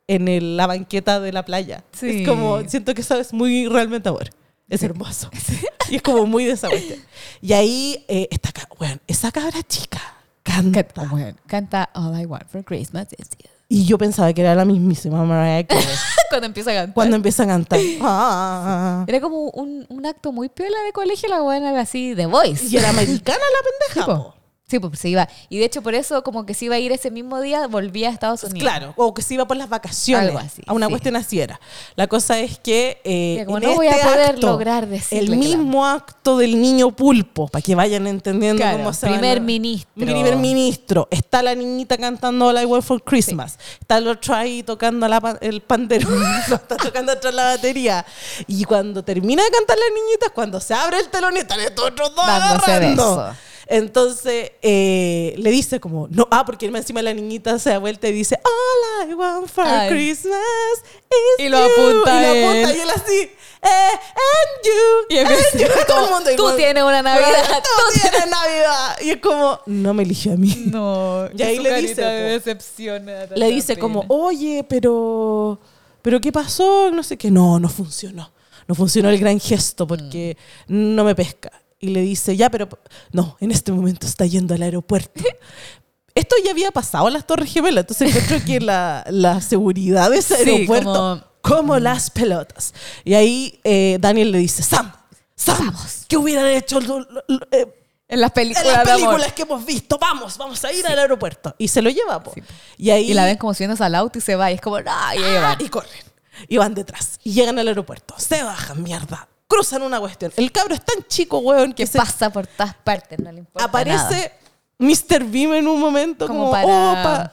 Speaker 1: en el- la banqueta de la playa.
Speaker 3: Sí.
Speaker 1: Es como, siento que eso es muy realmente amor. Es hermoso. *laughs* Y es como muy de esa cuestión. Y ahí eh, está, bueno, esa cabra chica canta.
Speaker 3: Canta, bueno, canta All I Want for Christmas is You.
Speaker 1: Y yo pensaba que era la mismísima Mariah Carey *laughs*
Speaker 3: Cuando empieza a cantar.
Speaker 1: cuando empieza a cantar. *laughs* Ah.
Speaker 3: Era como un, un acto muy piola de colegio, la buena era así, The Voice.
Speaker 1: Y era *laughs* americana la
Speaker 3: Sí,
Speaker 1: pendeja.
Speaker 3: po.
Speaker 1: po.
Speaker 3: Sí, pues se iba. Y de hecho, por eso, como que se iba a ir ese mismo día, volvía a Estados Unidos.
Speaker 1: Claro, o que se iba por las vacaciones.
Speaker 3: Algo así,
Speaker 1: a una
Speaker 3: sí.
Speaker 1: cuestión así era. La cosa es que. eh,
Speaker 3: como
Speaker 1: en
Speaker 3: no voy a
Speaker 1: este
Speaker 3: poder
Speaker 1: acto,
Speaker 3: lograr decirle
Speaker 1: El mismo acto del niño pulpo, para que vayan entendiendo
Speaker 3: Claro,
Speaker 1: cómo se
Speaker 3: primer
Speaker 1: van
Speaker 3: ministro.
Speaker 1: Primer ministro. Está la niñita cantando All I Want for Christmas. Está el otro ahí tocando la el pandero. *laughs* Lo está tocando atrás la batería. Y cuando termina de cantar la niñita, es cuando se abre el telón y están estos otros dos
Speaker 3: Dándose
Speaker 1: agarrando. Entonces eh, le dice como, no, ah, porque encima la niñita se da vuelta y dice, All I want for
Speaker 3: Ay.
Speaker 1: Christmas is
Speaker 3: Y lo
Speaker 1: you".
Speaker 3: apunta
Speaker 1: Y lo
Speaker 3: él.
Speaker 1: apunta y él así, eh, and you,
Speaker 3: Y
Speaker 1: and you. *laughs* Todo el mundo
Speaker 3: tú tienes una Navidad.
Speaker 1: Tú tienes Navidad. Y es como, no me eligió a mí.
Speaker 3: No.
Speaker 1: Y ahí le dice,
Speaker 3: de
Speaker 1: Le dice
Speaker 3: pena.
Speaker 1: como, oye, pero, pero ¿qué pasó? No sé qué. No, no funcionó. No funcionó el gran gesto porque
Speaker 3: Mm.
Speaker 1: no me pesca. Y le dice, ya, pero no, en este momento está yendo al aeropuerto. *laughs* Esto ya había pasado a las Torres Gemelas, entonces encuentro que la, la seguridad de ese
Speaker 3: Sí,
Speaker 1: aeropuerto,
Speaker 3: como-
Speaker 1: como, las pelotas. Y ahí eh, Daniel le dice, Sam, Sam, ¿qué hubieran hecho lo- lo- lo- eh,
Speaker 3: En las
Speaker 1: en
Speaker 3: películas
Speaker 1: las
Speaker 3: de amor.
Speaker 1: películas que hemos visto? Vamos, vamos a ir al aeropuerto. Y se lo lleva, po.
Speaker 3: Sí.
Speaker 1: Y ahí
Speaker 3: Y la ven como subiéndose al auto y se va. Y es como, no, y ahí van.
Speaker 1: y corren. Y van detrás. Y llegan al aeropuerto. Se bajan, mierda. Cruzan una cuestión. El cabro es tan chico, weón, que
Speaker 3: Que
Speaker 1: se
Speaker 3: pasa por todas partes, no le importa nada.
Speaker 1: aparece Mr. Beam en un momento como,
Speaker 3: Como para-
Speaker 1: oh, pa-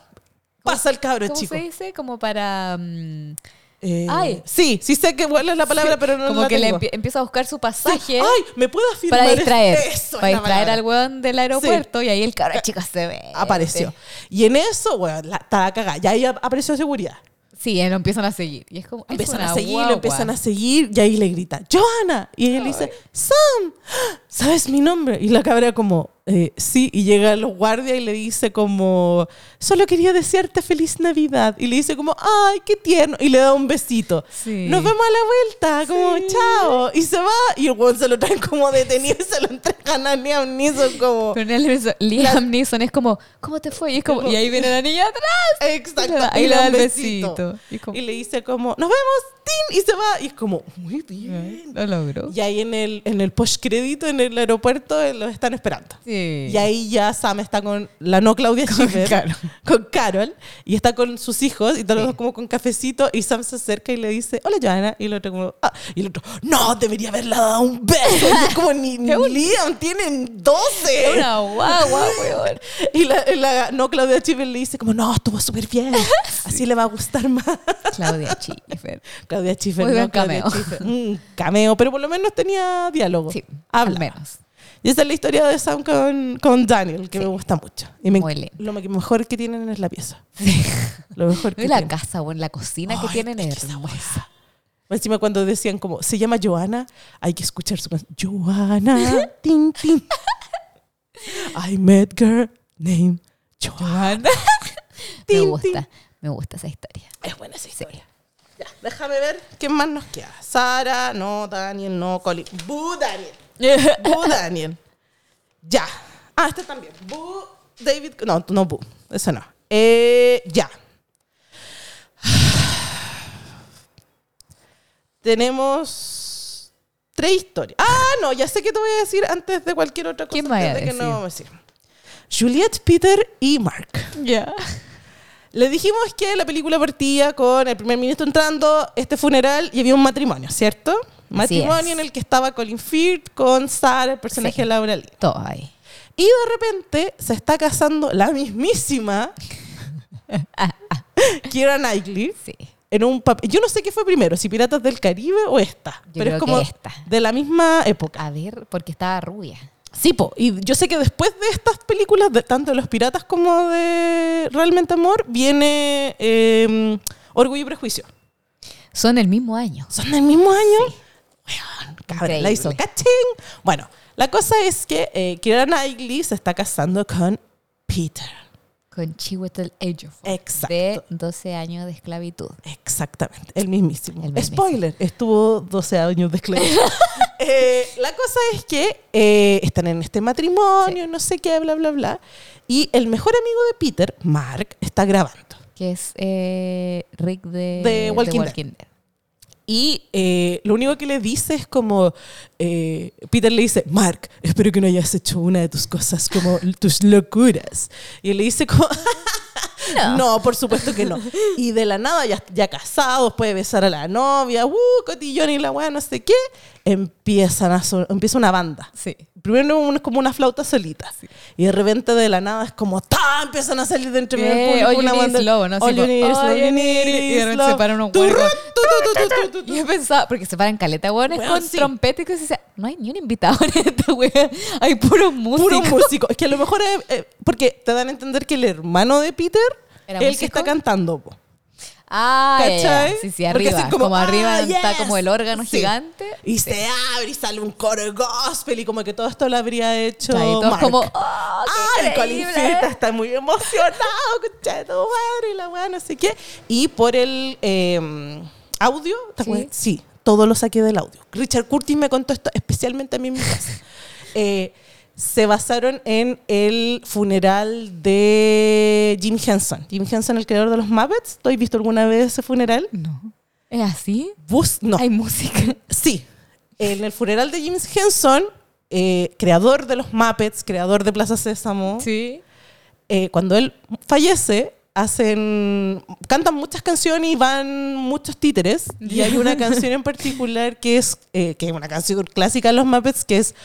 Speaker 1: pasa el cabro
Speaker 3: ¿Cómo
Speaker 1: chico.
Speaker 3: se dice? Como para... mm,
Speaker 1: Eh,
Speaker 3: Ay.
Speaker 1: Sí, sí sé que es la palabra, pero no
Speaker 3: como
Speaker 1: la
Speaker 3: que le
Speaker 1: tengo.
Speaker 3: empieza a buscar su
Speaker 1: Sí.
Speaker 3: pasaje
Speaker 1: Ay, ¿me puedo afirmar?
Speaker 3: para distraer. *laughs*
Speaker 1: Eso es
Speaker 3: para
Speaker 1: la
Speaker 3: distraer al weón del aeropuerto y ahí el cabro chico se ve.
Speaker 1: Apareció. Y en eso, weón, la, está la cagada. Ya ahí ap- apareció seguridad.
Speaker 3: Sí, eh, lo empiezan a seguir. Y es como.
Speaker 1: Empiezan a seguir,
Speaker 3: guagua.
Speaker 1: lo empiezan a seguir y ahí le grita, Johanna. Y ella le dice, Sam, ¿sabes mi nombre? Y la cabra como, "Eh, sí. Y llega el guardia y le dice como, solo quería desearte feliz Navidad. Y le dice como, ay, qué tierno. Y le da un besito.
Speaker 3: Sí.
Speaker 1: Nos vemos a la vuelta, como, chao. Y se va y el weón se lo traen como detenido y se lo entregan a Liam Neeson como...
Speaker 3: Pero Liam Neeson es como, ¿cómo te fue? Y es como, y ahí viene la niña atrás.
Speaker 1: Exacto.
Speaker 3: Y le da-
Speaker 1: y
Speaker 3: y le da
Speaker 1: un
Speaker 3: el
Speaker 1: besito.
Speaker 3: besito. Y como-
Speaker 1: Y le dice como, nos vemos, Tim. Y se va. Y es como, muy bien.
Speaker 3: Lo logró.
Speaker 1: Y ahí en el, en el post-crédito, en el aeropuerto, eh, los están esperando.
Speaker 3: Sí.
Speaker 1: Y ahí ya Sam está con la no Claudia *laughs* Schiffer,
Speaker 3: Carol.
Speaker 1: con Carol, y está con sus hijos, y todos dos como con cafecito, y Sam se acerca y le dice, hola Johanna, y el otro como, ah, y el otro, no, debería haberle dado un beso, y es como, ni, *laughs* ni Liam, tienen 12.
Speaker 3: Es una guagua, *laughs* weón.
Speaker 1: Y la, la no Claudia Schiffer le dice como, no, estuvo súper bien, así le va a gustar más.
Speaker 3: Claudia Schiffer.
Speaker 1: Claudia Schiffer,
Speaker 3: Muy
Speaker 1: no
Speaker 3: buen
Speaker 1: Claudia
Speaker 3: cameo. *laughs*
Speaker 1: Un cameo, pero por lo menos tenía diálogo.
Speaker 3: Sí,
Speaker 1: Habla.
Speaker 3: al menos.
Speaker 1: Y esa es la historia de Sam con, con Daniel, que me gusta mucho. Y me,
Speaker 3: Muy lindo.
Speaker 1: lo me- mejor que tienen es la pieza. Lo mejor *laughs* que
Speaker 3: Y la
Speaker 1: tienen.
Speaker 3: casa, weón, la cocina que tienen
Speaker 1: es
Speaker 3: hermosa.
Speaker 1: Encima cuando decían como, se llama Joana, hay que escuchar su canción. Joana, *laughs* tin, tin. I met girl named Joana.
Speaker 3: Me gusta, me gusta esa historia.
Speaker 1: Es buena esa historia. Ya, déjame ver qué más nos queda. Sara, no, Daniel, no, Colin. Bu Daniel. *laughs* Bu Daniel. Ya. Ah, este también. Bu David. No, no, bu, eso no. Eh, ya. *sighs* Tenemos tres historias. Ah, no, ya sé que te voy a decir antes de cualquier otra cosa.
Speaker 3: ¿Quién vaya a
Speaker 1: antes de que
Speaker 3: decir?
Speaker 1: no vamos a decir. Juliette, Peter y Mark.
Speaker 3: Ya.
Speaker 1: Le dijimos que la película partía con el primer ministro entrando, este funeral y había un matrimonio, ¿cierto? Matrimonio en el que estaba Colin Firth con Sarah, el personaje
Speaker 3: Sí.
Speaker 1: de Laura Lee.
Speaker 3: Todo ahí.
Speaker 1: Y de repente se está casando la mismísima *laughs* Kira Knightley
Speaker 3: Sí.
Speaker 1: en un papel. Yo no sé qué fue primero, si Piratas del Caribe o esta.
Speaker 3: Yo
Speaker 1: pero
Speaker 3: creo
Speaker 1: es como
Speaker 3: que esta.
Speaker 1: de la misma época.
Speaker 3: A ver, porque estaba rubia.
Speaker 1: Sí, po. Y yo sé que después de estas películas, de, tanto de los piratas como de Realmente Amor, viene eh, Orgullo y Prejuicio.
Speaker 3: Son el mismo año.
Speaker 1: ¿Son del mismo año? Weón, cabra, la hizo cachín. Bueno, la cosa es que eh, Keira Knightley se está casando con Peter.
Speaker 3: Con Chiwetel Ejiofor.
Speaker 1: Exacto.
Speaker 3: De 12 años de esclavitud.
Speaker 1: Exactamente, el mismísimo.
Speaker 3: El mismísimo.
Speaker 1: Spoiler, estuvo 12 años de esclavitud. *laughs* Eh, la cosa es que eh, están en este matrimonio, no sé qué, bla, bla, bla. Y el mejor amigo de Peter, Mark, está grabando.
Speaker 3: Que es eh, Rick de,
Speaker 1: De Walking Dead.
Speaker 3: Dead.
Speaker 1: Y eh, lo único que le dice es como, eh, Peter le dice, Mark, espero que no hayas hecho una de tus cosas como tus locuras. Y él le dice como, no. *laughs* por supuesto que no. Y de la nada, ya, ya casados, puede besar a la novia, uh, cotillón y la weá, no sé qué, empiezan a empieza una banda.
Speaker 3: Sí.
Speaker 1: Primero es como una flauta solita. Y de repente de la nada es como ¡ta! Empiezan a salir de entre medio
Speaker 3: Eh,
Speaker 1: público
Speaker 3: all
Speaker 1: una banda.
Speaker 3: is love, ¿no?
Speaker 1: All
Speaker 3: Sí,
Speaker 1: you need is love,
Speaker 3: you need y de repente se paran unos
Speaker 1: tu.
Speaker 3: Y *laughs* yo pensaba, porque se paran caleta, weones
Speaker 1: Weón,
Speaker 3: con
Speaker 1: sí.
Speaker 3: trompeta y cosas así. No hay ni un invitado en esta wea. *laughs* Hay puro músico.
Speaker 1: Puro *laughs* músico. Es que a lo mejor es, eh, porque te dan a entender que el hermano de Peter
Speaker 3: ¿Era
Speaker 1: es el que está cantando. po.
Speaker 3: Ah.
Speaker 1: ¿Cachai?
Speaker 3: Sí, sí, arriba.
Speaker 1: así
Speaker 3: Como, arriba
Speaker 1: ah,
Speaker 3: está
Speaker 1: yes.
Speaker 3: como el órgano
Speaker 1: Sí.
Speaker 3: gigante.
Speaker 1: Y
Speaker 3: Sí.
Speaker 1: se abre y sale un coro gospel y como que todo esto lo habría hecho
Speaker 3: y todos
Speaker 1: Mark.
Speaker 3: como, ¡oh, qué
Speaker 1: Ay! Firth está muy emocionado, de tu madre, y la weá, no sé qué. Y por el eh, audio, ¿te
Speaker 3: Sí.
Speaker 1: sí, todo lo saqué del audio. Richard Curtis me contó esto, especialmente a mí en mi casa. *laughs* Eh, se basaron en el funeral de Jim Henson. Jim Henson, el creador de los Muppets. ¿Tú has visto alguna vez ese funeral?
Speaker 3: No. ¿Es así?
Speaker 1: Bus, no.
Speaker 3: Hay música.
Speaker 1: Sí. En el funeral de Jim Henson, eh, creador de los Muppets, creador de Plaza Sésamo,
Speaker 3: Sí.
Speaker 1: eh, cuando él fallece, hacen cantan muchas canciones y van muchos títeres y hay una canción en particular que es eh, que es una canción clásica de los Muppets que es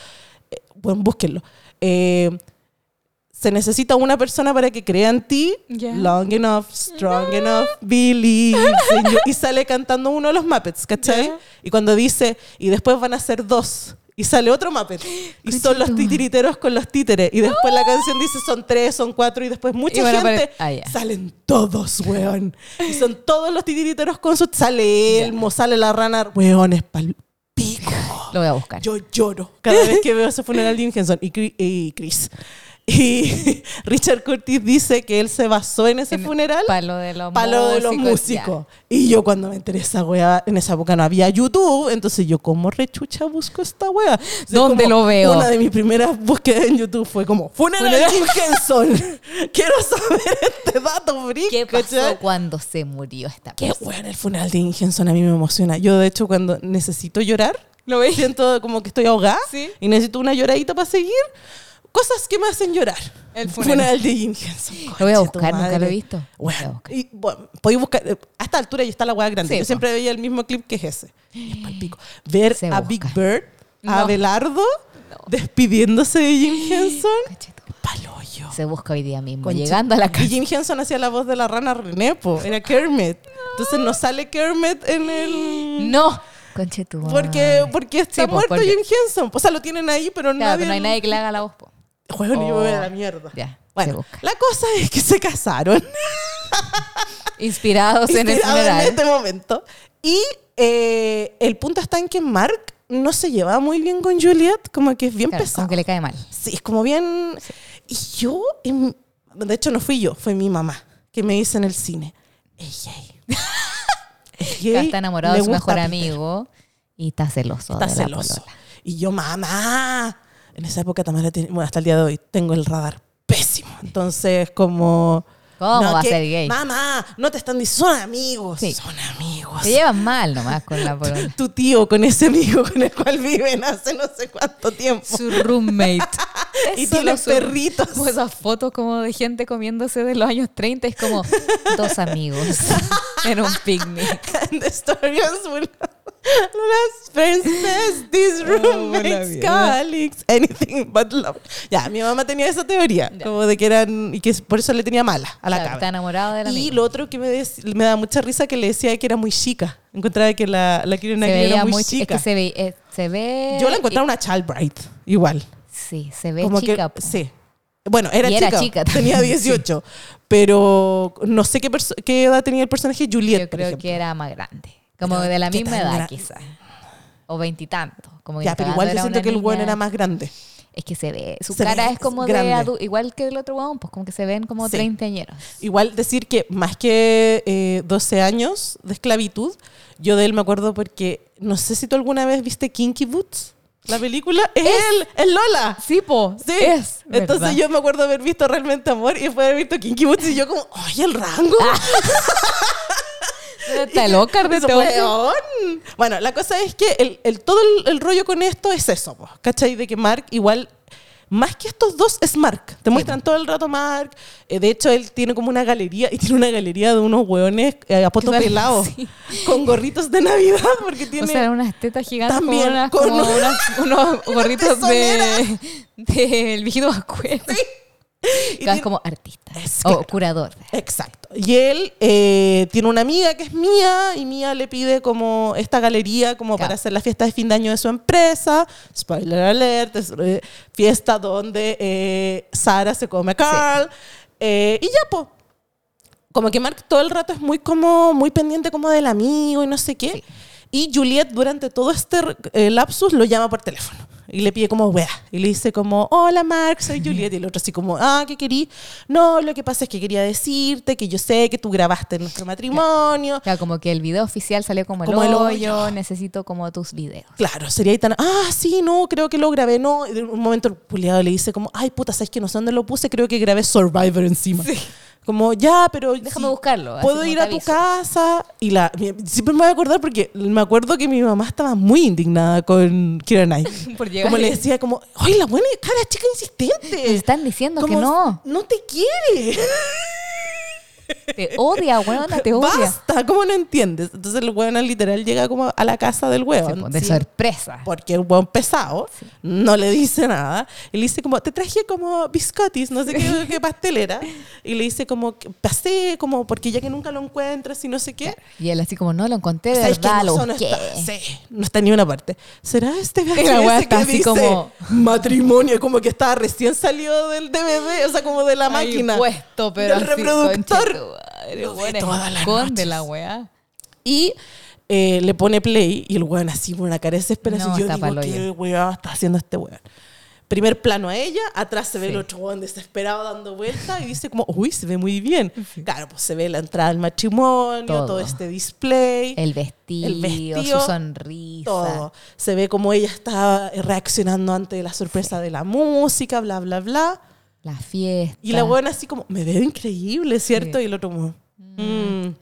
Speaker 1: bueno búsquenlo Eh, se necesita una persona para que crea en ti
Speaker 3: Ya.
Speaker 1: long enough strong enough believe y sale cantando uno de los Muppets ¿cachai?
Speaker 3: Ya.
Speaker 1: y cuando dice y después van a ser dos y sale otro Muppet y *gasps* son los titiriteros con los títeres y después la canción dice son tres, son cuatro y después mucha
Speaker 3: Y a
Speaker 1: gente
Speaker 3: apare- ah, ya.
Speaker 1: salen todos, weón. Y son todos los titiriteros con su sale Elmo, sale la rana, weón, es pal.
Speaker 3: Lo voy a buscar.
Speaker 1: Yo lloro cada vez que veo ese funeral de Jim Henson y, Chris. Y *laughs* Richard Curtis dice que él se basó en ese
Speaker 3: En-
Speaker 1: funeral
Speaker 3: Palo de los
Speaker 1: palo de los músicos. Y yo cuando me enteré esa wea, en esa época no había YouTube, entonces yo como rechucha busco esta wea. O sea,
Speaker 3: ¿Dónde lo veo?
Speaker 1: Una de mis primeras búsquedas en YouTube fue como, funeral de Jim Henson. *laughs* Quiero saber este dato, brick.
Speaker 3: ¿Qué pasó
Speaker 1: ¿cachai?
Speaker 3: cuando se murió esta
Speaker 1: Qué
Speaker 3: persona?
Speaker 1: bueno, el funeral de Jim Henson a mí me emociona. Yo, de hecho, cuando necesito llorar,
Speaker 3: ¿Lo veis?
Speaker 1: siento como que estoy ahogada
Speaker 3: Sí.
Speaker 1: y necesito una lloradita para seguir. Cosas que me hacen llorar.
Speaker 3: El funeral.
Speaker 1: de Jim Henson.
Speaker 3: Lo voy a buscar, nunca lo he visto. A
Speaker 1: Bueno,
Speaker 3: buscar.
Speaker 1: y, bueno, podéis buscar. eh, A esta altura ya está la hueá grande.
Speaker 3: Sí,
Speaker 1: Yo
Speaker 3: po.
Speaker 1: siempre veía el mismo clip que es ese. Y es palpico. Ver
Speaker 3: Se
Speaker 1: a
Speaker 3: busca.
Speaker 1: Big Bird, a
Speaker 3: No.
Speaker 1: Abelardo, despidiéndose de Jim Henson.
Speaker 3: Cachito.
Speaker 1: Paloyo.
Speaker 3: Se busca hoy día mismo. Llegando a la
Speaker 1: Y
Speaker 3: casa.
Speaker 1: Jim Henson hacía la voz de la rana René, po. Era Kermit. Entonces no sale Kermit en el.
Speaker 3: No. Conche tu
Speaker 1: Porque,
Speaker 3: madre.
Speaker 1: porque está
Speaker 3: Sí,
Speaker 1: muerto
Speaker 3: porque-
Speaker 1: Jim Henson. O sea, lo tienen ahí, pero
Speaker 3: Claro,
Speaker 1: nadie.
Speaker 3: pero no hay nadie que le haga la voz. po.
Speaker 1: Juego ni yo me voy a
Speaker 3: Oh.
Speaker 1: la mierda.
Speaker 3: Ya, se
Speaker 1: Bueno,
Speaker 3: busca.
Speaker 1: la cosa es que se casaron. *laughs*
Speaker 3: Inspirados en el
Speaker 1: inspirado
Speaker 3: funeral.
Speaker 1: este momento. Y eh, el punto está en que Mark no se llevaba muy bien con Juliet, como que es bien
Speaker 3: Claro,
Speaker 1: pesado.
Speaker 3: como que le cae mal.
Speaker 1: Sí, es como bien... Y yo, em, de hecho no fui yo, fue mi mamá, que me dice en el cine, es gay. Gay, *laughs*
Speaker 3: está enamorado de su mejor
Speaker 1: Peter".
Speaker 3: amigo y está celoso.
Speaker 1: Está
Speaker 3: de
Speaker 1: celoso. Y yo, mamá, en esa época tenía- bueno, hasta el día de hoy, tengo el radar pésimo. Entonces, como...
Speaker 3: ¿Cómo va a
Speaker 1: que-
Speaker 3: ser gay?
Speaker 1: Mamá, no te están diciendo, son amigos.
Speaker 3: Sí.
Speaker 1: Son amigos.
Speaker 3: Se llevan mal nomás con la polola.
Speaker 1: Tu tío con ese amigo con el cual viven hace no sé cuánto tiempo.
Speaker 3: Su roommate. *laughs*
Speaker 1: Y tiene
Speaker 3: solo su-
Speaker 1: perritos.
Speaker 3: Como *laughs* esas fotos como de gente comiéndose de los años 30. Es como dos amigos *laughs* en un picnic.
Speaker 1: And the will Las friends, besties,
Speaker 3: Oh,
Speaker 1: roommates,
Speaker 3: mierda.
Speaker 1: colleagues, anything but love. Ya, mi mamá tenía esa teoría,
Speaker 3: Ya.
Speaker 1: como de que eran, y que por eso le tenía mala a la
Speaker 3: Claro,
Speaker 1: cabra.
Speaker 3: está enamorado de la
Speaker 1: Y lo otro que me, dec- me da mucha risa que le decía que era muy chica. Encontraba que la, la
Speaker 3: veía
Speaker 1: era muy
Speaker 3: muy
Speaker 1: chica.
Speaker 3: Es que se ve, eh, se ve
Speaker 1: Yo la encontraba una child bride, igual.
Speaker 3: Sí, se ve
Speaker 1: Como
Speaker 3: chica.
Speaker 1: que, sí. Bueno, era chica,
Speaker 3: chica
Speaker 1: tenía
Speaker 3: también, *laughs*
Speaker 1: 18, pero no sé qué, qué edad tenía el personaje Juliet,
Speaker 3: Yo
Speaker 1: por
Speaker 3: creo
Speaker 1: ejemplo.
Speaker 3: que era más grande. Como de la
Speaker 1: ¿qué
Speaker 3: misma edad, quizás. O veintitantos.
Speaker 1: Ya, pero igual yo siento que el bueno era más grande.
Speaker 3: Es que se ve. Su
Speaker 1: Se
Speaker 3: cara
Speaker 1: ve
Speaker 3: es como
Speaker 1: grande.
Speaker 3: de adulto. Igual que el otro huevón, pues como que se ven como
Speaker 1: Sí.
Speaker 3: 30 añeros.
Speaker 1: Igual decir que más que eh, 12 años de esclavitud, yo de él me acuerdo porque, no sé si tú alguna vez viste Kinky Boots, la película, es, él, es Lola.
Speaker 3: Sí, po.
Speaker 1: Sí,
Speaker 3: Es.
Speaker 1: entonces
Speaker 3: ¿verdad?
Speaker 1: yo me acuerdo haber visto realmente amor y después haber visto Kinky Boots y yo como, ¡ay, el rango!
Speaker 3: Ah, *laughs* Está loca de.
Speaker 1: Bueno, la cosa es que el, el- todo el, el rollo con esto es eso, po, ¿cachai? De que Mark igual, más que estos dos, es Mark. Te muestran todo el rato Mark. Eh, de hecho, él tiene como una galería, y tiene una galería de unos hueones eh, a poto
Speaker 3: Claro,
Speaker 1: pelado,
Speaker 3: sí.
Speaker 1: con gorritos de Navidad, porque tiene...
Speaker 3: O sea, unas tetas gigantes
Speaker 1: También,
Speaker 3: con, unas,
Speaker 1: con
Speaker 3: como
Speaker 1: un-
Speaker 3: unas- unos *laughs* gorritos de *laughs* del viejito Pascuero.
Speaker 1: Y tiene-
Speaker 3: como artista.
Speaker 1: Es
Speaker 3: o
Speaker 1: claro.
Speaker 3: curador.
Speaker 1: Exacto. Y él eh, tiene una amiga que es Mía y Mía le pide como esta galería como
Speaker 3: Claro.
Speaker 1: para hacer la fiesta de fin de año de su empresa. Spoiler alert, es eh, fiesta donde eh, Sara se come a Carl. Eh, y ya, pues. Como que Mark todo el rato es muy como muy pendiente como del amigo y no sé qué.
Speaker 3: Sí.
Speaker 1: Y Juliet durante todo este eh, lapsus lo llama por teléfono y le pide como wea. Y le dice como, hola Mark, soy Juliet. Y el otro así como, ah, ¿qué querí? No, lo que pasa es que quería decirte que yo sé que tú grabaste nuestro matrimonio.
Speaker 3: Claro, como que el video oficial salió como,
Speaker 1: Como
Speaker 3: el,
Speaker 1: el
Speaker 3: hoyo,
Speaker 1: hoyo.
Speaker 3: necesito como tus videos.
Speaker 1: Claro, sería ahí tan, ah, sí, no, creo que lo grabé, no. Y de un momento el puliado le dice como, ay, puta, ¿sabes que no sé dónde lo puse? Creo que grabé Survivor encima. Como, ya, pero...
Speaker 3: Déjame buscarlo,
Speaker 1: Puedo ir a tu
Speaker 3: aviso".
Speaker 1: casa. Y la, siempre me voy a acordar porque me acuerdo que mi mamá estaba muy indignada con Kira Knight. *laughs*
Speaker 3: Por llegar.
Speaker 1: Como le decía, como, ay, la buena cara chica
Speaker 3: Me
Speaker 1: insistente.
Speaker 3: están diciendo que no.
Speaker 1: No te quiere. *laughs*
Speaker 3: Te odia, weona, te odia.
Speaker 1: Basta, ¿cómo no entiendes? Entonces el weón literal llega como a la casa del weón.
Speaker 3: de
Speaker 1: sí,
Speaker 3: sorpresa.
Speaker 1: Porque el weón pesado no le dice nada. Y le dice como, te traje como biscottis, no sé qué, *laughs* qué pastelera. Y le dice como, pasé como, porque ya que nunca lo encuentras y no sé qué.
Speaker 3: Y él así como, no lo encontré de verdad,
Speaker 1: No,
Speaker 3: lo
Speaker 1: no está, sí, no está en ni una parte. ¿Será este VHS
Speaker 3: está
Speaker 1: que
Speaker 3: así
Speaker 1: dice
Speaker 3: como-
Speaker 1: matrimonio? Como que estaba recién salido del DVD, o sea, como de la
Speaker 3: Ahí
Speaker 1: máquina.
Speaker 3: puesto, pero
Speaker 1: del reproductor. Lo las
Speaker 3: esconde la weá.
Speaker 1: Y eh, le pone play y el weón así con una cara de desesperación.
Speaker 3: No,
Speaker 1: yo digo, ¿qué weón está haciendo este weón? Primer plano a ella, atrás se ve
Speaker 3: Sí.
Speaker 1: el otro weón desesperado dando vueltas y dice como, uy, se ve muy bien. Claro, pues se ve la entrada al matrimonio, todo,
Speaker 3: Todo.
Speaker 1: este display.
Speaker 3: El vestido,
Speaker 1: El vestido,
Speaker 3: su sonrisa.
Speaker 1: todo. Se ve como ella está reaccionando ante la sorpresa de la música, bla, bla, bla.
Speaker 3: La fiesta.
Speaker 1: Y la buena así como, me veo increíble, ¿cierto? Y el otro como, "Mm,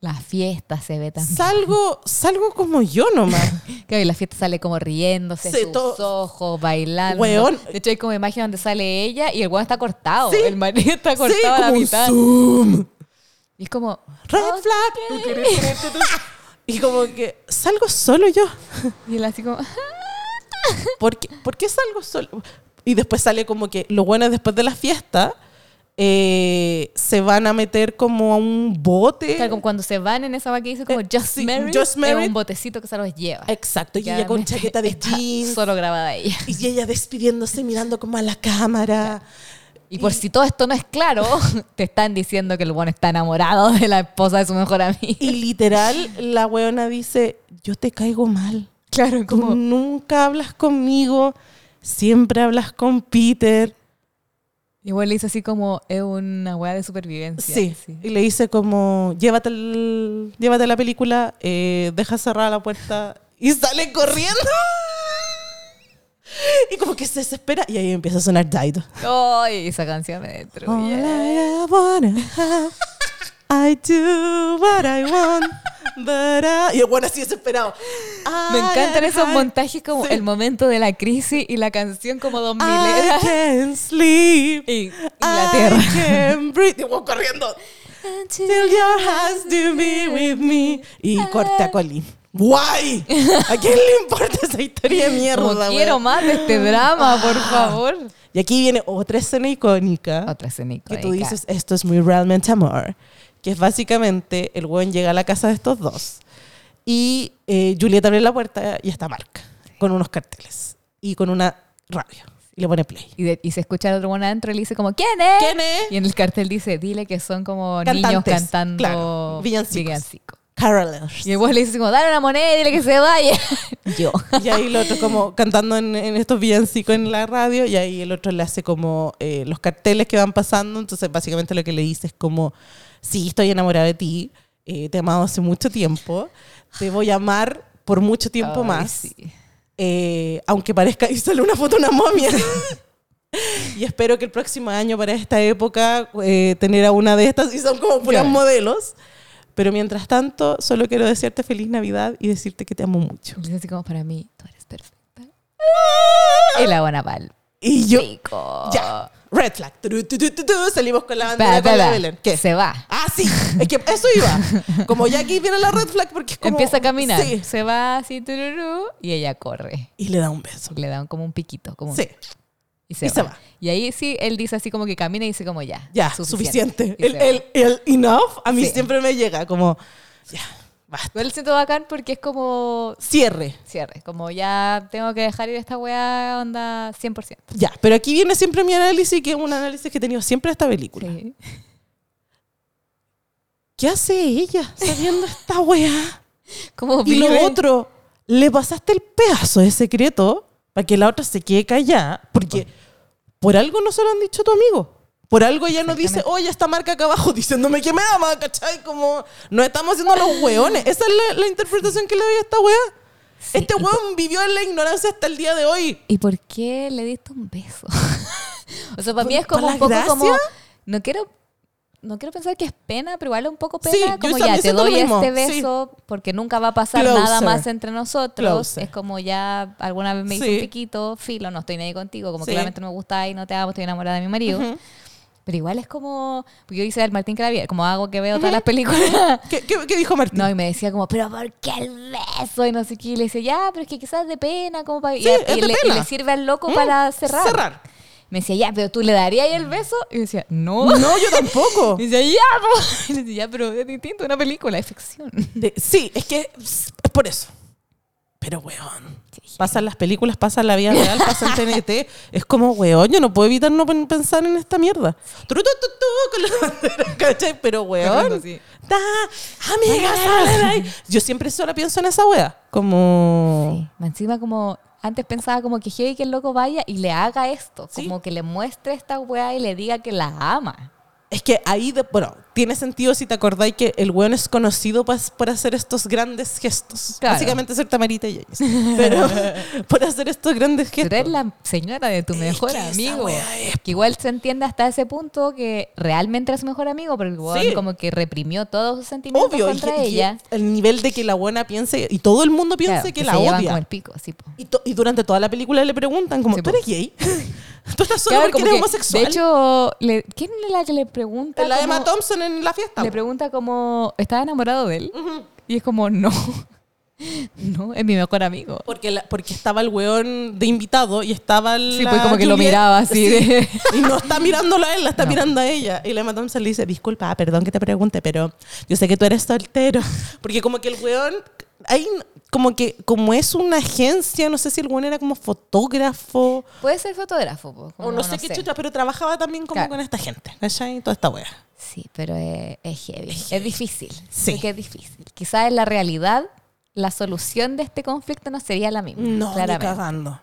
Speaker 3: La fiesta se ve también.
Speaker 1: salgo, salgo como yo nomás. *laughs*
Speaker 3: Claro, y la fiesta sale como riéndose,
Speaker 1: Sí,
Speaker 3: sus
Speaker 1: todo-
Speaker 3: ojos, bailando.
Speaker 1: Weón.
Speaker 3: De hecho, hay como imagen donde sale ella y el weón está cortado.
Speaker 1: Sí.
Speaker 3: El marido *laughs* está cortado
Speaker 1: sí,
Speaker 3: a la mitad.
Speaker 1: zoom.
Speaker 3: Y es como,
Speaker 1: Red
Speaker 3: ok.
Speaker 1: flag. Tú. Y como que salgo solo yo.
Speaker 3: Y él así como,
Speaker 1: ¿Por qué, ¿Por qué salgo solo? Y después sale como que lo bueno es después de la fiesta eh, se van a meter como a un bote.
Speaker 3: Claro, como cuando se van en esa vaca que dice como
Speaker 1: Eh,
Speaker 3: Just
Speaker 1: sí,
Speaker 3: Married,
Speaker 1: Just Married.
Speaker 3: es un botecito que se los lleva.
Speaker 1: Exacto, y ella con *laughs* chaqueta de jeans.
Speaker 3: Solo grabada ella.
Speaker 1: Y ella despidiéndose, mirando como a la cámara.
Speaker 3: Y por si todo esto no es claro, *laughs* te están diciendo que el buen está enamorado de la esposa de su mejor amiga.
Speaker 1: Y literal, la weona dice, yo te caigo mal.
Speaker 3: Claro,
Speaker 1: Tú nunca hablas conmigo, siempre hablas con Peter.
Speaker 3: Igual le dice así como, es una weá de supervivencia.
Speaker 1: Sí. Y le dice como, llévate, el- llévate la película, eh, deja cerrada la puerta y sale corriendo. *laughs* Y como que se desespera y ahí empieza a sonar Dido.
Speaker 3: Ay, esa canción me destruye.
Speaker 1: I I do what I want, but I... Y el bueno así desesperado.
Speaker 3: Me encantan esos
Speaker 1: I-
Speaker 3: montajes como
Speaker 1: Sí.
Speaker 3: el momento de la crisis y la canción como dos
Speaker 1: I
Speaker 3: milera. *laughs*
Speaker 1: can't sleep.
Speaker 3: Y Inglaterra.
Speaker 1: I can't *laughs* breathe. Y vos corriendo. Till your hands do be with me. Y corte a Colin. ¡Guay! ¿A quién le importa esa historia de mierda?
Speaker 3: Como quiero más de este drama, por
Speaker 1: Ah.
Speaker 3: favor.
Speaker 1: Y aquí viene otra escena icónica.
Speaker 3: Otra escena
Speaker 1: que tú
Speaker 3: icónica.
Speaker 1: dices, esto es muy realmente amor. Que es básicamente, el buen llega a la casa de estos dos. Y eh, Julieta abre la puerta y está Mark. Con unos carteles. Y con una radio. Y le pone play.
Speaker 3: Y, de- y se escucha el otro bueno adentro y le dice como, ¿quién es?
Speaker 1: ¿Quién es?
Speaker 3: Y en el cartel dice, dile que son como niños
Speaker 1: Cantantes,
Speaker 3: cantando
Speaker 1: claro, villancicos.
Speaker 3: villancicos.
Speaker 1: Carolers.
Speaker 3: Y el vos le dice como, dale una moneda y dile que se vaya. *laughs* Yo.
Speaker 1: Y ahí el otro como cantando en, en estos villancicos en la radio y ahí el otro le hace como eh, los carteles que van pasando. Entonces básicamente lo que le dice es como, sí, estoy enamorada de ti, eh, te he amado hace mucho tiempo, te voy a amar por mucho tiempo
Speaker 3: Ay,
Speaker 1: más.
Speaker 3: sí.
Speaker 1: Eh, aunque parezca, y sale una foto una momia. y espero que el próximo año para esta época eh, tener a una de estas y son como puras
Speaker 3: Claro.
Speaker 1: modelos. Pero mientras tanto, solo quiero desearte feliz Navidad y decirte que te amo mucho.
Speaker 3: Dice así como, para mí, tú eres perfecta. Y la buena pal.
Speaker 1: Y yo,
Speaker 3: Pico.
Speaker 1: ya, red flag. Turu, salimos con la bandera con la. Belén. ¿Qué?
Speaker 3: Se va.
Speaker 1: Ah, sí, es que eso iba. Como ya aquí viene la red flag porque es como...
Speaker 3: Empieza a caminar.
Speaker 1: Sí.
Speaker 3: Se va así, tururú, y ella corre.
Speaker 1: Y le da un beso.
Speaker 3: Le dan como un piquito. Como un-
Speaker 1: Sí,
Speaker 3: Y, se,
Speaker 1: y
Speaker 3: va.
Speaker 1: se va.
Speaker 3: Y ahí sí, él dice así como que camina y dice como ya.
Speaker 1: ya, suficiente.
Speaker 3: Y
Speaker 1: El, enough a mí
Speaker 3: Sí.
Speaker 1: siempre me llega como, ya, basta.
Speaker 3: Lo siento bacán porque es como
Speaker 1: Cierre.
Speaker 3: cierre. Como ya tengo que dejar ir esta weá onda 100%.
Speaker 1: Ya, pero aquí viene siempre mi análisis, que es un análisis que he tenido siempre de esta película.
Speaker 3: Sí.
Speaker 1: ¿Qué hace ella sabiendo esta weá?
Speaker 3: Como
Speaker 1: Y lo otro, le pasaste el pedazo de secreto para que la otra se quede callada, porque por algo no se lo han dicho a tu amigo. Por algo ella no dice, oye, esta marca acá abajo *laughs* diciéndome que me ama, ¿cachai? Como, no estamos haciendo los hueones. Esa es la, la interpretación que le doy a esta.
Speaker 3: Sí,
Speaker 1: este hueón vivió en la ignorancia hasta el día de hoy.
Speaker 3: ¿Y por qué le diste un beso? *laughs* o sea, para mí
Speaker 1: ¿Por-
Speaker 3: es como un poco
Speaker 1: la
Speaker 3: como.
Speaker 1: gracia?
Speaker 3: No quiero. No quiero pensar que es pena, pero igual es un poco
Speaker 1: Sí,
Speaker 3: pena.
Speaker 1: yo
Speaker 3: como
Speaker 1: también
Speaker 3: ya, te doy este
Speaker 1: sí.
Speaker 3: beso porque nunca va a pasar
Speaker 1: Closer.
Speaker 3: nada más entre nosotros.
Speaker 1: Closer.
Speaker 3: Es como ya alguna vez me hizo
Speaker 1: Sí.
Speaker 3: un piquito, filo, no estoy nadie contigo, como
Speaker 1: Sí.
Speaker 3: claramente no me gusta y no te amo, estoy enamorada de mi marido. Pero igual es como. Porque yo hice el Martín Clavier, como hago que veo todas las películas. *laughs*
Speaker 1: ¿Qué, qué- qué dijo Martín?
Speaker 3: No, y me decía como, pero ¿por qué el beso? Y no sé qué. Y le decía, ya, pero es que quizás de pena, como para... y,
Speaker 1: Sí, es
Speaker 3: y
Speaker 1: de
Speaker 3: le, y
Speaker 1: pena.
Speaker 3: le sirve al loco
Speaker 1: Mm,
Speaker 3: para cerrar.
Speaker 1: cerrar.
Speaker 3: Me decía, ya, pero tú le darías el beso. Y yo decía, no.
Speaker 1: No, yo *laughs* tampoco.
Speaker 3: Y decía, ya, po. *laughs* Y le decía, ya, pero es distinto, una película, es ficción.
Speaker 1: De- sí, es que es por eso. Pero, weón, pasan las películas, pasa la vida real, pasa en *laughs* TNT. Es como, weón, yo no puedo evitar no pen- pensar en esta mierda. Tru, tu, tu, tu, con la *laughs* bandera, ¿cachai? Pero, weón, da, amiga, ahí. Yo siempre solo pienso en esa wea. Como,
Speaker 3: Más Encima como... Antes pensaba como que heavy que el loco vaya y le haga esto.
Speaker 1: Sí.
Speaker 3: Como que le muestre esta weá y le diga que la ama.
Speaker 1: Es que ahí, de, bueno, tiene sentido si te acordáis que el weón es conocido pas- por hacer estos grandes gestos.
Speaker 3: Claro.
Speaker 1: Básicamente ser Tamarita y James. *laughs* Pero *laughs* por hacer estos grandes gestos.
Speaker 3: Pero es la señora de tu
Speaker 1: Es
Speaker 3: mejor
Speaker 1: que
Speaker 3: amigo.
Speaker 1: es-
Speaker 3: Que igual se entiende hasta ese punto que realmente era su mejor amigo, pero el weón
Speaker 1: Sí.
Speaker 3: como que reprimió todos sus sentimientos
Speaker 1: Obvio,
Speaker 3: contra
Speaker 1: y
Speaker 3: ella.
Speaker 1: el nivel de que la buena piense y todo el mundo piense
Speaker 3: Claro,
Speaker 1: que,
Speaker 3: se
Speaker 1: la
Speaker 3: llevan
Speaker 1: odia.
Speaker 3: como el pico.
Speaker 1: Y, y durante toda la película le preguntan como,
Speaker 3: Sí,
Speaker 1: ¿tú
Speaker 3: po.
Speaker 1: eres gay? *laughs* ¿Tú estás solo
Speaker 3: Claro,
Speaker 1: porque eres
Speaker 3: que,
Speaker 1: homosexual?
Speaker 3: De hecho, le- ¿quién es la que le pregunta?
Speaker 1: la Emma Thompson en la fiesta.
Speaker 3: Le pregunta como, ¿estás enamorado de él? Y es como, no. *laughs* No, es mi mejor amigo.
Speaker 1: Porque, la- porque estaba el weón de invitado y estaba la
Speaker 3: Sí, pues como que lo miraba así de- *laughs*
Speaker 1: Y no está mirándolo a él, la está
Speaker 3: No.
Speaker 1: mirando a ella. Y la Emma Thompson le dice, disculpa, perdón que te pregunte, pero yo sé que tú eres soltero. *laughs* Porque como que el weón, hay como que, como es una agencia, no sé si el era como fotógrafo.
Speaker 3: Puede ser fotógrafo, po,
Speaker 1: O no sé qué chucha, pero trabajaba también como
Speaker 3: Claro.
Speaker 1: con esta gente. ¿Cachai? Toda esta wea.
Speaker 3: Sí, pero es, es heavy. Es, difícil.
Speaker 1: Sí.
Speaker 3: Que es difícil. Quizás en la realidad la solución de este conflicto no sería la misma.
Speaker 1: No, ni
Speaker 3: claramente.
Speaker 1: cagando.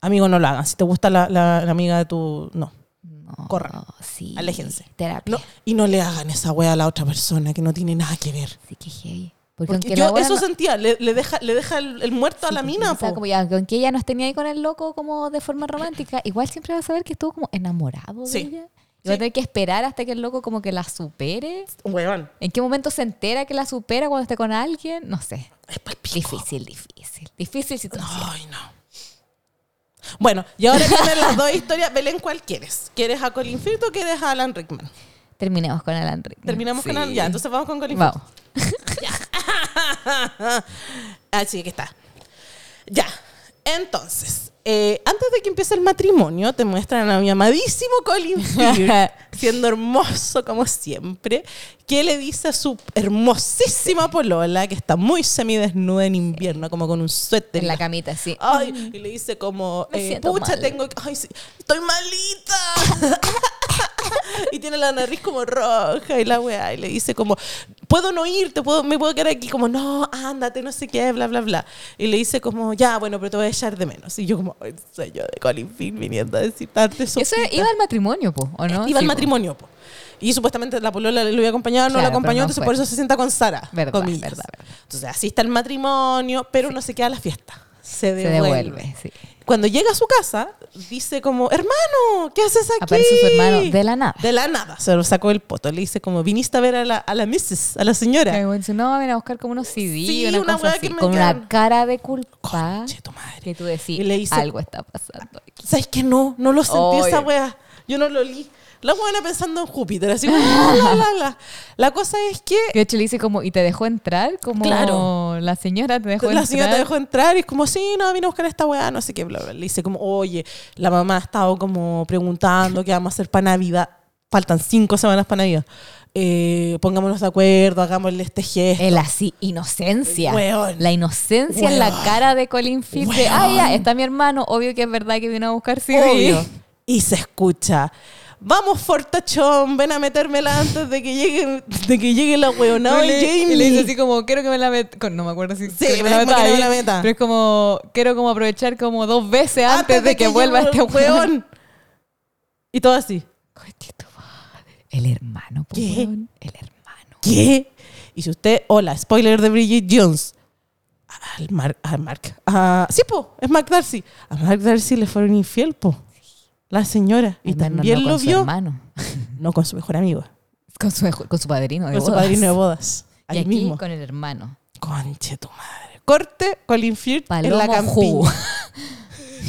Speaker 1: Amigo, no lo hagan. Si te gusta la, la- la amiga de tu... No.
Speaker 3: No,
Speaker 1: Corran.
Speaker 3: Sí.
Speaker 1: Aléjense.
Speaker 3: Terapia.
Speaker 1: no. Y no le hagan esa wea a la otra persona que no tiene nada que ver.
Speaker 3: Sí, que heavy. Porque,
Speaker 1: yo eso
Speaker 3: no-
Speaker 1: sentía, le, le deja, le deja el, el muerto a
Speaker 3: Sí,
Speaker 1: la mina.
Speaker 3: pensaba
Speaker 1: po.
Speaker 3: como ya, aunque ella no ni ahí con el loco como de forma romántica, igual siempre va a saber que estuvo como enamorado
Speaker 1: Sí.
Speaker 3: de ella. Y va a
Speaker 1: Sí.
Speaker 3: tener que esperar hasta que el loco como que la supere.
Speaker 1: Weón,
Speaker 3: ¿En qué momento se entera que la supera cuando esté con alguien? No sé.
Speaker 1: es.
Speaker 3: Difícil, difícil. Difícil situación.
Speaker 1: Ay, no. Bueno, y ahora vienen las dos historias. *laughs* Belén, ¿cuál quieres? ¿Quieres a Colin Firth o quieres a Alan Rickman?
Speaker 3: Terminemos con Alan Rickman.
Speaker 1: Terminamos con
Speaker 3: Sí.
Speaker 1: Alan. Ya, entonces vamos con Colin Firth.
Speaker 3: Vamos. *laughs* *laughs*
Speaker 1: Ah, sí, aquí está. Ya. Entonces, eh, antes de que empiece el matrimonio, te muestran a mi amadísimo Colin Firth, *laughs* siendo hermoso como siempre, que le dice a su hermosísima polola, que está muy semidesnuda en invierno, como con un suéter.
Speaker 3: En la camita, sí.
Speaker 1: Ay, y le dice como, eh, pucha,
Speaker 3: mal.
Speaker 1: tengo, ay, sí, estoy malita. *laughs* *laughs* y tiene la nariz como roja y la weá, y le dice como, puedo no irte, puedo, me puedo quedar aquí, como, no, ándate, no sé qué, bla, bla, bla. Y le dice como, ya, bueno, pero te voy a echar de menos. Y yo como, "Ay, soy yo de Colin Firth viniendo a decir
Speaker 3: Eso
Speaker 1: sopita".
Speaker 3: iba al matrimonio, po, ¿o no?
Speaker 1: Iba al
Speaker 3: Sí,
Speaker 1: matrimonio, po. Y supuestamente la polola le lo iba a acompañar, no
Speaker 3: Claro,
Speaker 1: la acompañó,
Speaker 3: no
Speaker 1: entonces
Speaker 3: fue.
Speaker 1: por eso se sienta con Sara.
Speaker 3: Verdad,
Speaker 1: comillas.
Speaker 3: verdad, verdad.
Speaker 1: Entonces asiste al matrimonio, pero no se queda a la fiesta. Se
Speaker 3: Se
Speaker 1: devuelve.
Speaker 3: devuelve, sí.
Speaker 1: Cuando llega a su casa, dice como, hermano, ¿qué haces aquí?
Speaker 3: Aparece su hermano de la nada.
Speaker 1: De la nada. Se lo sacó el poto. Le dice como, viniste a ver a la, a la Mrs., a la señora.
Speaker 3: Que dice, no, ven a buscar como unos CD,
Speaker 1: Sí,
Speaker 3: una,
Speaker 1: una
Speaker 3: cosa así,
Speaker 1: que me
Speaker 3: con
Speaker 1: quedan-
Speaker 3: una cara de culpa.
Speaker 1: Conche tu madre.
Speaker 3: Que tú decís,
Speaker 1: Y le dice-
Speaker 3: algo está pasando aquí.
Speaker 1: ¿Sabes qué? No, no lo sentí
Speaker 3: Ay.
Speaker 1: esa wea. Yo no lo li. La buena pensando en Júpiter, así como, la, la, la, la. La cosa es que
Speaker 3: Que de hecho le dice como, ¿y te dejó entrar? Como
Speaker 1: Claro.
Speaker 3: la señora te dejó
Speaker 1: la
Speaker 3: entrar.
Speaker 1: señora te dejó entrar y es como, sí, no, vine a buscar esta weá, no sé qué, bla, bla. Le dice como, oye, la mamá ha estado como preguntando qué vamos a hacer para Navidad. Faltan cinco semanas para Navidad. Eh, pongámonos de acuerdo, hagámosle este gesto.
Speaker 3: Él así, inocencia.
Speaker 1: Weón.
Speaker 3: La inocencia en la cara de Colin Firth. De, ah, ya, está mi hermano. Obvio que es verdad que vino a buscar CD.
Speaker 1: Obvio. Y se escucha. Vamos, Fortachón, ven a metérmela antes de que llegue, de que llegue la weonada
Speaker 3: Y
Speaker 1: Jamie.
Speaker 3: y le dice así como, quiero que me la meta. No me acuerdo si que me la meta
Speaker 1: me la meta.
Speaker 3: Pero es como, quiero como aprovechar como dos veces antes, de, que, vuelva este
Speaker 1: weón. Y todo así.
Speaker 3: El hermano,
Speaker 1: ¿Qué?
Speaker 3: weón. El hermano.
Speaker 1: ¿Qué? Y si usted, hola, spoiler de Bridget Jones. Al Mark. a- sí, po, es Mark Darcy. A Mark Darcy le fueron infiel, po. La señora. Y
Speaker 3: menos
Speaker 1: también
Speaker 3: no
Speaker 1: lo
Speaker 3: con su
Speaker 1: vio.
Speaker 3: hermano.
Speaker 1: No con su mejor amigo.
Speaker 3: Con su, con su padrino de
Speaker 1: Con su
Speaker 3: bodas.
Speaker 1: padrino de bodas.
Speaker 3: Y aquí
Speaker 1: mismo.
Speaker 3: con el hermano.
Speaker 1: Conche tu madre. Corte Colin Firth en la
Speaker 3: Palomo
Speaker 1: campiña.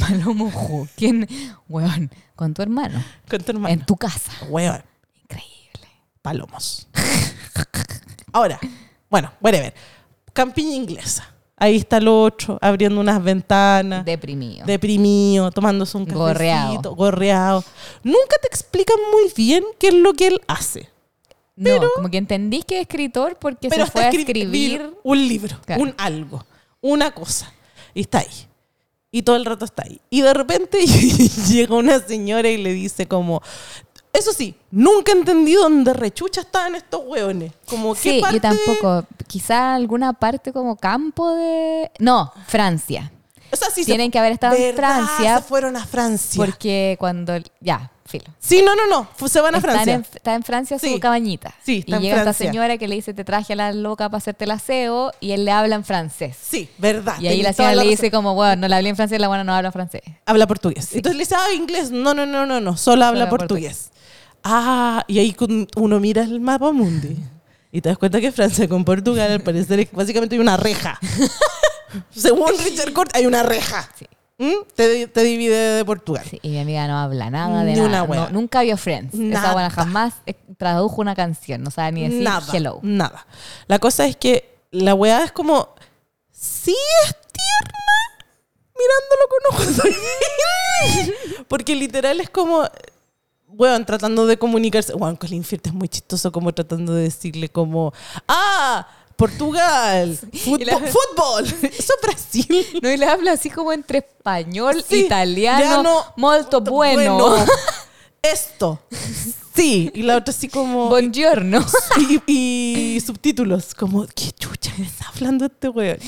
Speaker 1: *laughs*
Speaker 3: Palomo Ju. ¿Quién? Weón, con tu hermano.
Speaker 1: Con tu hermano.
Speaker 3: En tu casa.
Speaker 1: Weón.
Speaker 3: Increíble.
Speaker 1: Palomos. *laughs* Ahora, bueno, whatever. Campiña inglesa. Ahí está el otro, abriendo unas ventanas.
Speaker 3: Deprimido.
Speaker 1: deprimido, tomándose un cafecito,
Speaker 3: Gorreado.
Speaker 1: gorreado. Nunca te explican muy bien qué es lo que él hace.
Speaker 3: no, como que entendí que es escritor porque
Speaker 1: pero
Speaker 3: se fue a
Speaker 1: escri-
Speaker 3: escribir.
Speaker 1: un libro,
Speaker 3: Claro.
Speaker 1: un algo, una cosa. Y está ahí. Y todo el rato está ahí. Y de repente *laughs* llega una señora y le dice como... Eso sí, nunca entendí dónde rechucha estaban estos hueones. Como qué
Speaker 3: Sí,
Speaker 1: parte...
Speaker 3: yo tampoco. Quizá alguna parte como campo de. No, Francia.
Speaker 1: O sea, sí se-
Speaker 3: Tienen que haber estado en. Francia
Speaker 1: Se fueron a Francia.
Speaker 3: porque cuando. Ya, filo.
Speaker 1: Sí, no, no, no. Se van a
Speaker 3: Están
Speaker 1: Francia.
Speaker 3: en- está en Francia su
Speaker 1: Sí.
Speaker 3: cabañita.
Speaker 1: Sí,
Speaker 3: y
Speaker 1: está en
Speaker 3: llega esta señora que le dice: Te traje a la loca para hacerte el aseo. Y él le habla en francés.
Speaker 1: Sí, verdad.
Speaker 3: Y ahí la señora le
Speaker 1: razón.
Speaker 3: dice como, bueno, no la hablé en francés, la buena no habla francés.
Speaker 1: habla portugués. Entonces le dice, ah, inglés. No, no, no, no, no, solo habla
Speaker 3: habla
Speaker 1: portugués. Ah, y ahí con- uno mira el mapa mundi y te das cuenta que Francia con Portugal al parecer es básicamente hay una reja. *laughs* Según Richard Court, hay una reja.
Speaker 3: Sí.
Speaker 1: ¿Mm? Te, te divide de Portugal.
Speaker 3: Sí, y mi amiga no habla nada de
Speaker 1: Ni
Speaker 3: nada.
Speaker 1: una
Speaker 3: No,
Speaker 1: wea.
Speaker 3: nunca vio Friends.
Speaker 1: Nada.
Speaker 3: Esa buena jamás eh, tradujo una canción. No sabe ni decir
Speaker 1: nada,
Speaker 3: hello.
Speaker 1: nada. La cosa es que la weá es como, sí es tierna, mirándolo con ojos. *laughs* Porque literal es como, weón, tratando de comunicarse. Weón, Colin Firth es muy chistoso como tratando de decirle como, ah, Portugal, *laughs* fútbol,
Speaker 3: la-
Speaker 1: fútbol. *laughs* *laughs* Eso es Brasil.
Speaker 3: No, y le habla así como entre español,
Speaker 1: Sí,
Speaker 3: italiano,
Speaker 1: italiano,
Speaker 3: molto bueno.
Speaker 1: Esto. Sí, y la otra así como...
Speaker 3: Buongiorno.
Speaker 1: y, y subtítulos, como, ¿qué chucha me está hablando este weón?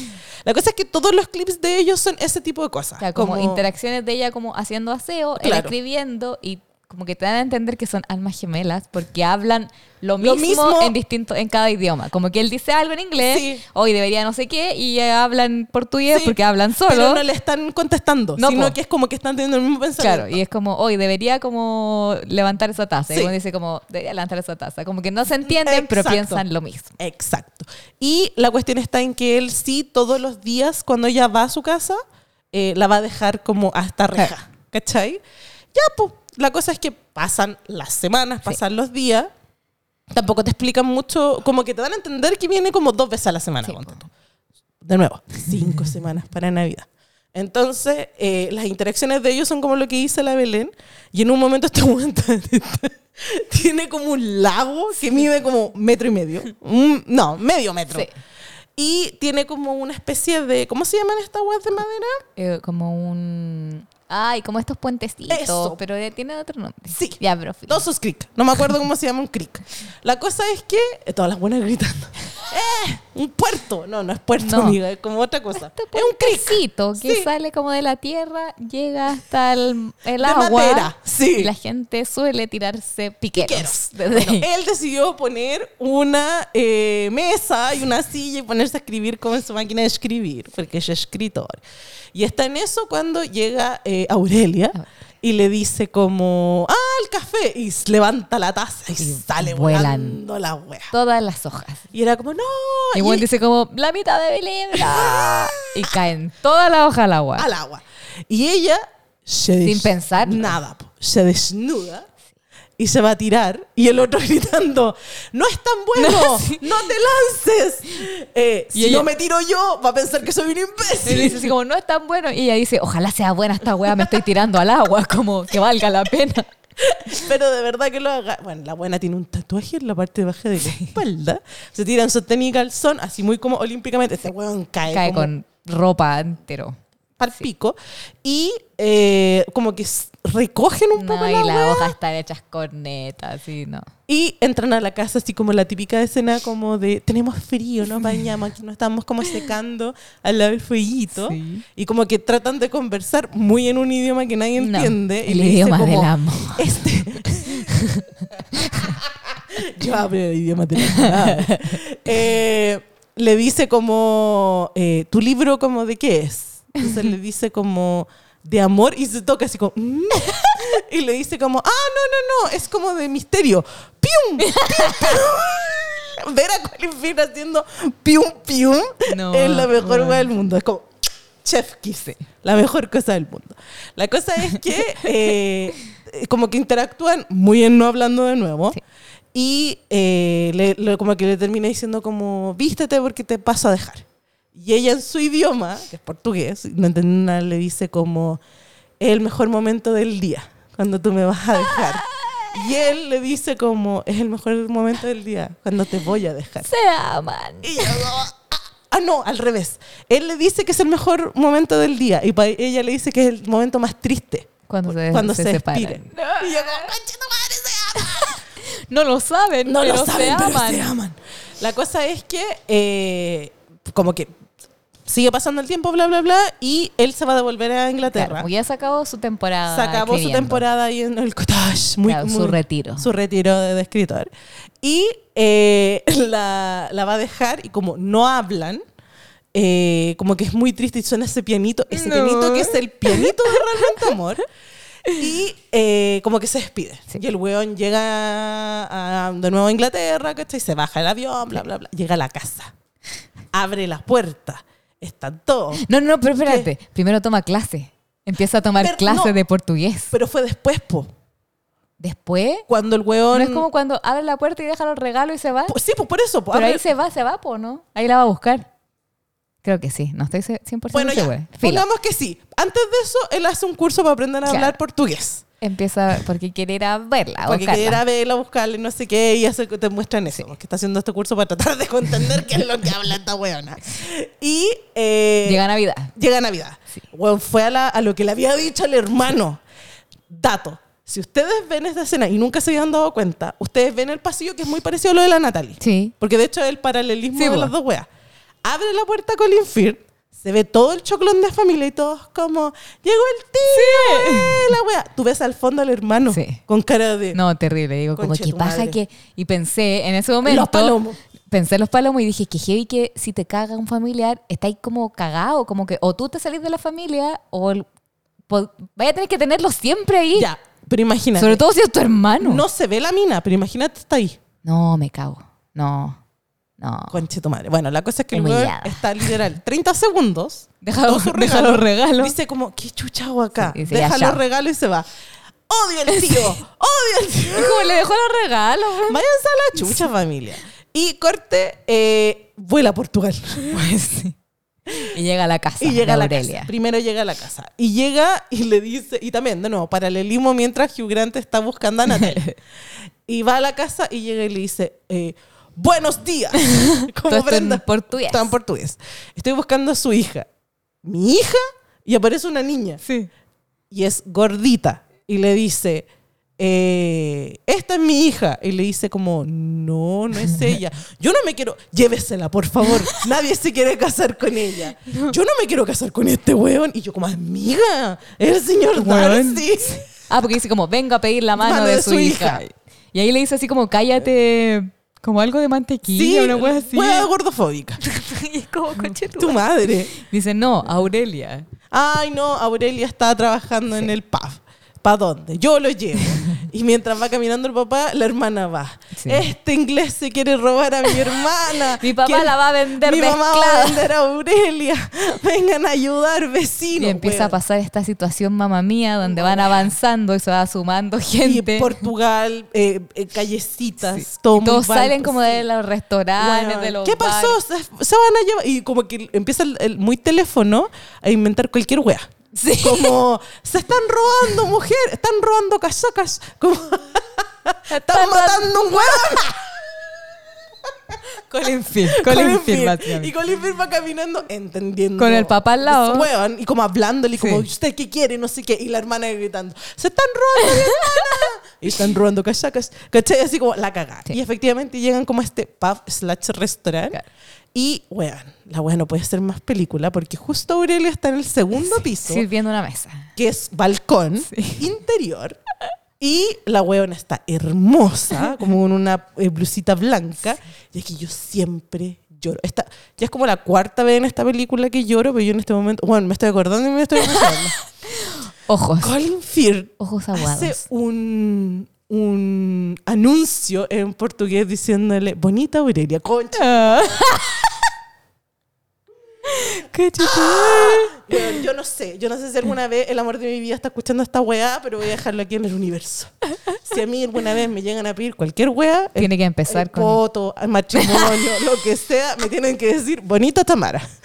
Speaker 1: La cosa es que todos los clips de ellos son ese tipo de cosas.
Speaker 3: O sea, como, interacciones de ella como haciendo aseo, él
Speaker 1: Claro.
Speaker 3: escribiendo y como que te dan a entender que son almas gemelas porque hablan lo
Speaker 1: Lo
Speaker 3: mismo,
Speaker 1: mismo-
Speaker 3: en distinto en cada idioma. Como que él dice algo en inglés,
Speaker 1: Sí.
Speaker 3: hoy debería no sé qué, y ella habla en portugués
Speaker 1: Sí,
Speaker 3: porque hablan solo.
Speaker 1: Pero no le están contestando,
Speaker 3: No,
Speaker 1: sino
Speaker 3: po.
Speaker 1: que es como que están teniendo el mismo pensamiento.
Speaker 3: Claro, y es como, hoy debería como levantar esa taza.
Speaker 1: Sí.
Speaker 3: Y uno dice como, debería levantar esa taza. Como que no se entienden, pero
Speaker 1: Exacto.
Speaker 3: piensan lo mismo.
Speaker 1: Exacto. Y la cuestión está en que él sí, todos los días, cuando ella va a su casa, eh, la va a dejar como hasta reja. *laughs* ¿Cachai? Ya, pues. La cosa es que pasan las semanas, pasan los días. Tampoco te explican mucho, como que te dan a entender que viene como dos veces a la semana.
Speaker 3: Sí.
Speaker 1: De nuevo, cinco *laughs* semanas para Navidad. Entonces, eh, las interacciones de ellos son como lo que dice la Belén. Y en un momento este está- *laughs* tiene como un lago que mide como metro y medio. Un- no, medio metro.
Speaker 3: Sí.
Speaker 1: Y tiene como una especie de. ¿Cómo se llaman estas weas de madera?
Speaker 3: Eh, como un... Ay, como estos puentecitos,
Speaker 1: Eso.
Speaker 3: pero eh, tiene otro nombre.
Speaker 1: Sí.
Speaker 3: Ya, pero filo.
Speaker 1: Dosos Creek. No me acuerdo cómo se llama un creek. La cosa es que. eh, Todas las buenas gritando. *laughs* ¡Eh! Un puerto. No, no es puerto,
Speaker 3: No.
Speaker 1: amiga. Es como otra cosa.
Speaker 3: Este
Speaker 1: es un
Speaker 3: puentecito que
Speaker 1: Sí.
Speaker 3: sale como de la tierra, llega hasta el, el
Speaker 1: De
Speaker 3: agua.
Speaker 1: madera, sí.
Speaker 3: Y la gente suele tirarse piqueros.
Speaker 1: Piqueros.
Speaker 3: desde
Speaker 1: Bueno, él decidió poner una eh, mesa y una silla y ponerse a escribir como en su máquina de escribir, porque es escritor. Y está en eso cuando llega eh, Aurelia y le dice como, ah, el café, y levanta la taza y,
Speaker 3: Y
Speaker 1: sale
Speaker 3: vuelan.
Speaker 1: volando la wea.
Speaker 3: Todas las hojas.
Speaker 1: Y era como, no.
Speaker 3: Y
Speaker 1: y-
Speaker 3: dice como, la mitad de mi libro. *laughs* y caen todas las hojas al agua.
Speaker 1: al agua. Y ella se
Speaker 3: Sin pensar.
Speaker 1: Nada, se desnuda y se va a tirar. Y el otro *laughs* gritando, no es tan bueno, *laughs*
Speaker 3: Sí.
Speaker 1: no te lances. Eh,
Speaker 3: Y
Speaker 1: si
Speaker 3: ella-
Speaker 1: no me tiro yo, va a pensar que soy un
Speaker 3: Y
Speaker 1: imbécil.
Speaker 3: dice así como, no es tan bueno. Y ella dice, ojalá sea buena esta weá, me estoy tirando al agua, *laughs* como que valga la pena.
Speaker 1: Pero de verdad que lo haga. Bueno, la buena tiene un tatuaje en la parte baja de la espalda. Se tira en sostén y calzón, así muy como olímpicamente. Este weón cae,
Speaker 3: Cae
Speaker 1: como
Speaker 3: con ropa entero.
Speaker 1: pal pico. Y eh, como que recogen un poco
Speaker 3: No, y
Speaker 1: la
Speaker 3: las
Speaker 1: wea.
Speaker 3: hojas están hechas cornetas, sí, no.
Speaker 1: Y entran a la casa así como la típica escena como de tenemos frío, nos bañamos, aquí nos estamos como secando al lado del fueguito.
Speaker 3: Sí.
Speaker 1: Y como que tratan de conversar muy en un idioma que nadie
Speaker 3: No,
Speaker 1: entiende. y
Speaker 3: el
Speaker 1: le dice
Speaker 3: idioma
Speaker 1: como,
Speaker 3: del amor.
Speaker 1: Este... *laughs* *laughs* Yo hablo el idioma del amor. Eh, le dice como, eh, ¿tu libro como de qué es? Entonces le dice como de amor y se toca así como... "Mm". *laughs* Y le dice como, ah, no, no, no, es como de misterio. ¡Pium! ¡Pium, pium! *laughs* Ver a Colin Firth haciendo pium, pium
Speaker 3: No,
Speaker 1: es la mejor hueá del mundo. Es como chef kiss. La mejor cosa del mundo. La cosa es que *laughs* eh, como que interactúan muy en no hablando de nuevo.
Speaker 3: Sí.
Speaker 1: Y eh, le- le- como que le termina diciendo como, vístete porque te paso a dejar. Y ella en su idioma, que es portugués, no entiende nada, le dice como, es el mejor momento del día, cuando tú me vas a dejar. Y él le dice como, es el mejor momento del día, cuando te voy a dejar.
Speaker 3: Se aman.
Speaker 1: Y yo, ah, no, al revés. Él le dice que es el mejor momento del día y ella le dice que es el momento más triste.
Speaker 3: Cuando se,
Speaker 1: cuando
Speaker 3: se
Speaker 1: se,
Speaker 3: separan.
Speaker 1: despiren. Y yo como, "Concha tu madre, se aman". *laughs*
Speaker 3: No lo saben,
Speaker 1: No
Speaker 3: pero
Speaker 1: lo saben,
Speaker 3: se
Speaker 1: pero
Speaker 3: aman.
Speaker 1: se aman. La cosa es que, eh, como que sigue pasando el tiempo, bla, bla, bla, y él se va a devolver a Inglaterra.
Speaker 3: Claro, porque ya se acabó su temporada.
Speaker 1: se acabó su temporada ahí en el cottage. Muy,
Speaker 3: Claro, su
Speaker 1: muy-
Speaker 3: retiro.
Speaker 1: Su retiro de, de escritor. Y eh, *laughs* la, la va a dejar y como no hablan, eh, como que es muy triste y suena ese pianito, ese
Speaker 3: No.
Speaker 1: pianito que es el pianito de Realmente Amor. Y eh, como que se despide.
Speaker 3: Sí.
Speaker 1: Y el weón llega a- de nuevo a Inglaterra, ¿cachai? Se baja el avión, bla, bla, bla. Llega a la casa. Abre la puerta. Están todos.
Speaker 3: No, no, pero espérate. Primero toma clase. Empieza a tomar
Speaker 1: Pero
Speaker 3: clase
Speaker 1: no.
Speaker 3: de portugués.
Speaker 1: Pero fue después, po.
Speaker 3: Después,
Speaker 1: Cuando el
Speaker 3: no
Speaker 1: weón...
Speaker 3: es como cuando abre la puerta y deja los regalos y se va.
Speaker 1: Pues sí, pues por eso. po.
Speaker 3: Pero
Speaker 1: Abre-
Speaker 3: ahí se va, se va, po, ¿no? Ahí la va a buscar. Creo que sí, no estoy se- 100%
Speaker 1: Bueno,
Speaker 3: segura.
Speaker 1: Pongamos que sí. Antes de eso, él hace un curso para aprender a
Speaker 3: Claro.
Speaker 1: hablar portugués.
Speaker 3: Empieza porque quiere ir a verla,
Speaker 1: Porque
Speaker 3: buscarla.
Speaker 1: quiere ir a verla, buscarle, no sé qué, y hace, te muestran eso. Que está haciendo este curso para tratar de entender qué es lo que habla esta weona. Y eh,
Speaker 3: Llega Navidad.
Speaker 1: llega Navidad. Weón, fue a, la- a lo que le había dicho al hermano. Dato. Si ustedes ven esta escena y nunca se habían dado cuenta, ustedes ven el pasillo que es muy parecido a lo de la Natalie.
Speaker 3: Sí.
Speaker 1: Porque de hecho es el paralelismo
Speaker 3: Sí,
Speaker 1: de las dos weas. Abre la puerta Colin Firth, Se ve todo el choclón de familia y todos como, llegó el tío, eh, la wea. Tú ves al fondo al hermano
Speaker 3: Sí.
Speaker 1: con cara de...
Speaker 3: No, terrible. Digo, como que
Speaker 1: madre.
Speaker 3: que. Y pensé en ese momento.
Speaker 1: Los palomos.
Speaker 3: Pensé en los palomos y dije que heavy que si te caga un familiar, estáis como cagado, como que o tú te salís de la familia o el- po- vaya a tener que tenerlo siempre ahí.
Speaker 1: Ya, pero imagínate.
Speaker 3: Sobre todo si es tu hermano.
Speaker 1: No se ve la mina, pero imagínate está ahí.
Speaker 3: No, me cago. No. No.
Speaker 1: Conche tu madre. Bueno, la cosa es que el weón
Speaker 3: Humillada.
Speaker 1: está literal 30 segundos. *laughs*
Speaker 3: Deja- los regalos.
Speaker 1: Dice como, ¿qué chucha hago acá?
Speaker 3: Sí,
Speaker 1: Deja los regalos y se va. Odio el tío, *laughs* odio el tío.
Speaker 3: Como le dejó los regalos.
Speaker 1: Váyanse a la chucha familia. Y corte, eh, vuela a Portugal. *laughs*
Speaker 3: Pues sí. Y llega a la casa
Speaker 1: Y llega
Speaker 3: de
Speaker 1: a la
Speaker 3: Aurelia.
Speaker 1: casa. Primero llega a la casa. Y llega y le dice, y también, de nuevo, paralelismo mientras Hugh Grant está buscando a Natalie. y va a la casa y llega y le dice, eh, buenos días.
Speaker 3: Todo esto en portugués.
Speaker 1: Todo en portugués. Estoy buscando a su hija. ¿Mi hija? Y aparece una niña.
Speaker 3: Sí.
Speaker 1: Y es gordita. Y le dice, eh, esta es mi hija. Y le dice como, no, no es *laughs* ella. Yo no me quiero, llévesela, por favor. *laughs* Nadie se quiere casar con ella. Yo no me quiero casar con este weón. Y yo como, amiga, el señor
Speaker 3: Weón.
Speaker 1: Darcy. *laughs*
Speaker 3: Ah, porque dice como, venga a pedir la mano,
Speaker 1: Mano
Speaker 3: de,
Speaker 1: de
Speaker 3: su,
Speaker 1: su
Speaker 3: hija.
Speaker 1: hija.
Speaker 3: Y ahí le dice así como, cállate, como algo de mantequilla, una wea así.
Speaker 1: hueá gordofóbica. *laughs*
Speaker 3: y es como, "Conche tu
Speaker 1: Tu madre.
Speaker 3: Dice, no, Aurelia.
Speaker 1: Ay, no, Aurelia está trabajando en el pub. ¿Para dónde? Yo lo llevo. Y mientras va caminando el papá, la hermana va.
Speaker 3: Sí.
Speaker 1: Este inglés se quiere robar a mi *laughs* hermana.
Speaker 3: Mi papá
Speaker 1: ¿Quién-
Speaker 3: la va a vender
Speaker 1: Mi mamá va a
Speaker 3: mezclada.
Speaker 1: vender a Aurelia. *laughs* Vengan a ayudar, vecinos.
Speaker 3: Y empieza a
Speaker 1: weón.
Speaker 3: pasar esta situación mamá mía donde van avanzando y se va sumando
Speaker 1: Y
Speaker 3: gente.
Speaker 1: Portugal, eh, eh, callecitas,
Speaker 3: Sí.
Speaker 1: todo
Speaker 3: Y todos
Speaker 1: mal,
Speaker 3: salen como
Speaker 1: sí.
Speaker 3: de los restaurantes,
Speaker 1: Weón,
Speaker 3: de los
Speaker 1: ¿Qué pasó?
Speaker 3: bares.
Speaker 1: Se van a llevar. Y como que empieza el, el muy teléfono a inventar cualquier wea.
Speaker 3: Sí. *laughs*
Speaker 1: Como, se están robando mujeres, están robando casacas. Como, *laughs* están matando un weón. *laughs*
Speaker 3: Colin Firth, Colin Firth.
Speaker 1: Y Colin Firth va caminando entendiendo.
Speaker 3: Con el papá al lado.
Speaker 1: Y como hablándole, como,
Speaker 3: Sí.
Speaker 1: ¿usted qué quiere? No sé qué. Y la hermana gritando, ¡se están robando mi hermana! y están robando casacas. ¿Cachai? Así como la cagada.
Speaker 3: Sí.
Speaker 1: Y efectivamente llegan como a este pub slash restaurant.
Speaker 3: Claro.
Speaker 1: Y, weón, la weón no puede ser más película porque justo Aurelia está en el segundo piso,
Speaker 3: Sirviendo una mesa.
Speaker 1: que es balcón interior. Y la weona está hermosa, *laughs* como con una eh, blusita blanca. Y aquí yo siempre lloro. Esta, ya es como la cuarta vez en esta película que lloro, pero yo en este momento, bueno, me estoy acordando y me estoy emocionando. *laughs*
Speaker 3: Ojos.
Speaker 1: Colin Firth
Speaker 3: Ojos
Speaker 1: hace
Speaker 3: aguados.
Speaker 1: un, un anuncio en portugués diciéndole, bonita Aurelia, concha. *laughs* *laughs*
Speaker 3: Qué
Speaker 1: Weón, *gasps* yo no sé, yo no sé si alguna vez el amor de mi vida está escuchando esta weá, pero voy a dejarlo aquí en el universo. Si a mí alguna vez me llegan a pedir cualquier weá, el-
Speaker 3: Tiene que empezar
Speaker 1: el
Speaker 3: con-
Speaker 1: poto, el *laughs* matrimonio, lo que sea, me tienen que decir bonita Tamara. *laughs*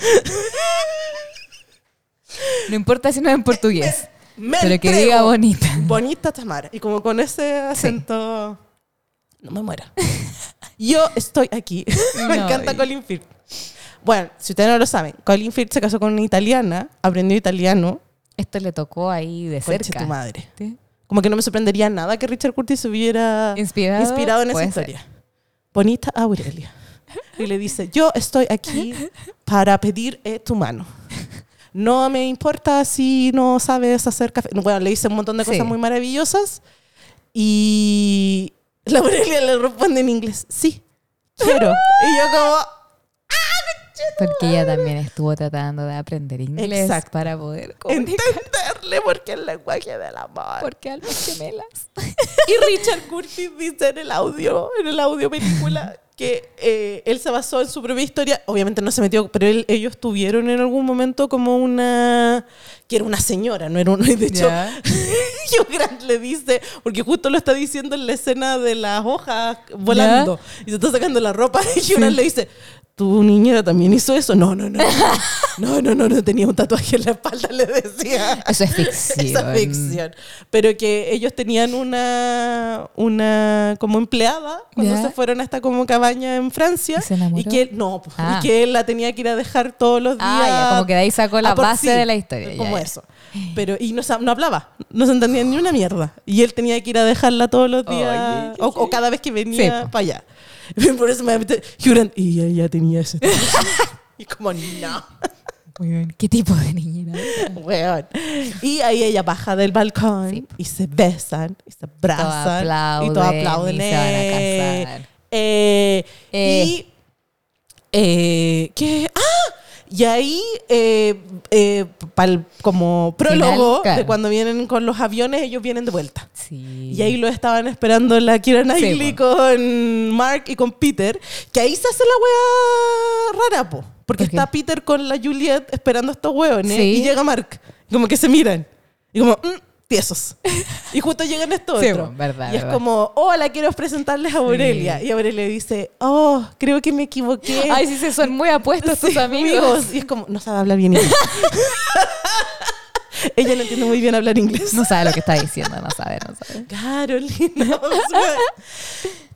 Speaker 3: No importa si no es en portugués.
Speaker 1: Me
Speaker 3: pero que diga bonita.
Speaker 1: Bonita Tamara. Y como con ese acento, no me muera. Yo estoy aquí. me
Speaker 3: No,
Speaker 1: encanta Colin Firth. Bueno, si ustedes no lo saben, Colin Firth se casó con una italiana, aprendió italiano.
Speaker 3: Esto le tocó ahí de cerca.
Speaker 1: tu madre.
Speaker 3: ¿Sí?
Speaker 1: Como que no me sorprendería nada que Richard Curtis se hubiera
Speaker 3: Inspirado,
Speaker 1: inspirado en esa
Speaker 3: ser.
Speaker 1: historia. Bonita Aurelia. Y le dice, yo estoy aquí para pedir eh, tu mano. No me importa si no sabes hacer café. Bueno, le dice un montón de cosas
Speaker 3: Sí.
Speaker 1: muy maravillosas. Y la Aurelia le responde en inglés, sí, quiero. Y yo como,
Speaker 3: Porque ella también estuvo tratando de aprender inglés
Speaker 1: Exacto.
Speaker 3: para poder comunicar.
Speaker 1: entenderle porque el lenguaje del amor.
Speaker 3: Porque almas gemelas.
Speaker 1: Y Richard Curtis dice en el audio, en el audio película, que eh, él se basó en su propia historia. Obviamente no se metió, pero él- ellos tuvieron en algún momento como una. que era una señora, no era uno. Y *laughs* de hecho,
Speaker 3: Ya. *laughs*
Speaker 1: Hugh Grant le dice, porque justo lo está diciendo en la escena de las hojas volando, y se está sacando la ropa, *laughs* y Hugh Grant le dice. ¿Tu niñera también hizo eso? No, no, no. No, no, no, no tenía un tatuaje en la espalda, le decía.
Speaker 3: Eso es ficción.
Speaker 1: Esa ficción. Pero que ellos tenían una, una como empleada cuando se fueron a esta como cabaña en Francia.
Speaker 3: ¿Y se enamoró?
Speaker 1: que él, no, po,
Speaker 3: Ah.
Speaker 1: y que él la tenía que ir a dejar todos los días.
Speaker 3: Ah, ya, como que de ahí sacó la base de la historia,
Speaker 1: Como
Speaker 3: ya.
Speaker 1: eso. Pero, y no, no hablaba, no se entendía ni una mierda. Y él tenía que ir a dejarla todos los días,
Speaker 3: Oye, qué
Speaker 1: o, o cada vez que venía
Speaker 3: Sí,
Speaker 1: para allá. *laughs* Por eso me Grant, y ella tenía ese. *laughs* y como, no.
Speaker 3: Weón, ¿Qué tipo de niñera?
Speaker 1: Weón. Y ahí ella baja del balcón
Speaker 3: Sí.
Speaker 1: y se besan y se abrazan y todos
Speaker 3: aplauden y se van a casar.
Speaker 1: Eh,
Speaker 3: Eh.
Speaker 1: Y eh, ¿qué? ¡Ah! Y ahí, eh, eh, pa'l- como prólogo
Speaker 3: claro.
Speaker 1: de cuando vienen con los aviones, ellos vienen de vuelta.
Speaker 3: Sí.
Speaker 1: Y ahí lo estaban esperando la Kira Knightley
Speaker 3: po.
Speaker 1: con Mark y con Peter, que ahí se hace la wea rara, po. Porque está Peter con la Juliet esperando a estos hueones
Speaker 3: Sí.
Speaker 1: y llega Mark. Como que se miran. Y como, mm, tiesos. y justo llegan estos
Speaker 3: Sí,
Speaker 1: otros.
Speaker 3: po, verdad,
Speaker 1: y es
Speaker 3: verdad.
Speaker 1: como, hola, quiero presentarles a Aurelia. Y Aurelia dice, oh, creo que me equivoqué.
Speaker 3: Ay, sí, sí, son muy apuestos tus
Speaker 1: Sí,
Speaker 3: amigos.
Speaker 1: Y es como, no sabe hablar bien inglés. *laughs* Ella no entiende muy bien hablar inglés.
Speaker 3: No sabe lo que está diciendo, no sabe, no sabe.
Speaker 1: Carolina. *laughs*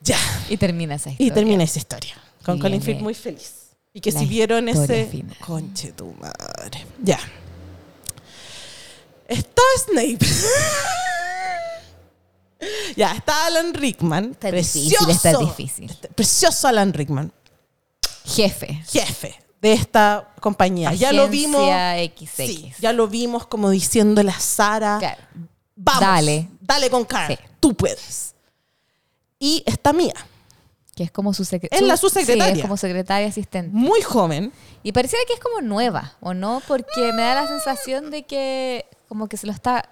Speaker 1: Ya.
Speaker 3: Y termina esa historia.
Speaker 1: Y termina esa historia. Con Colin Firth muy feliz. Y que
Speaker 3: la
Speaker 1: si vieron ese.
Speaker 3: final.
Speaker 1: Conche tu madre. Ya. Está Snape. ya, está Alan Rickman.
Speaker 3: Está
Speaker 1: precioso.
Speaker 3: difícil, está difícil.
Speaker 1: Precioso Alan Rickman.
Speaker 3: Jefe.
Speaker 1: Jefe de esta compañía. ya lo vimos.
Speaker 3: XX.
Speaker 1: Sí, ya lo vimos como diciéndole a Sara.
Speaker 3: Claro.
Speaker 1: Vamos.
Speaker 3: Dale.
Speaker 1: Dale con cara.
Speaker 3: Sí.
Speaker 1: Tú puedes. Y está Mía.
Speaker 3: Que es como su secretaria.
Speaker 1: Es la subsecretaria.
Speaker 3: Sí, es como secretaria asistente.
Speaker 1: Muy joven.
Speaker 3: Y pareciera que es como nueva, ¿o no? Porque me da la sensación de que como que se lo está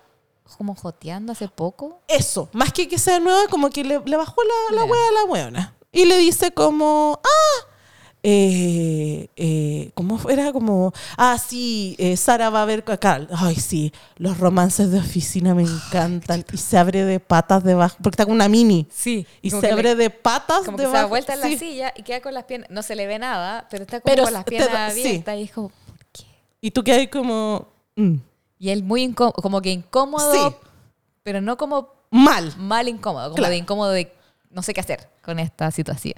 Speaker 3: como joteando hace poco.
Speaker 1: Eso, más que que sea nueva, como que le, le bajó la, la a la weona. Y le dice como, ah, eh, eh, ¿cómo era? Como, ah, sí, eh, Sara va a ver acá. Ay, sí, los romances de oficina me encantan. Y se abre de patas debajo, porque está con una mini.
Speaker 3: Sí.
Speaker 1: Y se abre
Speaker 3: le-
Speaker 1: de patas
Speaker 3: Como que se
Speaker 1: debajo.
Speaker 3: da vuelta en la silla y queda con las piernas. No se le ve nada, pero está como
Speaker 1: Pero
Speaker 3: con las
Speaker 1: te
Speaker 3: piernas
Speaker 1: sí.
Speaker 3: abiertas. Y es como, ¿por qué?
Speaker 1: Y tú que hay como, mm,
Speaker 3: Y él muy incómodo, como que incómodo,
Speaker 1: Sí.
Speaker 3: pero no como
Speaker 1: mal.
Speaker 3: mal incómodo, como
Speaker 1: Claro.
Speaker 3: de incómodo de no sé qué hacer con esta situación.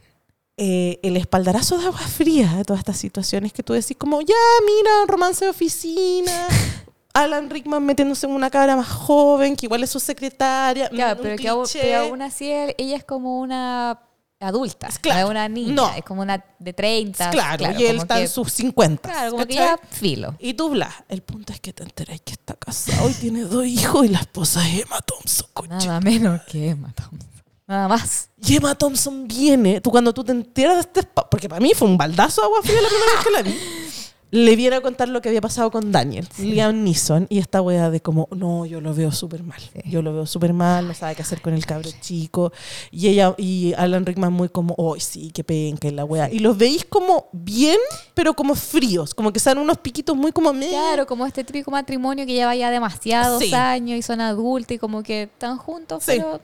Speaker 1: eh, el espaldarazo de agua fría de todas estas situaciones que tú decís como, ya, mira, romance de oficina, *laughs* Alan Rickman metiéndose en una cabra más joven, que igual es su secretaria.
Speaker 3: Claro,
Speaker 1: un
Speaker 3: pero, que aún,
Speaker 1: cliché.
Speaker 3: pero aún así él- ella es como una adulta,
Speaker 1: Claro.
Speaker 3: no es una niña,
Speaker 1: No.
Speaker 3: es como una de 30.
Speaker 1: Claro, y él está en sus 50.
Speaker 3: Claro, como que
Speaker 1: ¿cachai?
Speaker 3: ya filo.
Speaker 1: Y tú, bla. El punto es que te enteras que está casado y tiene dos hijos y la esposa es Emma Thompson, concha.
Speaker 3: Nada menos que Emma Thompson. Nada más.
Speaker 1: Y Emma Thompson viene, tú cuando tú te enteras de este... Porque para mí fue un baldazo de agua fría la primera vez que la vi. *laughs* Le viene a contar lo que había pasado con Daniel, Liam Neeson, y esta wea de como, no, yo lo veo súper mal.
Speaker 3: Sí.
Speaker 1: Yo lo veo súper mal, no sabe qué hacer con el cabro chico. Y ella y Alan Rickman muy como, oh, sí, qué penca la wea. Y los veis como bien, pero como fríos, como que sean unos piquitos muy como... meh.
Speaker 3: Claro, como este típico matrimonio que lleva ya demasiados
Speaker 1: Sí.
Speaker 3: años y son adultos y como que están juntos,
Speaker 1: Sí.
Speaker 3: pero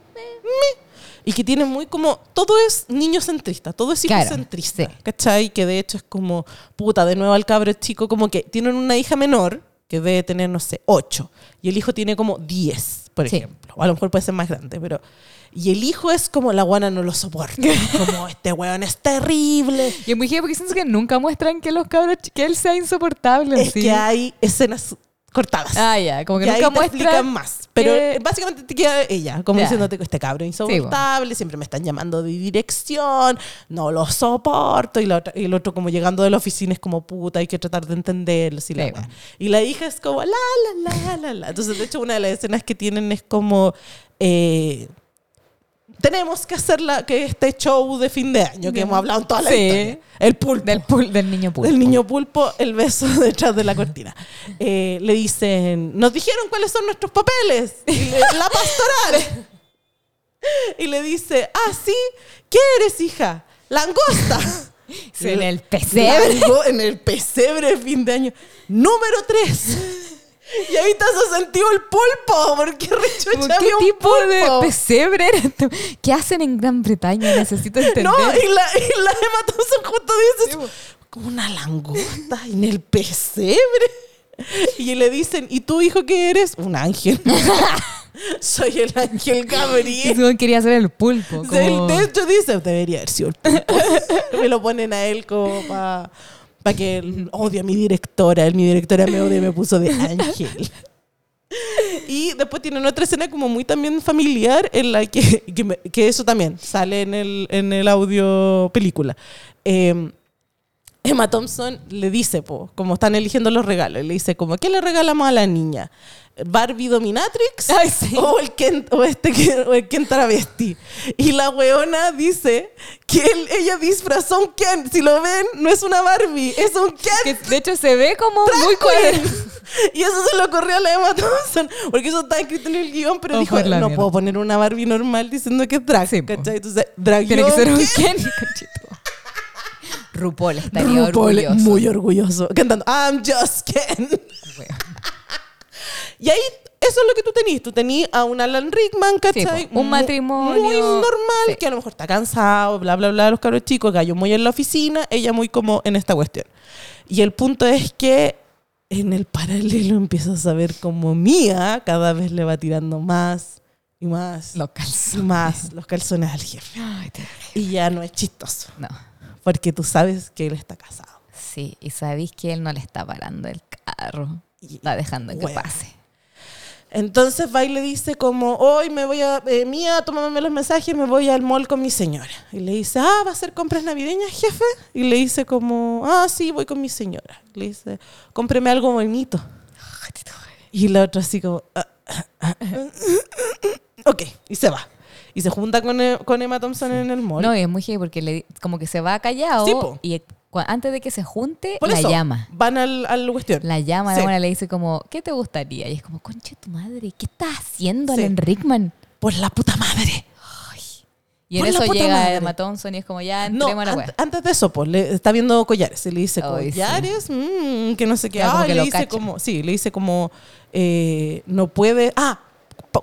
Speaker 1: Y que tiene muy como. Todo es niño centrista, todo es
Speaker 3: Claro,
Speaker 1: hijocentrista.
Speaker 3: sí.
Speaker 1: ¿Cachai? Que de hecho es como. Puta, de nuevo al cabro chico, como que tienen una hija menor que debe tener, no sé, 8. Y el hijo tiene como 10, por
Speaker 3: Sí.
Speaker 1: ejemplo. O a lo mejor puede ser más grande, pero. Y el hijo es como la guana no lo soporta. *laughs* como este weón es terrible.
Speaker 3: Y es muy porque siento que nunca muestran que los cabros, que él sea insoportable.
Speaker 1: Es
Speaker 3: ¿sí?
Speaker 1: que hay escenas cortadas.
Speaker 3: Ah, ya, como que
Speaker 1: Y ahí
Speaker 3: nunca
Speaker 1: te
Speaker 3: muestran.
Speaker 1: explican más. Pero
Speaker 3: que-
Speaker 1: básicamente te queda ella, como diciéndote que este cabro es insoportable, siempre me están llamando de dirección, no lo soporto. Y, la otra- y el otro como llegando de la oficina es como puta, hay que tratar de entenderlo. Y la,
Speaker 3: Sí.
Speaker 1: wea. y la hija es como la, la, la, la, la. Entonces, de hecho, una de las escenas que tienen es como... eh, tenemos que hacer la, que este show de fin de año que hemos hablado en toda la
Speaker 3: Sí.
Speaker 1: historia. El pulpo.
Speaker 3: Del, pul- del niño pulpo.
Speaker 1: El niño pulpo, el beso *laughs* detrás de la cortina. Eh, le dicen, nos dijeron cuáles son nuestros papeles. Le- *laughs* la pastoral. Y le dice, ah, sí, ¿qué eres, hija? Langosta. *laughs*
Speaker 3: Sí, en el pesebre.
Speaker 1: Lango- en el pesebre de fin de año. Número 3. Y ahí te hace sentido el pulpo, porque rechucha
Speaker 3: ¿Qué
Speaker 1: un
Speaker 3: tipo de pesebre era esto? ¿Qué hacen en Gran Bretaña? Necesito *laughs* entender.
Speaker 1: No, y la, y la Emma Thompson justo dice, como una langosta en el pesebre. Y le dicen, ¿y tu hijo qué eres? Un ángel. *laughs* Soy el ángel Gabriel.
Speaker 3: su- quería ser el pulpo. Como-
Speaker 1: de hecho dice, debería haber sido el pulpo. *laughs* Me lo ponen a él como para que él odie a mi directora. Mi directora me odia y me puso de ángel. Y después tienen otra escena como muy también familiar en la que, que, me- que eso también sale en el, en el audio película. Eh, Emma Thompson le dice, po, como están eligiendo los regalos, le dice como, ¿qué le regalamos a la niña? ¿Barbie Dominatrix? *laughs*
Speaker 3: Ay, sí.
Speaker 1: o, el Ken, o, este, Ken- o el Ken travesti. Y la weona dice que él- ella disfrazó un Ken. Si lo ven, no es una Barbie, es un Ken.
Speaker 3: Que de hecho se ve como muy coherente. *laughs*
Speaker 1: Y eso se le ocurrió a la Emma Thompson, porque eso está escrito en el guion, pero
Speaker 3: Oh,
Speaker 1: dijo, no
Speaker 3: mierda.
Speaker 1: puedo poner una Barbie normal diciendo que es drag,
Speaker 3: Sí.
Speaker 1: ¿cachai? Entonces, drag
Speaker 3: Tiene que ser un
Speaker 1: Ken. *laughs*
Speaker 3: Conchito. RuPaul estaría
Speaker 1: RuPaul
Speaker 3: orgulloso.
Speaker 1: muy orgulloso, cantando I'm just Ken.
Speaker 3: Wea.
Speaker 1: Y ahí, eso es lo que tú tenías. Tú tenías a un Alan Rickman, ¿cachai?
Speaker 3: Sí, un matrimonio.
Speaker 1: Muy normal,
Speaker 3: Sí.
Speaker 1: que a lo mejor está cansado, bla, bla, bla, los cabros chicos, gallo muy en la oficina, ella muy como en esta cuestión. Y el punto es que en el paralelo empiezas a ver como Mía cada vez le va tirando más y más
Speaker 3: Los calzones.
Speaker 1: más los calzones al jefe.
Speaker 3: Ay.
Speaker 1: Y ya no es chistoso,
Speaker 3: No.
Speaker 1: porque tú sabes que él está casado.
Speaker 3: Sí, y sabéis que él no le está parando el carro.
Speaker 1: Y-
Speaker 3: Está dejando que
Speaker 1: Bueno.
Speaker 3: pase.
Speaker 1: Entonces va y le dice como, hoy me voy a, eh, Mía, tómame los mensajes, me voy al mall con mi señora. Y le dice, ah, ¿va a hacer compras navideñas, jefe? Y le dice como, ah, sí, voy con mi señora. Le dice, cómpreme algo bonito. Y la otra así como, "Ah, ah, ah, ok, y se va. Y se junta con, E- con Emma Thompson en el mall.
Speaker 3: No, y es muy heavy porque le, como que se va callado
Speaker 1: Sí,
Speaker 3: y antes de que se junte,
Speaker 1: Por
Speaker 3: la
Speaker 1: eso,
Speaker 3: llama.
Speaker 1: van al, al cuestión.
Speaker 3: La llama,
Speaker 1: Sí.
Speaker 3: la buena le dice como, ¿qué te gustaría? Y es como, conche tu madre, ¿qué estás haciendo,
Speaker 1: Sí.
Speaker 3: Alan Rickman?
Speaker 1: Por la puta madre.
Speaker 3: Y en
Speaker 1: Por
Speaker 3: eso llega
Speaker 1: madre.
Speaker 3: Emma Thompson y es como, ya
Speaker 1: No,
Speaker 3: a la
Speaker 1: antes de eso, pues, le está viendo collares. Y le dice,
Speaker 3: Ay, sí.
Speaker 1: collares, Mm, que no sé qué.
Speaker 3: Como
Speaker 1: Ah,
Speaker 3: que
Speaker 1: le dice
Speaker 3: cacha.
Speaker 1: como, sí, le dice como, eh, no puede. Ah,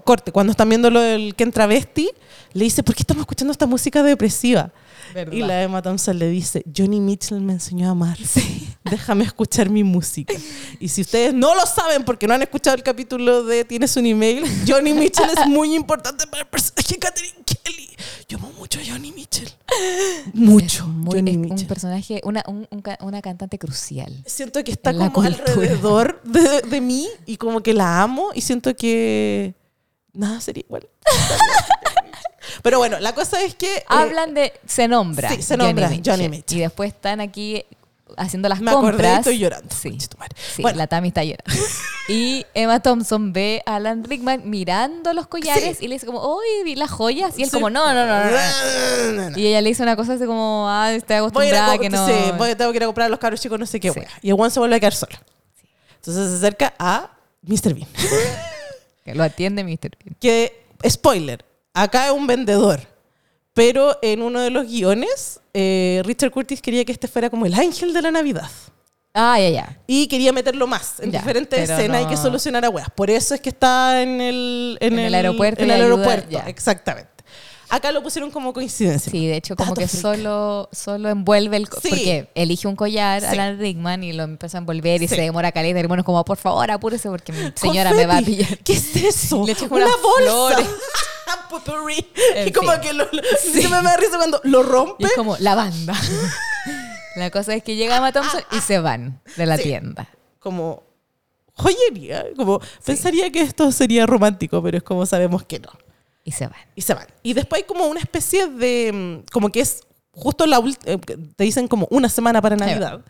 Speaker 1: corte, cuando están viendo lo del Ken Travesti, le dice, ¿por qué estamos escuchando esta música depresiva?
Speaker 3: Verdad.
Speaker 1: Y la Emma Thompson le dice, Johnny Mitchell me enseñó a amar. *laughs* Déjame escuchar mi música. Y si ustedes no lo saben porque no han escuchado el capítulo de Tienes un email, Johnny Mitchell es muy importante para el personaje de Catherine Kelly. Yo amo mucho a Johnny Mitchell. Mucho.
Speaker 3: Es muy-
Speaker 1: Johnny
Speaker 3: es un
Speaker 1: Mitchell.
Speaker 3: personaje, una, un- un una cantante crucial.
Speaker 1: Siento que está como
Speaker 3: cultura.
Speaker 1: alrededor de, de mí y como que la amo y siento que nada sería igual. *laughs* Pero bueno, la cosa es que... eh,
Speaker 3: Hablan de, se nombra.
Speaker 1: sí, se nombra Johnny Mitchell.
Speaker 3: Y después están aquí haciendo las
Speaker 1: me acordé
Speaker 3: compras.
Speaker 1: estoy llorando.
Speaker 3: Sí. Sí,
Speaker 1: Bueno,
Speaker 3: la Tami está llorando. *laughs* Y Emma Thompson ve a Alan Rickman mirando los collares
Speaker 1: Sí.
Speaker 3: y le dice como, uy, vi las joyas. Y él
Speaker 1: sí.
Speaker 3: como, no, no, no, no, no. Y ella le dice una cosa así como, ah, estoy
Speaker 1: Voy a a
Speaker 3: acostumbrada que no...
Speaker 1: sí, voy- tengo que ir a comprar a los cabros chicos, no sé qué wea. Y one se vuelve a quedar solo. Entonces se acerca a Mr. Bean. *laughs*
Speaker 3: Que lo atiende Mr. Bean.
Speaker 1: que, spoiler, acá es un vendedor. Pero en uno de los guiones, eh, Richard Curtis quería que este fuera como el ángel de la Navidad.
Speaker 3: Ah, ya, ya.
Speaker 1: Y quería meterlo más en
Speaker 3: Ya,
Speaker 1: diferentes
Speaker 3: pero
Speaker 1: escenas y
Speaker 3: no-
Speaker 1: que solucionara weas. Por eso es que está en el,
Speaker 3: En el aeropuerto
Speaker 1: En
Speaker 3: y
Speaker 1: el
Speaker 3: ayuda,
Speaker 1: aeropuerto,
Speaker 3: ya.
Speaker 1: exactamente. Acá lo pusieron como coincidencia.
Speaker 3: Sí, de hecho, como
Speaker 1: Dato
Speaker 3: que
Speaker 1: freak.
Speaker 3: solo, solo envuelve el... co-
Speaker 1: Sí.
Speaker 3: Porque elige un collar,
Speaker 1: Sí.
Speaker 3: Alan Rickman, y lo empieza a envolver y
Speaker 1: Sí.
Speaker 3: se demora caleta. Y bueno, como, por favor, apúrese porque mi señora me va a
Speaker 1: Confeti.
Speaker 3: pillar.
Speaker 1: ¿Qué es eso? *laughs*
Speaker 3: Le echa como
Speaker 1: Una
Speaker 3: unas
Speaker 1: bolsa.
Speaker 3: flores. *laughs*
Speaker 1: Potpourri.
Speaker 3: En
Speaker 1: y como
Speaker 3: fin.
Speaker 1: que lo, lo- siempre me da risa cuando lo rompe.
Speaker 3: Y es como, la banda. *laughs* la cosa es que llega Emma Thompson y se van de la
Speaker 1: Sí.
Speaker 3: tienda.
Speaker 1: como joyería. Como pensaría que esto sería romántico, pero es como sabemos que no.
Speaker 3: Y se van.
Speaker 1: Y se van. Y después hay como una especie de. mm, Como que es justo la última. Te dicen como una semana para. Navidad.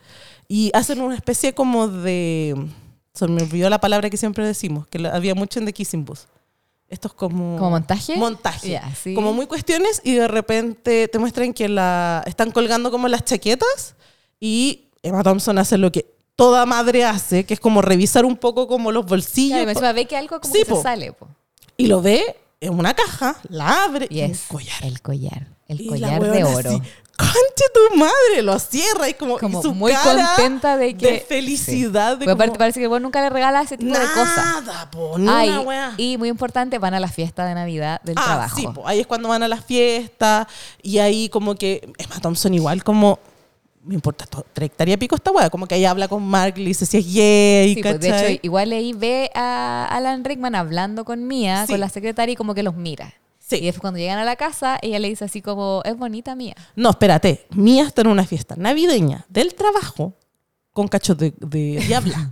Speaker 1: Y hacen una especie como de. Se me olvidó la palabra que siempre decimos, que había mucho en The Kissing Booth. Esto es como...
Speaker 3: ¿Como montaje?
Speaker 1: Montaje.
Speaker 3: Sí.
Speaker 1: Como muy cuestiones y de repente te muestran que la están colgando como las chaquetas y Emma Thompson hace lo que toda madre hace, que es como revisar un poco como los bolsillos.
Speaker 3: Claro, y encima ve que algo como
Speaker 1: Sí,
Speaker 3: que
Speaker 1: po.
Speaker 3: se sale. po.
Speaker 1: y lo ve en una caja, la abre
Speaker 3: Y
Speaker 1: un collar.
Speaker 3: el collar. El
Speaker 1: Y
Speaker 3: collar de oro.
Speaker 1: así, Conche tu madre, lo cierra y como, y
Speaker 3: como
Speaker 1: su
Speaker 3: muy
Speaker 1: cara
Speaker 3: contenta de que...
Speaker 1: de felicidad.
Speaker 3: Sí.
Speaker 1: De como,
Speaker 3: parece que vos nunca le regalas ese tipo de cosas.
Speaker 1: Nada, po, wea.
Speaker 3: y muy importante, van a la fiesta de Navidad del
Speaker 1: Ah,
Speaker 3: trabajo.
Speaker 1: sí, po, ahí es cuando van a las fiestas y ahí como que Emma Thompson igual como me importa to- trayectoria pico esta weá, como que ahí habla con Mark, le dice si es gay,
Speaker 3: Sí, pues, de hecho, igual ahí ve a Alan Rickman hablando con Mia,
Speaker 1: Sí.
Speaker 3: con la secretaria, y como que los mira.
Speaker 1: Sí.
Speaker 3: Y después cuando llegan a la casa, ella le dice así como, es bonita Mia.
Speaker 1: No, espérate, Mía está en una fiesta navideña del trabajo con cachos de, de *laughs* diabla.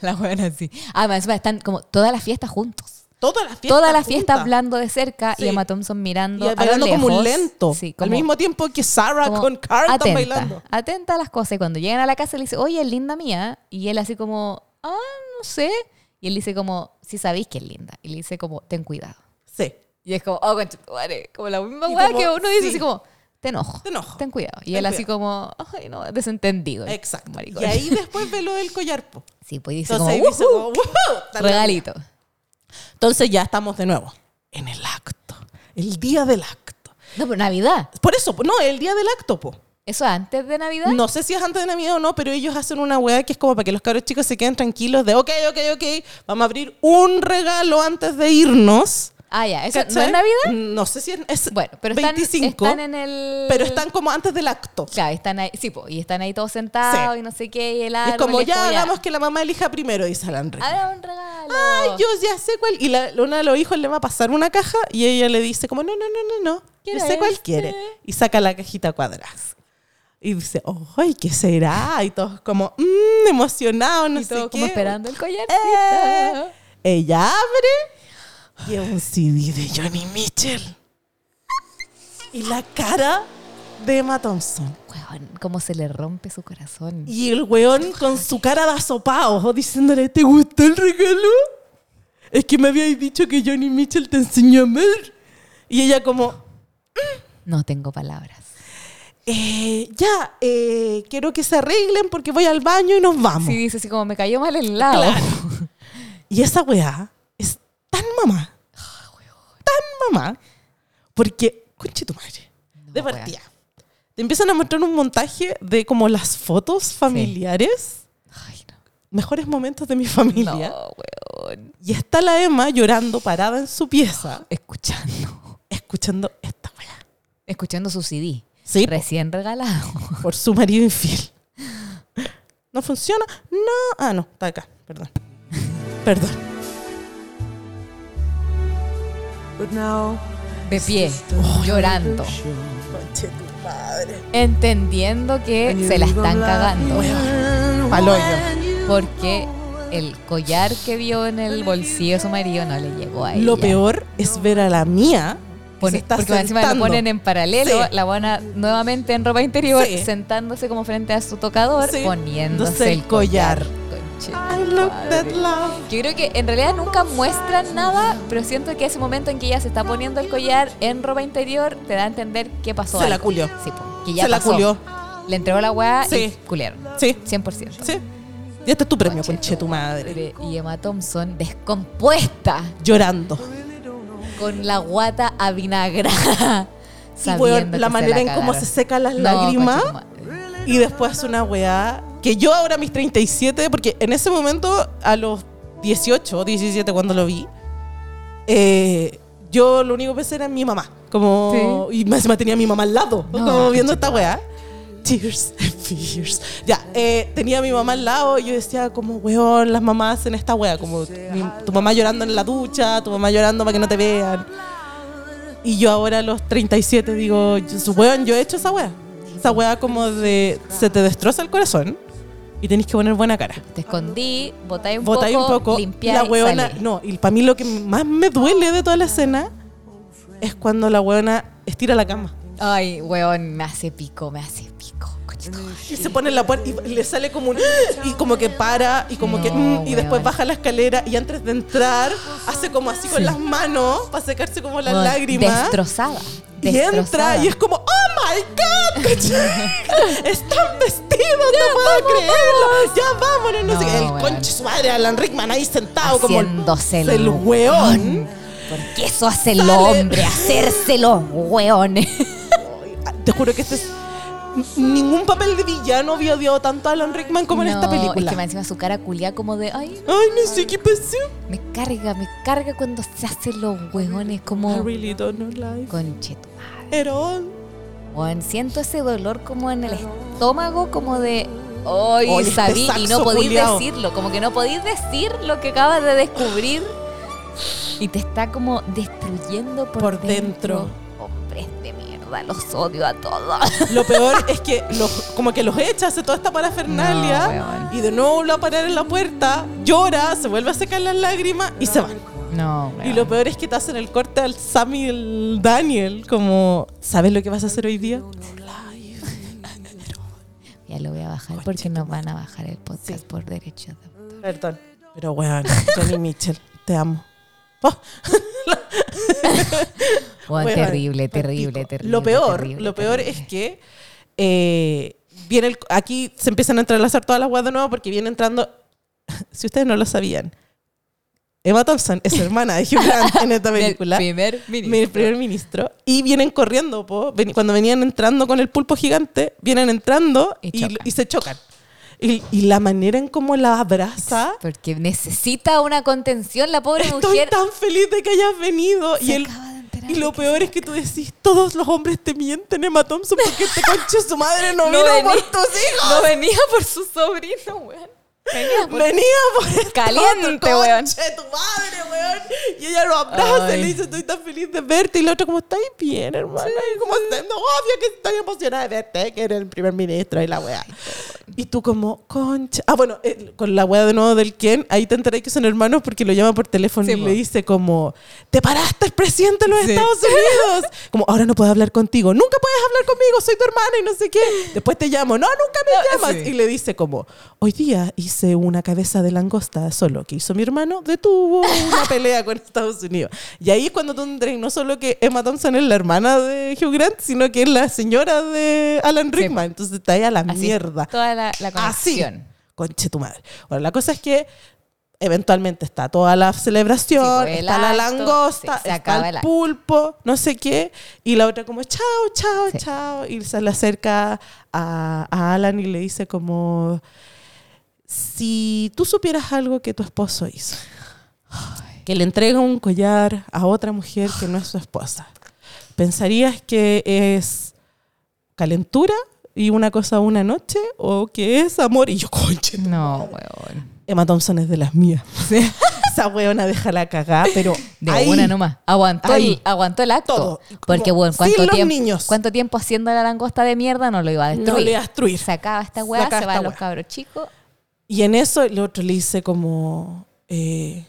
Speaker 3: La buena así. Además, están como todas las fiestas juntos.
Speaker 1: Toda la fiesta.
Speaker 3: toda la fiesta
Speaker 1: junta.
Speaker 3: hablando de cerca
Speaker 1: Sí.
Speaker 3: y Emma Thompson mirando
Speaker 1: Y
Speaker 3: lo
Speaker 1: bailando como
Speaker 3: lejos.
Speaker 1: lento.
Speaker 3: Sí,
Speaker 1: al
Speaker 3: como-
Speaker 1: mismo tiempo que Sarah con Carl están
Speaker 3: atenta,
Speaker 1: bailando.
Speaker 3: atenta a las cosas. Y cuando llegan a la casa le dice, oye, es linda mía. Y él así como, ah, no sé. Y él dice como, si sabéis que es linda. Y le dice como, ten cuidado.
Speaker 1: Sí.
Speaker 3: Y es como, oh, conchetumare. Como la misma weá que uno dice
Speaker 1: sí.
Speaker 3: así como, te enojo.
Speaker 1: Te enojo.
Speaker 3: Ten cuidado. Y
Speaker 1: Ten
Speaker 3: él así
Speaker 1: cuidado.
Speaker 3: como, ay, no, desentendido.
Speaker 1: Exacto.
Speaker 3: Maricón.
Speaker 1: Y ahí *laughs* después ve lo del collar. po.
Speaker 3: Sí, pues dice
Speaker 1: Entonces
Speaker 3: como,
Speaker 1: dice
Speaker 3: "Ujú,
Speaker 1: como, "Woohoo", está la-
Speaker 3: regalito.
Speaker 1: Entonces ya estamos de nuevo en el acto. El día del acto.
Speaker 3: No, pero Navidad.
Speaker 1: Por eso, no, el día del acto, po.
Speaker 3: ¿Eso es antes de Navidad?
Speaker 1: No sé si es antes de Navidad o no, pero ellos hacen una weá que es como para que los cabros chicos se queden tranquilos de, ok, ok, ok, vamos a abrir un regalo antes de irnos.
Speaker 3: Ah, ya. ¿Eso no es Navidad?
Speaker 1: No sé si es, es
Speaker 3: Bueno, pero están,
Speaker 1: 25,
Speaker 3: están en el...
Speaker 1: pero están como antes del acto.
Speaker 3: Claro, están ahí, sí, po, y están ahí todos sentados
Speaker 1: Sí.
Speaker 3: y no sé qué, y el
Speaker 1: Y es como,
Speaker 3: y
Speaker 1: ya hagamos que la mamá elija primero, dice Alan.
Speaker 3: Haga un regalo.
Speaker 1: Ay, yo ya sé cuál. Y la, uno de los hijos le va a pasar una caja y ella le dice como, no, no, no, no, no. Yo sé cuál
Speaker 3: este.
Speaker 1: quiere. Y saca la cajita cuadrada. Y dice, ay, ¿qué será? Y todos como, mmm, emocionados, no
Speaker 3: y
Speaker 1: sé
Speaker 3: todo
Speaker 1: qué.
Speaker 3: como esperando el collarcito.
Speaker 1: Eh. Ella abre y un CD de Johnny Mitchell. Y la cara de Emma Thompson.
Speaker 3: Weón, cómo se le rompe su corazón.
Speaker 1: Y el weón con su cara de asopao diciéndole, ¿te gustó el regalo? Es que me habíais dicho que Johnny Mitchell te enseñó a amar. Y ella como,
Speaker 3: No tengo palabras.
Speaker 1: eh, ya, eh, quiero que se arreglen porque voy al baño y nos vamos.
Speaker 3: Sí, dice así como me cayó mal el helado.
Speaker 1: Claro. *laughs* Y esa weá tan mamá. Tan mamá. Porque, conche tu madre. de partida. Te empiezan a mostrar un montaje de como las fotos familiares.
Speaker 3: Ay, no.
Speaker 1: Mejores momentos de mi familia.
Speaker 3: No, weón.
Speaker 1: Y está la Emma llorando parada en su pieza,
Speaker 3: Escuchando.
Speaker 1: escuchando esta weá.
Speaker 3: Escuchando su CD.
Speaker 1: Sí.
Speaker 3: Recién regalado.
Speaker 1: por su marido infiel. ¿No funciona? No. Ah, no, está acá. Perdón. *laughs* Perdón.
Speaker 3: De pie. Llorando.
Speaker 1: Conche tu madre.
Speaker 3: Entendiendo que se la están cagando.
Speaker 1: Paloyo.
Speaker 3: Porque el collar que vio en el bolsillo de su marido no le llegó a ella.
Speaker 1: Lo peor es ver a la mía. que
Speaker 3: Pone-
Speaker 1: se está
Speaker 3: porque encima lo
Speaker 1: sentando.
Speaker 3: ponen en paralelo,
Speaker 1: Sí.
Speaker 3: la buena nuevamente en ropa interior,
Speaker 1: Sí.
Speaker 3: sentándose como frente a su tocador,
Speaker 1: Sí.
Speaker 3: poniéndose el
Speaker 1: collar.
Speaker 3: collar. Conche
Speaker 1: I
Speaker 3: madre.
Speaker 1: that love.
Speaker 3: Yo creo que en realidad nunca muestran nada, pero siento que ese momento en que ella se está poniendo el collar en ropa interior te da a entender qué pasó.
Speaker 1: Se la
Speaker 3: algo.
Speaker 1: culió.
Speaker 3: Sí, po, que ya
Speaker 1: Se la
Speaker 3: pasó.
Speaker 1: culió.
Speaker 3: Le entregó la weá
Speaker 1: Sí.
Speaker 3: y culiaron.
Speaker 1: Sí,
Speaker 3: 100%.
Speaker 1: sí. Y este es tu premio,
Speaker 3: Conche
Speaker 1: tu madre.
Speaker 3: Y Emma Thompson descompuesta
Speaker 1: Llorando.
Speaker 3: con la guata.
Speaker 1: Y
Speaker 3: sabiendo
Speaker 1: weón,
Speaker 3: que
Speaker 1: la manera en cómo se secan las
Speaker 3: No,
Speaker 1: lágrimas. Y después una weá. Que yo ahora a mis 37, porque en ese momento, a los 18 o 17 cuando lo vi, eh, yo lo único que pensé era en mi mamá. Como, Y más encima tenía a mi mamá al lado,
Speaker 3: No,
Speaker 1: como viendo esta weá. Tears and fears. Ya, eh, tenía a mi mamá al lado y yo decía como, weón, las mamás en esta weá. Como mi- tu mamá llorando en la ducha, tu mamá llorando para que no te vean. Y yo ahora a los 37 digo, weón, yo he hecho esa weá. Esa weá como de, se te destroza el corazón y tenés que poner buena cara.
Speaker 3: Te escondí, botáis un
Speaker 1: Botáis
Speaker 3: poco,
Speaker 1: un poco,
Speaker 3: limpiáis
Speaker 1: la
Speaker 3: salí.
Speaker 1: no, y para mí lo que más me duele de toda la escena es cuando la weona estira la cama.
Speaker 3: Ay, weón, me hace pico, me hace pico.
Speaker 1: Y se pone en la puerta y le sale como un. Y como que para y como que. Mm, y después baja la escalera y antes de entrar hace como así con las manos para secarse como las
Speaker 3: Weón,
Speaker 1: lágrimas.
Speaker 3: Destrozada.
Speaker 1: Y
Speaker 3: destrozada.
Speaker 1: entra y es como, ¡Oh my God! *laughs* Están vestidos, no puedo creerlo. Ya vámonos, no, sé qué. El
Speaker 3: weón.
Speaker 1: conche su madre, Alan Rickman ahí sentado como el,
Speaker 3: Haciéndose
Speaker 1: el weón.
Speaker 3: Porque eso hace el hombre, hacerse los weones.
Speaker 1: Te juro que este es. Ningún papel de villano había odiado tanto a Alan Rickman como en esta película.
Speaker 3: Es que me encima su cara culia como de, ay,
Speaker 1: Ay, no sé qué pasó.
Speaker 3: me carga, me carga cuando se hacen los weones como
Speaker 1: I really don't know life
Speaker 3: concheto.
Speaker 1: at all.
Speaker 3: Weón, siento ese dolor como en el estómago, como de. ¡Ay,
Speaker 1: Oye, este
Speaker 3: sabí! y no podéis decirlo, como que no podéis decir lo que acabas de descubrir. Y te está como destruyendo por,
Speaker 1: Por dentro.
Speaker 3: Los odio a todos. *laughs*
Speaker 1: Lo peor es que los, como que los echa, hace toda esta parafernalia
Speaker 3: No, weón.
Speaker 1: y de nuevo lo va a parar en la puerta, llora, se vuelve a secar las lágrimas y se van.
Speaker 3: No,
Speaker 1: Y lo peor es que te hacen el corte al Sam y el Daniel, como, ¿sabes lo que vas a hacer hoy día? *laughs*
Speaker 3: Ya lo voy a bajar porque nos van a bajar el podcast por derechos de autor.
Speaker 1: Perdón. Pero bueno, Johnny Mitchell, te amo. Oh, *laughs*
Speaker 3: Bueno,
Speaker 1: Weón,
Speaker 3: terrible,
Speaker 1: pal
Speaker 3: terrible, terrible.
Speaker 1: Lo peor,
Speaker 3: terrible,
Speaker 1: lo peor
Speaker 3: terrible.
Speaker 1: es que eh, viene el- aquí se empiezan a entrelazar todas las weas de nuevo porque viene entrando, *laughs* si ustedes no lo sabían, Emma Thompson es hermana de Hugh Grant en esta *laughs* película.
Speaker 3: primer
Speaker 1: mi
Speaker 3: ministro.
Speaker 1: primer ministro. Y vienen corriendo, po, ven- cuando venían entrando con el pulpo gigante, vienen entrando
Speaker 3: Y
Speaker 1: y,
Speaker 3: chocan.
Speaker 1: y se chocan. Y, y la manera en cómo la abraza,
Speaker 3: Porque necesita una contención la pobre
Speaker 1: estoy
Speaker 3: mujer.
Speaker 1: tan feliz de que hayas venido.
Speaker 3: Se
Speaker 1: y el,
Speaker 3: enterar
Speaker 1: y lo peor es que tú decís, todos los hombres te mienten, Emma Thompson, porque este conche su madre no, *laughs*
Speaker 3: No
Speaker 1: vino
Speaker 3: venía-
Speaker 1: por tus hijos.
Speaker 3: No venía por su sobrino, weón. Venía por
Speaker 1: Venía por este
Speaker 3: Caliente, weón.
Speaker 1: tu madre, weón. Y ella lo abraza y le dice, estoy tan feliz de verte. Y la otra como, ¿estás bien, hermana? y como, no, obvio que estoy emocionada de verte, que eres el primer ministro y la weá. Y tú como, concha. Ah, bueno, eh, con la weá de nuevo del Ken, ahí te que son hermanos porque lo llama por teléfono
Speaker 3: Sí,
Speaker 1: y
Speaker 3: po.
Speaker 1: le dice como, te paraste el presidente de los
Speaker 3: Sí.
Speaker 1: Estados Unidos. *laughs* Como, ahora no puedo hablar contigo. Nunca puedes hablar conmigo, soy tu hermana y no sé qué. Después te llamo, no, nunca me
Speaker 3: No,
Speaker 1: llamas.
Speaker 3: sí.
Speaker 1: Y le dice como, hoy día hice una cabeza de langosta solo que hizo mi hermano, detuvo una pelea con Estados Unidos. Y ahí es cuando tú no solo que Emma Thompson es la hermana de Hugh Grant, sino que es la señora de Alan Rickman. Entonces está ahí a la
Speaker 3: Así,
Speaker 1: mierda.
Speaker 3: Toda la, la
Speaker 1: Así.
Speaker 3: conexión.
Speaker 1: Conche tu madre. Bueno, la cosa es que eventualmente está toda la celebración,
Speaker 3: Sí, pues,
Speaker 1: está la langosta,
Speaker 3: sí, se
Speaker 1: está el pulpo, no sé qué, y la otra como, chao, chao,
Speaker 3: Sí.
Speaker 1: chao, y se le acerca a, a Alan y le dice como, si tú supieras algo que tu esposo hizo, que le entrega un collar a otra mujer que no es su esposa, ¿pensarías que es calentura y una cosa una noche o que es amor? Y yo, conche,
Speaker 3: No,
Speaker 1: madre".
Speaker 3: weón.
Speaker 1: Emma Thompson es de las mías. *laughs* Esa weona deja la cagada, pero
Speaker 3: De
Speaker 1: ahí,
Speaker 3: una nomás. Aguantó,
Speaker 1: Ahí.
Speaker 3: el, aguantó el acto.
Speaker 1: Todo.
Speaker 3: Porque, bueno, ¿cuánto tiempo,
Speaker 1: niños.
Speaker 3: ¿cuánto tiempo haciendo la langosta de mierda no lo iba a destruir?
Speaker 1: no le va a destruir.
Speaker 3: Se acaba esta
Speaker 1: Se
Speaker 3: weá,
Speaker 1: acaba
Speaker 3: se van los cabros chicos.
Speaker 1: Y en eso el otro le dice como, eh,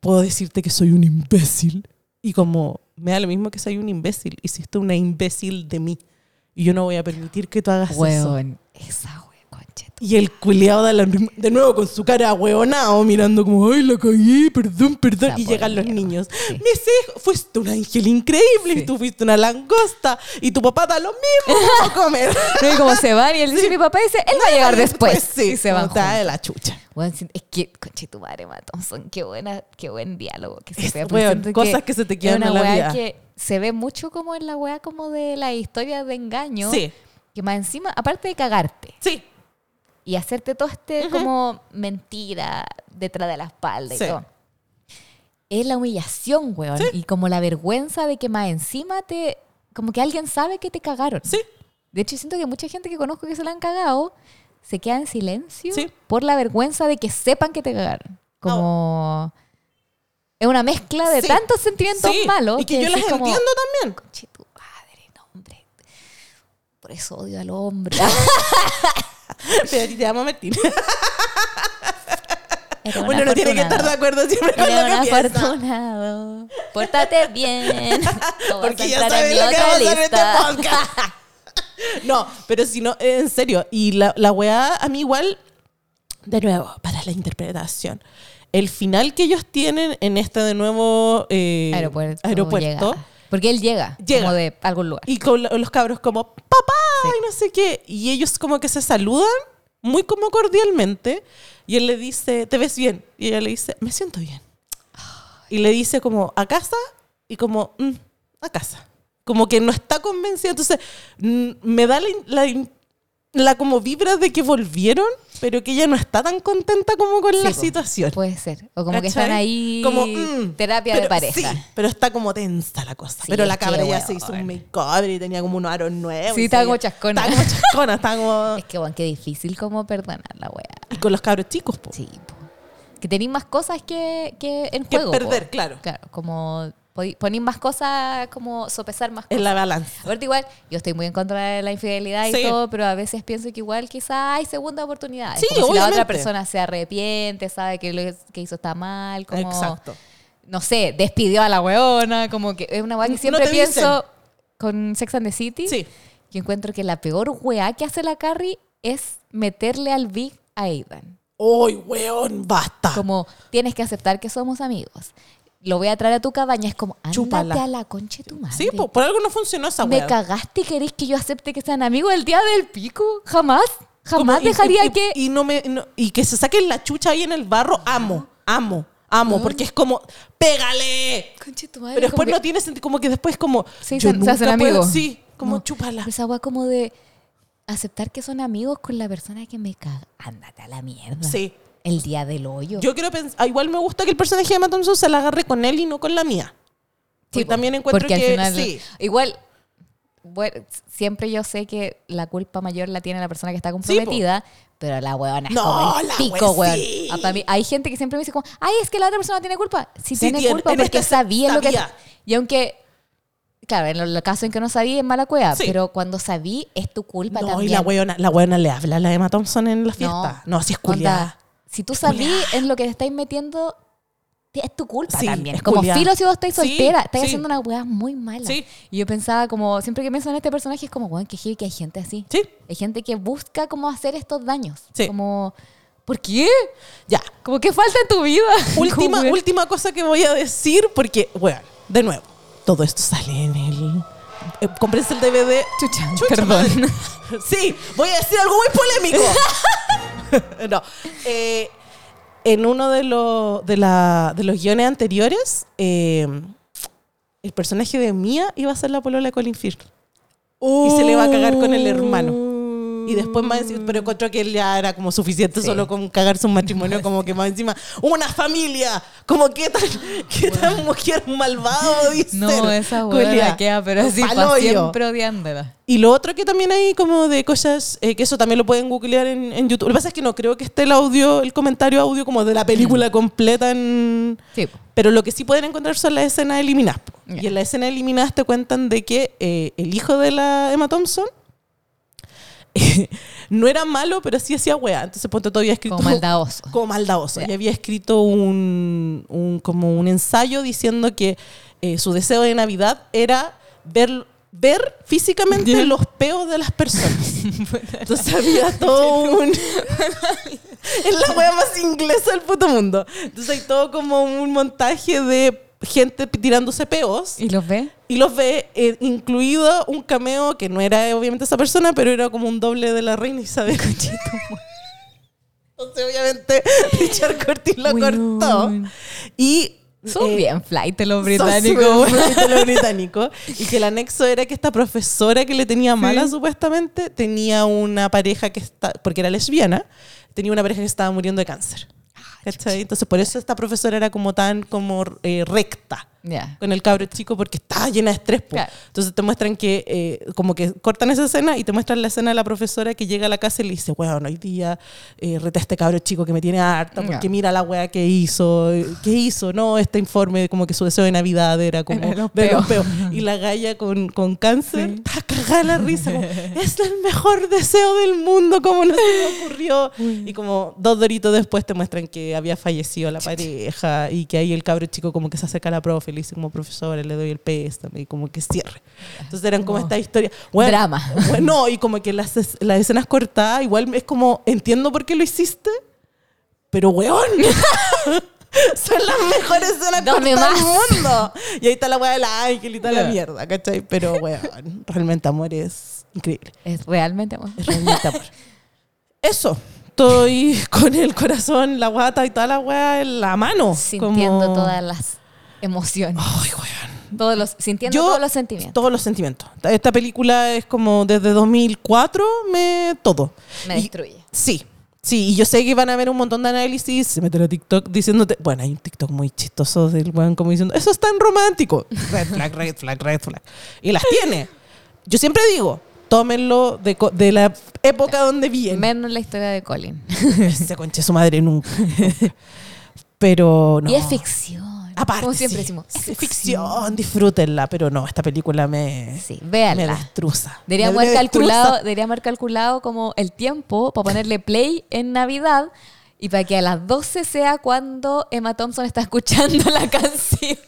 Speaker 1: puedo decirte que soy un imbécil. Y como, me da lo mismo que soy un imbécil. Hiciste una imbécil de mí. Y yo no voy a permitir que tú hagas eso.
Speaker 3: Weón, esa weá, concheto.
Speaker 1: Y el culiado de, de nuevo con su cara hueonao, mirando como, ay, la cagué, perdón, perdón.
Speaker 3: Esa
Speaker 1: y llegan los niños.
Speaker 3: sí.
Speaker 1: Mis hijos, fuiste un ángel increíble
Speaker 3: Sí.
Speaker 1: y tú fuiste una langosta y tu papá da lo mismo *laughs* a comer.
Speaker 3: No, y como se van y él dice, mi papá dice, él va a llegar después.
Speaker 1: Pues sí,
Speaker 3: y se van juntos.
Speaker 1: de la chucha.
Speaker 3: Es que, conche tu madre, Matt Thompson, qué buena, qué buen diálogo que se
Speaker 1: Es,
Speaker 3: Siento
Speaker 1: cosas que se te quedan en la vida.
Speaker 3: que se ve mucho como en la weá como de la historia de engaño.
Speaker 1: Sí,
Speaker 3: Que más encima, aparte de cagarte
Speaker 1: sí.
Speaker 3: y hacerte todo este como mentira detrás de la espalda
Speaker 1: Sí.
Speaker 3: y todo. Es la humillación, weón. Y como la vergüenza de que más encima te... Como que alguien sabe que te cagaron.
Speaker 1: Sí.
Speaker 3: De hecho, siento que mucha gente que conozco que se la han cagado se queda en silencio
Speaker 1: Sí.
Speaker 3: por la vergüenza de que sepan que te cagaron. Como... Es una mezcla de
Speaker 1: Sí.
Speaker 3: tantos sentimientos
Speaker 1: Sí.
Speaker 3: malos.
Speaker 1: Y que, yo las
Speaker 3: como,
Speaker 1: entiendo también.
Speaker 3: Conche tu madre, no, hombre. Por eso odio al hombre. *laughs*
Speaker 1: Pero a ti te amo Martín.
Speaker 3: Era un
Speaker 1: Bueno, no tiene que estar de acuerdo siempre con
Speaker 3: Era
Speaker 1: lo
Speaker 3: un
Speaker 1: que piensa.
Speaker 3: afortunado. Pórtate bien. *laughs*
Speaker 1: Porque
Speaker 3: a
Speaker 1: ya sabes lo que vamos a hacer en este podcast. *laughs* No, pero si no, en serio. Y la, la weá, a mí igual, de nuevo, para la interpretación. El final que ellos tienen en este de nuevo eh,
Speaker 3: Aeropuerto.
Speaker 1: aeropuerto,
Speaker 3: llega. Porque él llega,
Speaker 1: Llega.
Speaker 3: como de algún lugar.
Speaker 1: y con los cabros como, papá,
Speaker 3: Sí.
Speaker 1: y no sé qué. Y ellos como que se saludan muy como cordialmente. Y él le dice, ¿te ves bien? Y ella le dice, me siento bien. Y le dice como, ¿a casa? Y como, "Mm, a casa. Como que no está convencida. Entonces, mm, me da la, la la como vibra de que volvieron, pero que ella no está tan contenta como con
Speaker 3: Sí,
Speaker 1: la situación.
Speaker 3: Puede ser. O como que están ahí
Speaker 1: Como, mm,
Speaker 3: terapia de pareja.
Speaker 1: sí, pero está como tensa la cosa.
Speaker 3: Sí,
Speaker 1: pero la
Speaker 3: que,
Speaker 1: cabra ya se hizo un makeover y tenía como unos aros nuevos.
Speaker 3: Sí, estaba
Speaker 1: se
Speaker 3: como chascona.
Speaker 1: Estaba como chascona, estaba como... *laughs*
Speaker 3: Es que, bueno, qué difícil como perdonar la wea.
Speaker 1: Y con los cabros chicos, po.
Speaker 3: Sí, po. Que tenéis más cosas que, que en
Speaker 1: Que
Speaker 3: juego. po.
Speaker 1: perder, claro.
Speaker 3: Claro, como ponéis más cosas, como sopesar más cosas.
Speaker 1: En la balanza.
Speaker 3: Aparte igual, yo estoy muy en contra de la infidelidad y todo, pero a veces pienso que igual quizá hay segunda oportunidad.
Speaker 1: Sí,
Speaker 3: como si la otra persona se arrepiente, sabe que lo que hizo está mal, como
Speaker 1: Exacto.
Speaker 3: no sé, despidió a la weona, como que es una weá que siempre pienso
Speaker 1: dicen.
Speaker 3: con Sex and the City.
Speaker 1: Sí.
Speaker 3: Yo encuentro que la peor weá que hace la Carrie es meterle al Big a Aidan.
Speaker 1: ¡Uy, weón! ¡Basta!
Speaker 3: Como tienes que aceptar que somos amigos. Lo voy a traer a tu cabaña. Es como, ándate
Speaker 1: Chúpala.
Speaker 3: a la concha de tu madre.
Speaker 1: Sí, po, por algo no funcionó esa
Speaker 3: ¿Me
Speaker 1: weá.
Speaker 3: cagaste y querés que yo acepte que sean amigos el día del pico? Jamás. Jamás dejaría
Speaker 1: y-
Speaker 3: que...
Speaker 1: Y, no me, no- y que se saquen la chucha ahí en el barro, amo, amo, amo, porque es como, ¡pégale!
Speaker 3: Conche tu madre,
Speaker 1: Pero después no
Speaker 3: que-
Speaker 1: tiene sentido, como que después como,
Speaker 3: Sí,
Speaker 1: yo
Speaker 3: se- se
Speaker 1: nunca
Speaker 3: hacen
Speaker 1: puedo-
Speaker 3: amigos.
Speaker 1: Sí, como
Speaker 3: No,
Speaker 1: chúpala.
Speaker 3: Esa weá como de aceptar que son amigos con la persona que me caga. Ándate a la mierda.
Speaker 1: Sí.
Speaker 3: El día del hoyo.
Speaker 1: Yo quiero pensar, igual me gusta que el personaje de Emma Thompson se la agarre con él y no con la mía.
Speaker 3: Sí,
Speaker 1: Porque
Speaker 3: po,
Speaker 1: también encuentro
Speaker 3: porque al
Speaker 1: que
Speaker 3: final-
Speaker 1: sí.
Speaker 3: Igual, bueno, siempre yo sé que la culpa mayor la tiene la persona que está comprometida, pero la huevona es
Speaker 1: No,
Speaker 3: como el pico,
Speaker 1: sí.
Speaker 3: Ah, hay gente que siempre me dice como, ay, es que la otra persona tiene culpa. Sí,
Speaker 1: Sí
Speaker 3: tiene,
Speaker 1: tiene.
Speaker 3: culpa porque
Speaker 1: esta
Speaker 3: sabía, lo que... Y aunque... Claro, en el caso en que no sabía es mala cueva, pero cuando sabí es tu culpa
Speaker 1: No,
Speaker 3: también.
Speaker 1: y la weona, la weona le habla a la Emma Thompson en la fiesta. No, así es culiada.
Speaker 3: Si tú sabís en lo que te estáis metiendo, te- es tu culpa
Speaker 1: Sí,
Speaker 3: también.
Speaker 1: es
Speaker 3: Como
Speaker 1: culiada.
Speaker 3: filo si vos estáis
Speaker 1: Sí,
Speaker 3: soltera, estáis
Speaker 1: sí.
Speaker 3: haciendo una weá muy mala.
Speaker 1: Sí.
Speaker 3: Y yo pensaba como, siempre que pienso en este personaje es como, weón, que heavy que hay gente así.
Speaker 1: Sí,
Speaker 3: Hay gente que busca cómo hacer estos daños.
Speaker 1: Sí.
Speaker 3: Como, ¿por qué?
Speaker 1: ya.
Speaker 3: Como que falta en tu vida. *laughs*
Speaker 1: Última,
Speaker 3: weón.
Speaker 1: última cosa que voy a decir, porque, bueno, de nuevo, todo esto sale en el. Eh, el DVD.
Speaker 3: Chucha,
Speaker 1: Chucha
Speaker 3: perdón.
Speaker 1: madre. *laughs* Sí, voy a decir algo muy polémico. *laughs* no. eh, en uno de, los de, la- de los guiones anteriores, eh, el personaje de Mia iba a ser la polola de Colin Firth. Y se le va a cagar con el hermano. Y después más encima, pero encontró que él ya era como suficiente
Speaker 3: Sí.
Speaker 1: solo con cagarse un matrimonio, como que más encima, una familia, como qué tan, qué tan mujer malvada dice.
Speaker 3: No, esa la queda, pero así para siempre odiándola.
Speaker 1: Y lo otro que también hay como de cosas, eh, que eso también lo pueden googlear en, en YouTube. Lo que pasa es que no creo que esté el audio, el comentario audio como de la
Speaker 3: Mm.
Speaker 1: película completa en...
Speaker 3: Sí.
Speaker 1: Pero lo que sí pueden encontrar son las escenas eliminadas.
Speaker 3: Ya.
Speaker 1: Y en las escenas eliminadas te cuentan de que eh, el hijo de la Emma Thompson *laughs* no era malo, pero sí hacía weá. Entonces ponte todavía escrito...
Speaker 3: Como maldadoso. *laughs*
Speaker 1: Como maldadoso.
Speaker 3: Ya.
Speaker 1: Y había escrito un, un- como un ensayo diciendo que eh, su deseo de Navidad era ver, ver físicamente los peos de las personas. *laughs* Entonces había todo un... es la wea más inglesa del puto mundo. Entonces hay todo como un montaje de gente tirándose peos
Speaker 3: ¿Y los ve?
Speaker 1: y los ve, eh, incluido un cameo que no era obviamente esa persona, pero era como un doble de la reina Isabel. *laughs* Entonces, obviamente, *laughs* Richard Curtis lo cortó. Y.
Speaker 3: Son
Speaker 1: eh,
Speaker 3: bien flight los británicos. *laughs*
Speaker 1: los británicos. Y que el anexo era que esta profesora que le tenía mala, supuestamente, tenía una pareja que está. porque era lesbiana, tenía una pareja que estaba muriendo de cáncer. ¿Cachai? Entonces, por eso esta profesora era como tan como eh, recta Con el cabro chico porque estaba llena de estrés.
Speaker 3: Claro.
Speaker 1: Entonces te muestran que, eh, como que cortan esa escena y te muestran la escena de la profesora que llega a la casa y le dice, bueno, hoy día eh, reta a este cabro chico que me tiene harta porque mira la weá que hizo, ¿qué hizo? No, este informe como que su deseo de Navidad era como
Speaker 3: Era los peos.
Speaker 1: Y la galla con, con cáncer, está cagada la risa, como, es el mejor deseo del mundo, como no se me ocurrió. Y como dos doritos después te muestran que había fallecido la pareja y que ahí el cabro chico como que se acerca a la profe le dice como profesora, le doy el pésame y como que cierre. Entonces eran como
Speaker 3: Como
Speaker 1: esta historia. Bueno,
Speaker 3: drama.
Speaker 1: Bueno, y como que las, las escenas cortadas, igual es como, entiendo por qué lo hiciste, pero weón. *laughs* Son las mejores escenas cortadas del mundo. Y ahí está la weá del ángel y toda la
Speaker 3: Ya.
Speaker 1: mierda, ¿cachai? Pero weón, realmente amor es increíble.
Speaker 3: Es realmente amor.
Speaker 1: Es realmente amor. Eso. Estoy con el corazón, la guata y toda la weá en la mano.
Speaker 3: Sintiendo
Speaker 1: como-
Speaker 3: todas las emociones.
Speaker 1: Ay, weón.
Speaker 3: Todos los, sintiendo todos los sentimientos.
Speaker 1: Todos los sentimientos. Esta película es como desde 2004, me todo.
Speaker 3: Me
Speaker 1: Y-
Speaker 3: destruye.
Speaker 1: Sí, sí, y yo sé que van a ver un montón de análisis, se meten a TikTok diciéndote, bueno, hay un TikTok muy chistoso del weón como diciendo, eso es tan romántico. *laughs* Red flag, red flag, red flag. Y las tiene. Yo siempre digo, tómenlo de, de la época donde viene.
Speaker 3: Menos la historia de Colin. *laughs*
Speaker 1: Ese conche su madre nunca. nunca. *laughs* Pero no.
Speaker 3: Y es ficción.
Speaker 1: Aparte,
Speaker 3: Como siempre
Speaker 1: sí,
Speaker 3: decimos.
Speaker 1: es ficción, disfrútenla, pero no, esta película me,
Speaker 3: Sí,
Speaker 1: me
Speaker 3: véanla.
Speaker 1: destroza.
Speaker 3: Deberíamos
Speaker 1: Me
Speaker 3: haber calculado, deberíamos haber calculado como el tiempo para ponerle play en Navidad Y para que a las 12 sea cuando Emma Thompson está escuchando la *laughs* canción.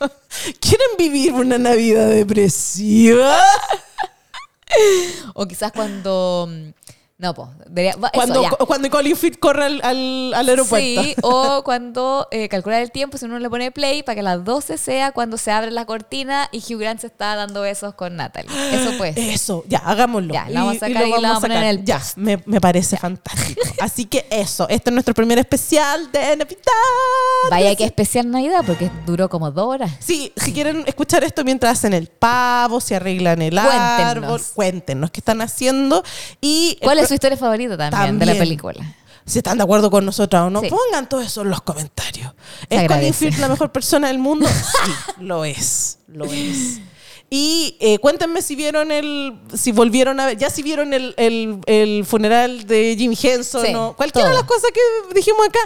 Speaker 1: ¿Quieren vivir una Navidad depresiva?
Speaker 3: O quizás cuando. No, pues.
Speaker 1: Cuando,
Speaker 3: ya.
Speaker 1: cuando Colin Firth corre al, al, al aeropuerto.
Speaker 3: Sí, o *laughs* cuando eh, calcular el tiempo, si uno le pone play, para que a las 12 sea cuando se abre la cortina y Hugh Grant se está dando besos con Natalie. Eso pues.
Speaker 1: Eso, ya, hagámoslo.
Speaker 3: Ya, la vamos a sacar y la vamos a poner en el
Speaker 1: Ya, me, me parece fantástico. *laughs* Así que eso, este es nuestro primer especial de Navidad.
Speaker 3: Vaya que especial Navidad, porque duró como dos horas.
Speaker 1: Sí, si quieren escuchar esto mientras hacen el pavo, se arreglan el
Speaker 3: Cuéntenos.
Speaker 1: árbol, cuéntenos qué están haciendo y
Speaker 3: ¿Cuál es su historia favorita también, de la película?
Speaker 1: si están de acuerdo con nosotros o no,
Speaker 3: Sí.
Speaker 1: pongan todo eso en los comentarios. ¿Es Colin. Firth la mejor persona del mundo? *laughs* Sí, lo es, lo es. Y eh, cuéntenme si vieron el, si volvieron a ver, ya si vieron el, el- el funeral de Jim Henson
Speaker 3: Sí,
Speaker 1: o cualquiera de las cosas que dijimos acá,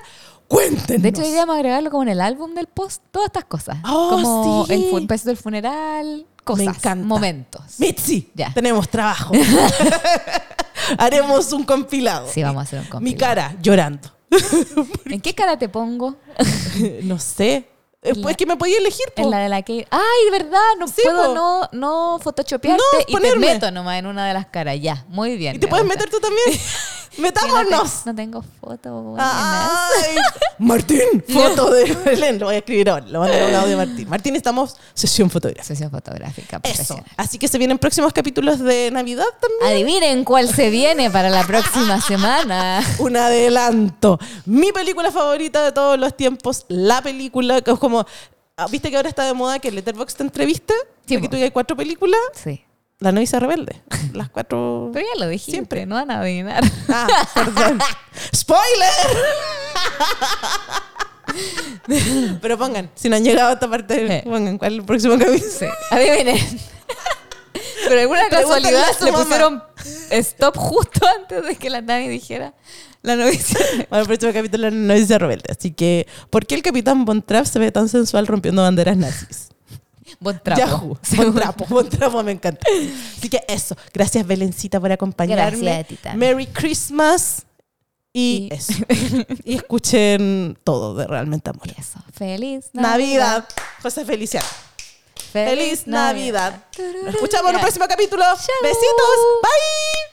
Speaker 1: cuéntenos.
Speaker 3: De hecho, deberíamos agregarlo como en el álbum del post, todas estas cosas.
Speaker 1: Oh,
Speaker 3: como
Speaker 1: sí.
Speaker 3: el fu- pedazo del funeral, cosas,
Speaker 1: Me encanta.
Speaker 3: momentos.
Speaker 1: Mitzi,
Speaker 3: Ya.
Speaker 1: tenemos trabajo. *laughs* *laughs* Haremos un compilado.
Speaker 3: Sí, vamos a hacer un
Speaker 1: Mi
Speaker 3: compilado.
Speaker 1: cara llorando. *laughs*
Speaker 3: ¿En qué cara te pongo? *laughs*
Speaker 1: no sé. Después
Speaker 3: la-
Speaker 1: que me podía elegir. po.
Speaker 3: En la de la que. ¡Ay, de verdad! No
Speaker 1: Sí,
Speaker 3: puedo
Speaker 1: po.
Speaker 3: no, no photoshopearte
Speaker 1: No,
Speaker 3: y
Speaker 1: ponerme.
Speaker 3: te meto nomás en una de las caras. Ya, muy bien.
Speaker 1: ¿Y te
Speaker 3: me
Speaker 1: puedes
Speaker 3: gusta.
Speaker 1: meter tú también? *laughs*
Speaker 3: No,
Speaker 1: ¡Metámonos!
Speaker 3: no tengo foto.
Speaker 1: Ay, *laughs* Martín, foto de Belén. Lo voy a escribir ahora. Lo voy a un audio de Martín. Martín, estamos sesión fotográfica.
Speaker 3: Sesión fotográfica
Speaker 1: Eso. Así que se vienen próximos capítulos de Navidad también.
Speaker 3: Adivinen cuál se viene para la próxima semana. *laughs*
Speaker 1: Un adelanto. Mi película favorita de todos los tiempos. La película que es como. ah, ¿Viste que ahora está de moda que Letterboxd te entrevista?
Speaker 3: Sí,
Speaker 1: Aquí
Speaker 3: po.
Speaker 1: tú hay cuatro películas.
Speaker 3: Sí.
Speaker 1: La novicia rebelde. *laughs* Las cuatro.
Speaker 3: Pero ya lo dijiste,
Speaker 1: Siempre.
Speaker 3: no van a adivinar.
Speaker 1: Ah, perdón. *laughs* ¡Spoiler! *laughs* Pero pongan, si no han llegado a esta parte, pongan cuál es el próximo capítulo.
Speaker 3: Sí. Adivinen. Pero alguna casualidad le pusieron stop justo antes de que la Nani dijera la novicia. *laughs*
Speaker 1: Bueno, el próximo capítulo es la novicia rebelde. Así que, ¿por qué el capitán Von Trapp se ve tan sensual rompiendo banderas nazis?
Speaker 3: Buen trapo.
Speaker 1: Yahoo. *laughs* Buen trapo, buen trapo, me encanta. Así que eso. Gracias, Belencita, por acompañarme.
Speaker 3: Gracias a ti también.
Speaker 1: Merry Christmas. Y,
Speaker 3: Y-
Speaker 1: eso. *laughs* y escuchen todo de Realmente Amor.
Speaker 3: Eso. Feliz
Speaker 1: Navidad. José Feliciano. Feliz Navidad. Nos escuchamos en el próximo capítulo. Besitos. Bye.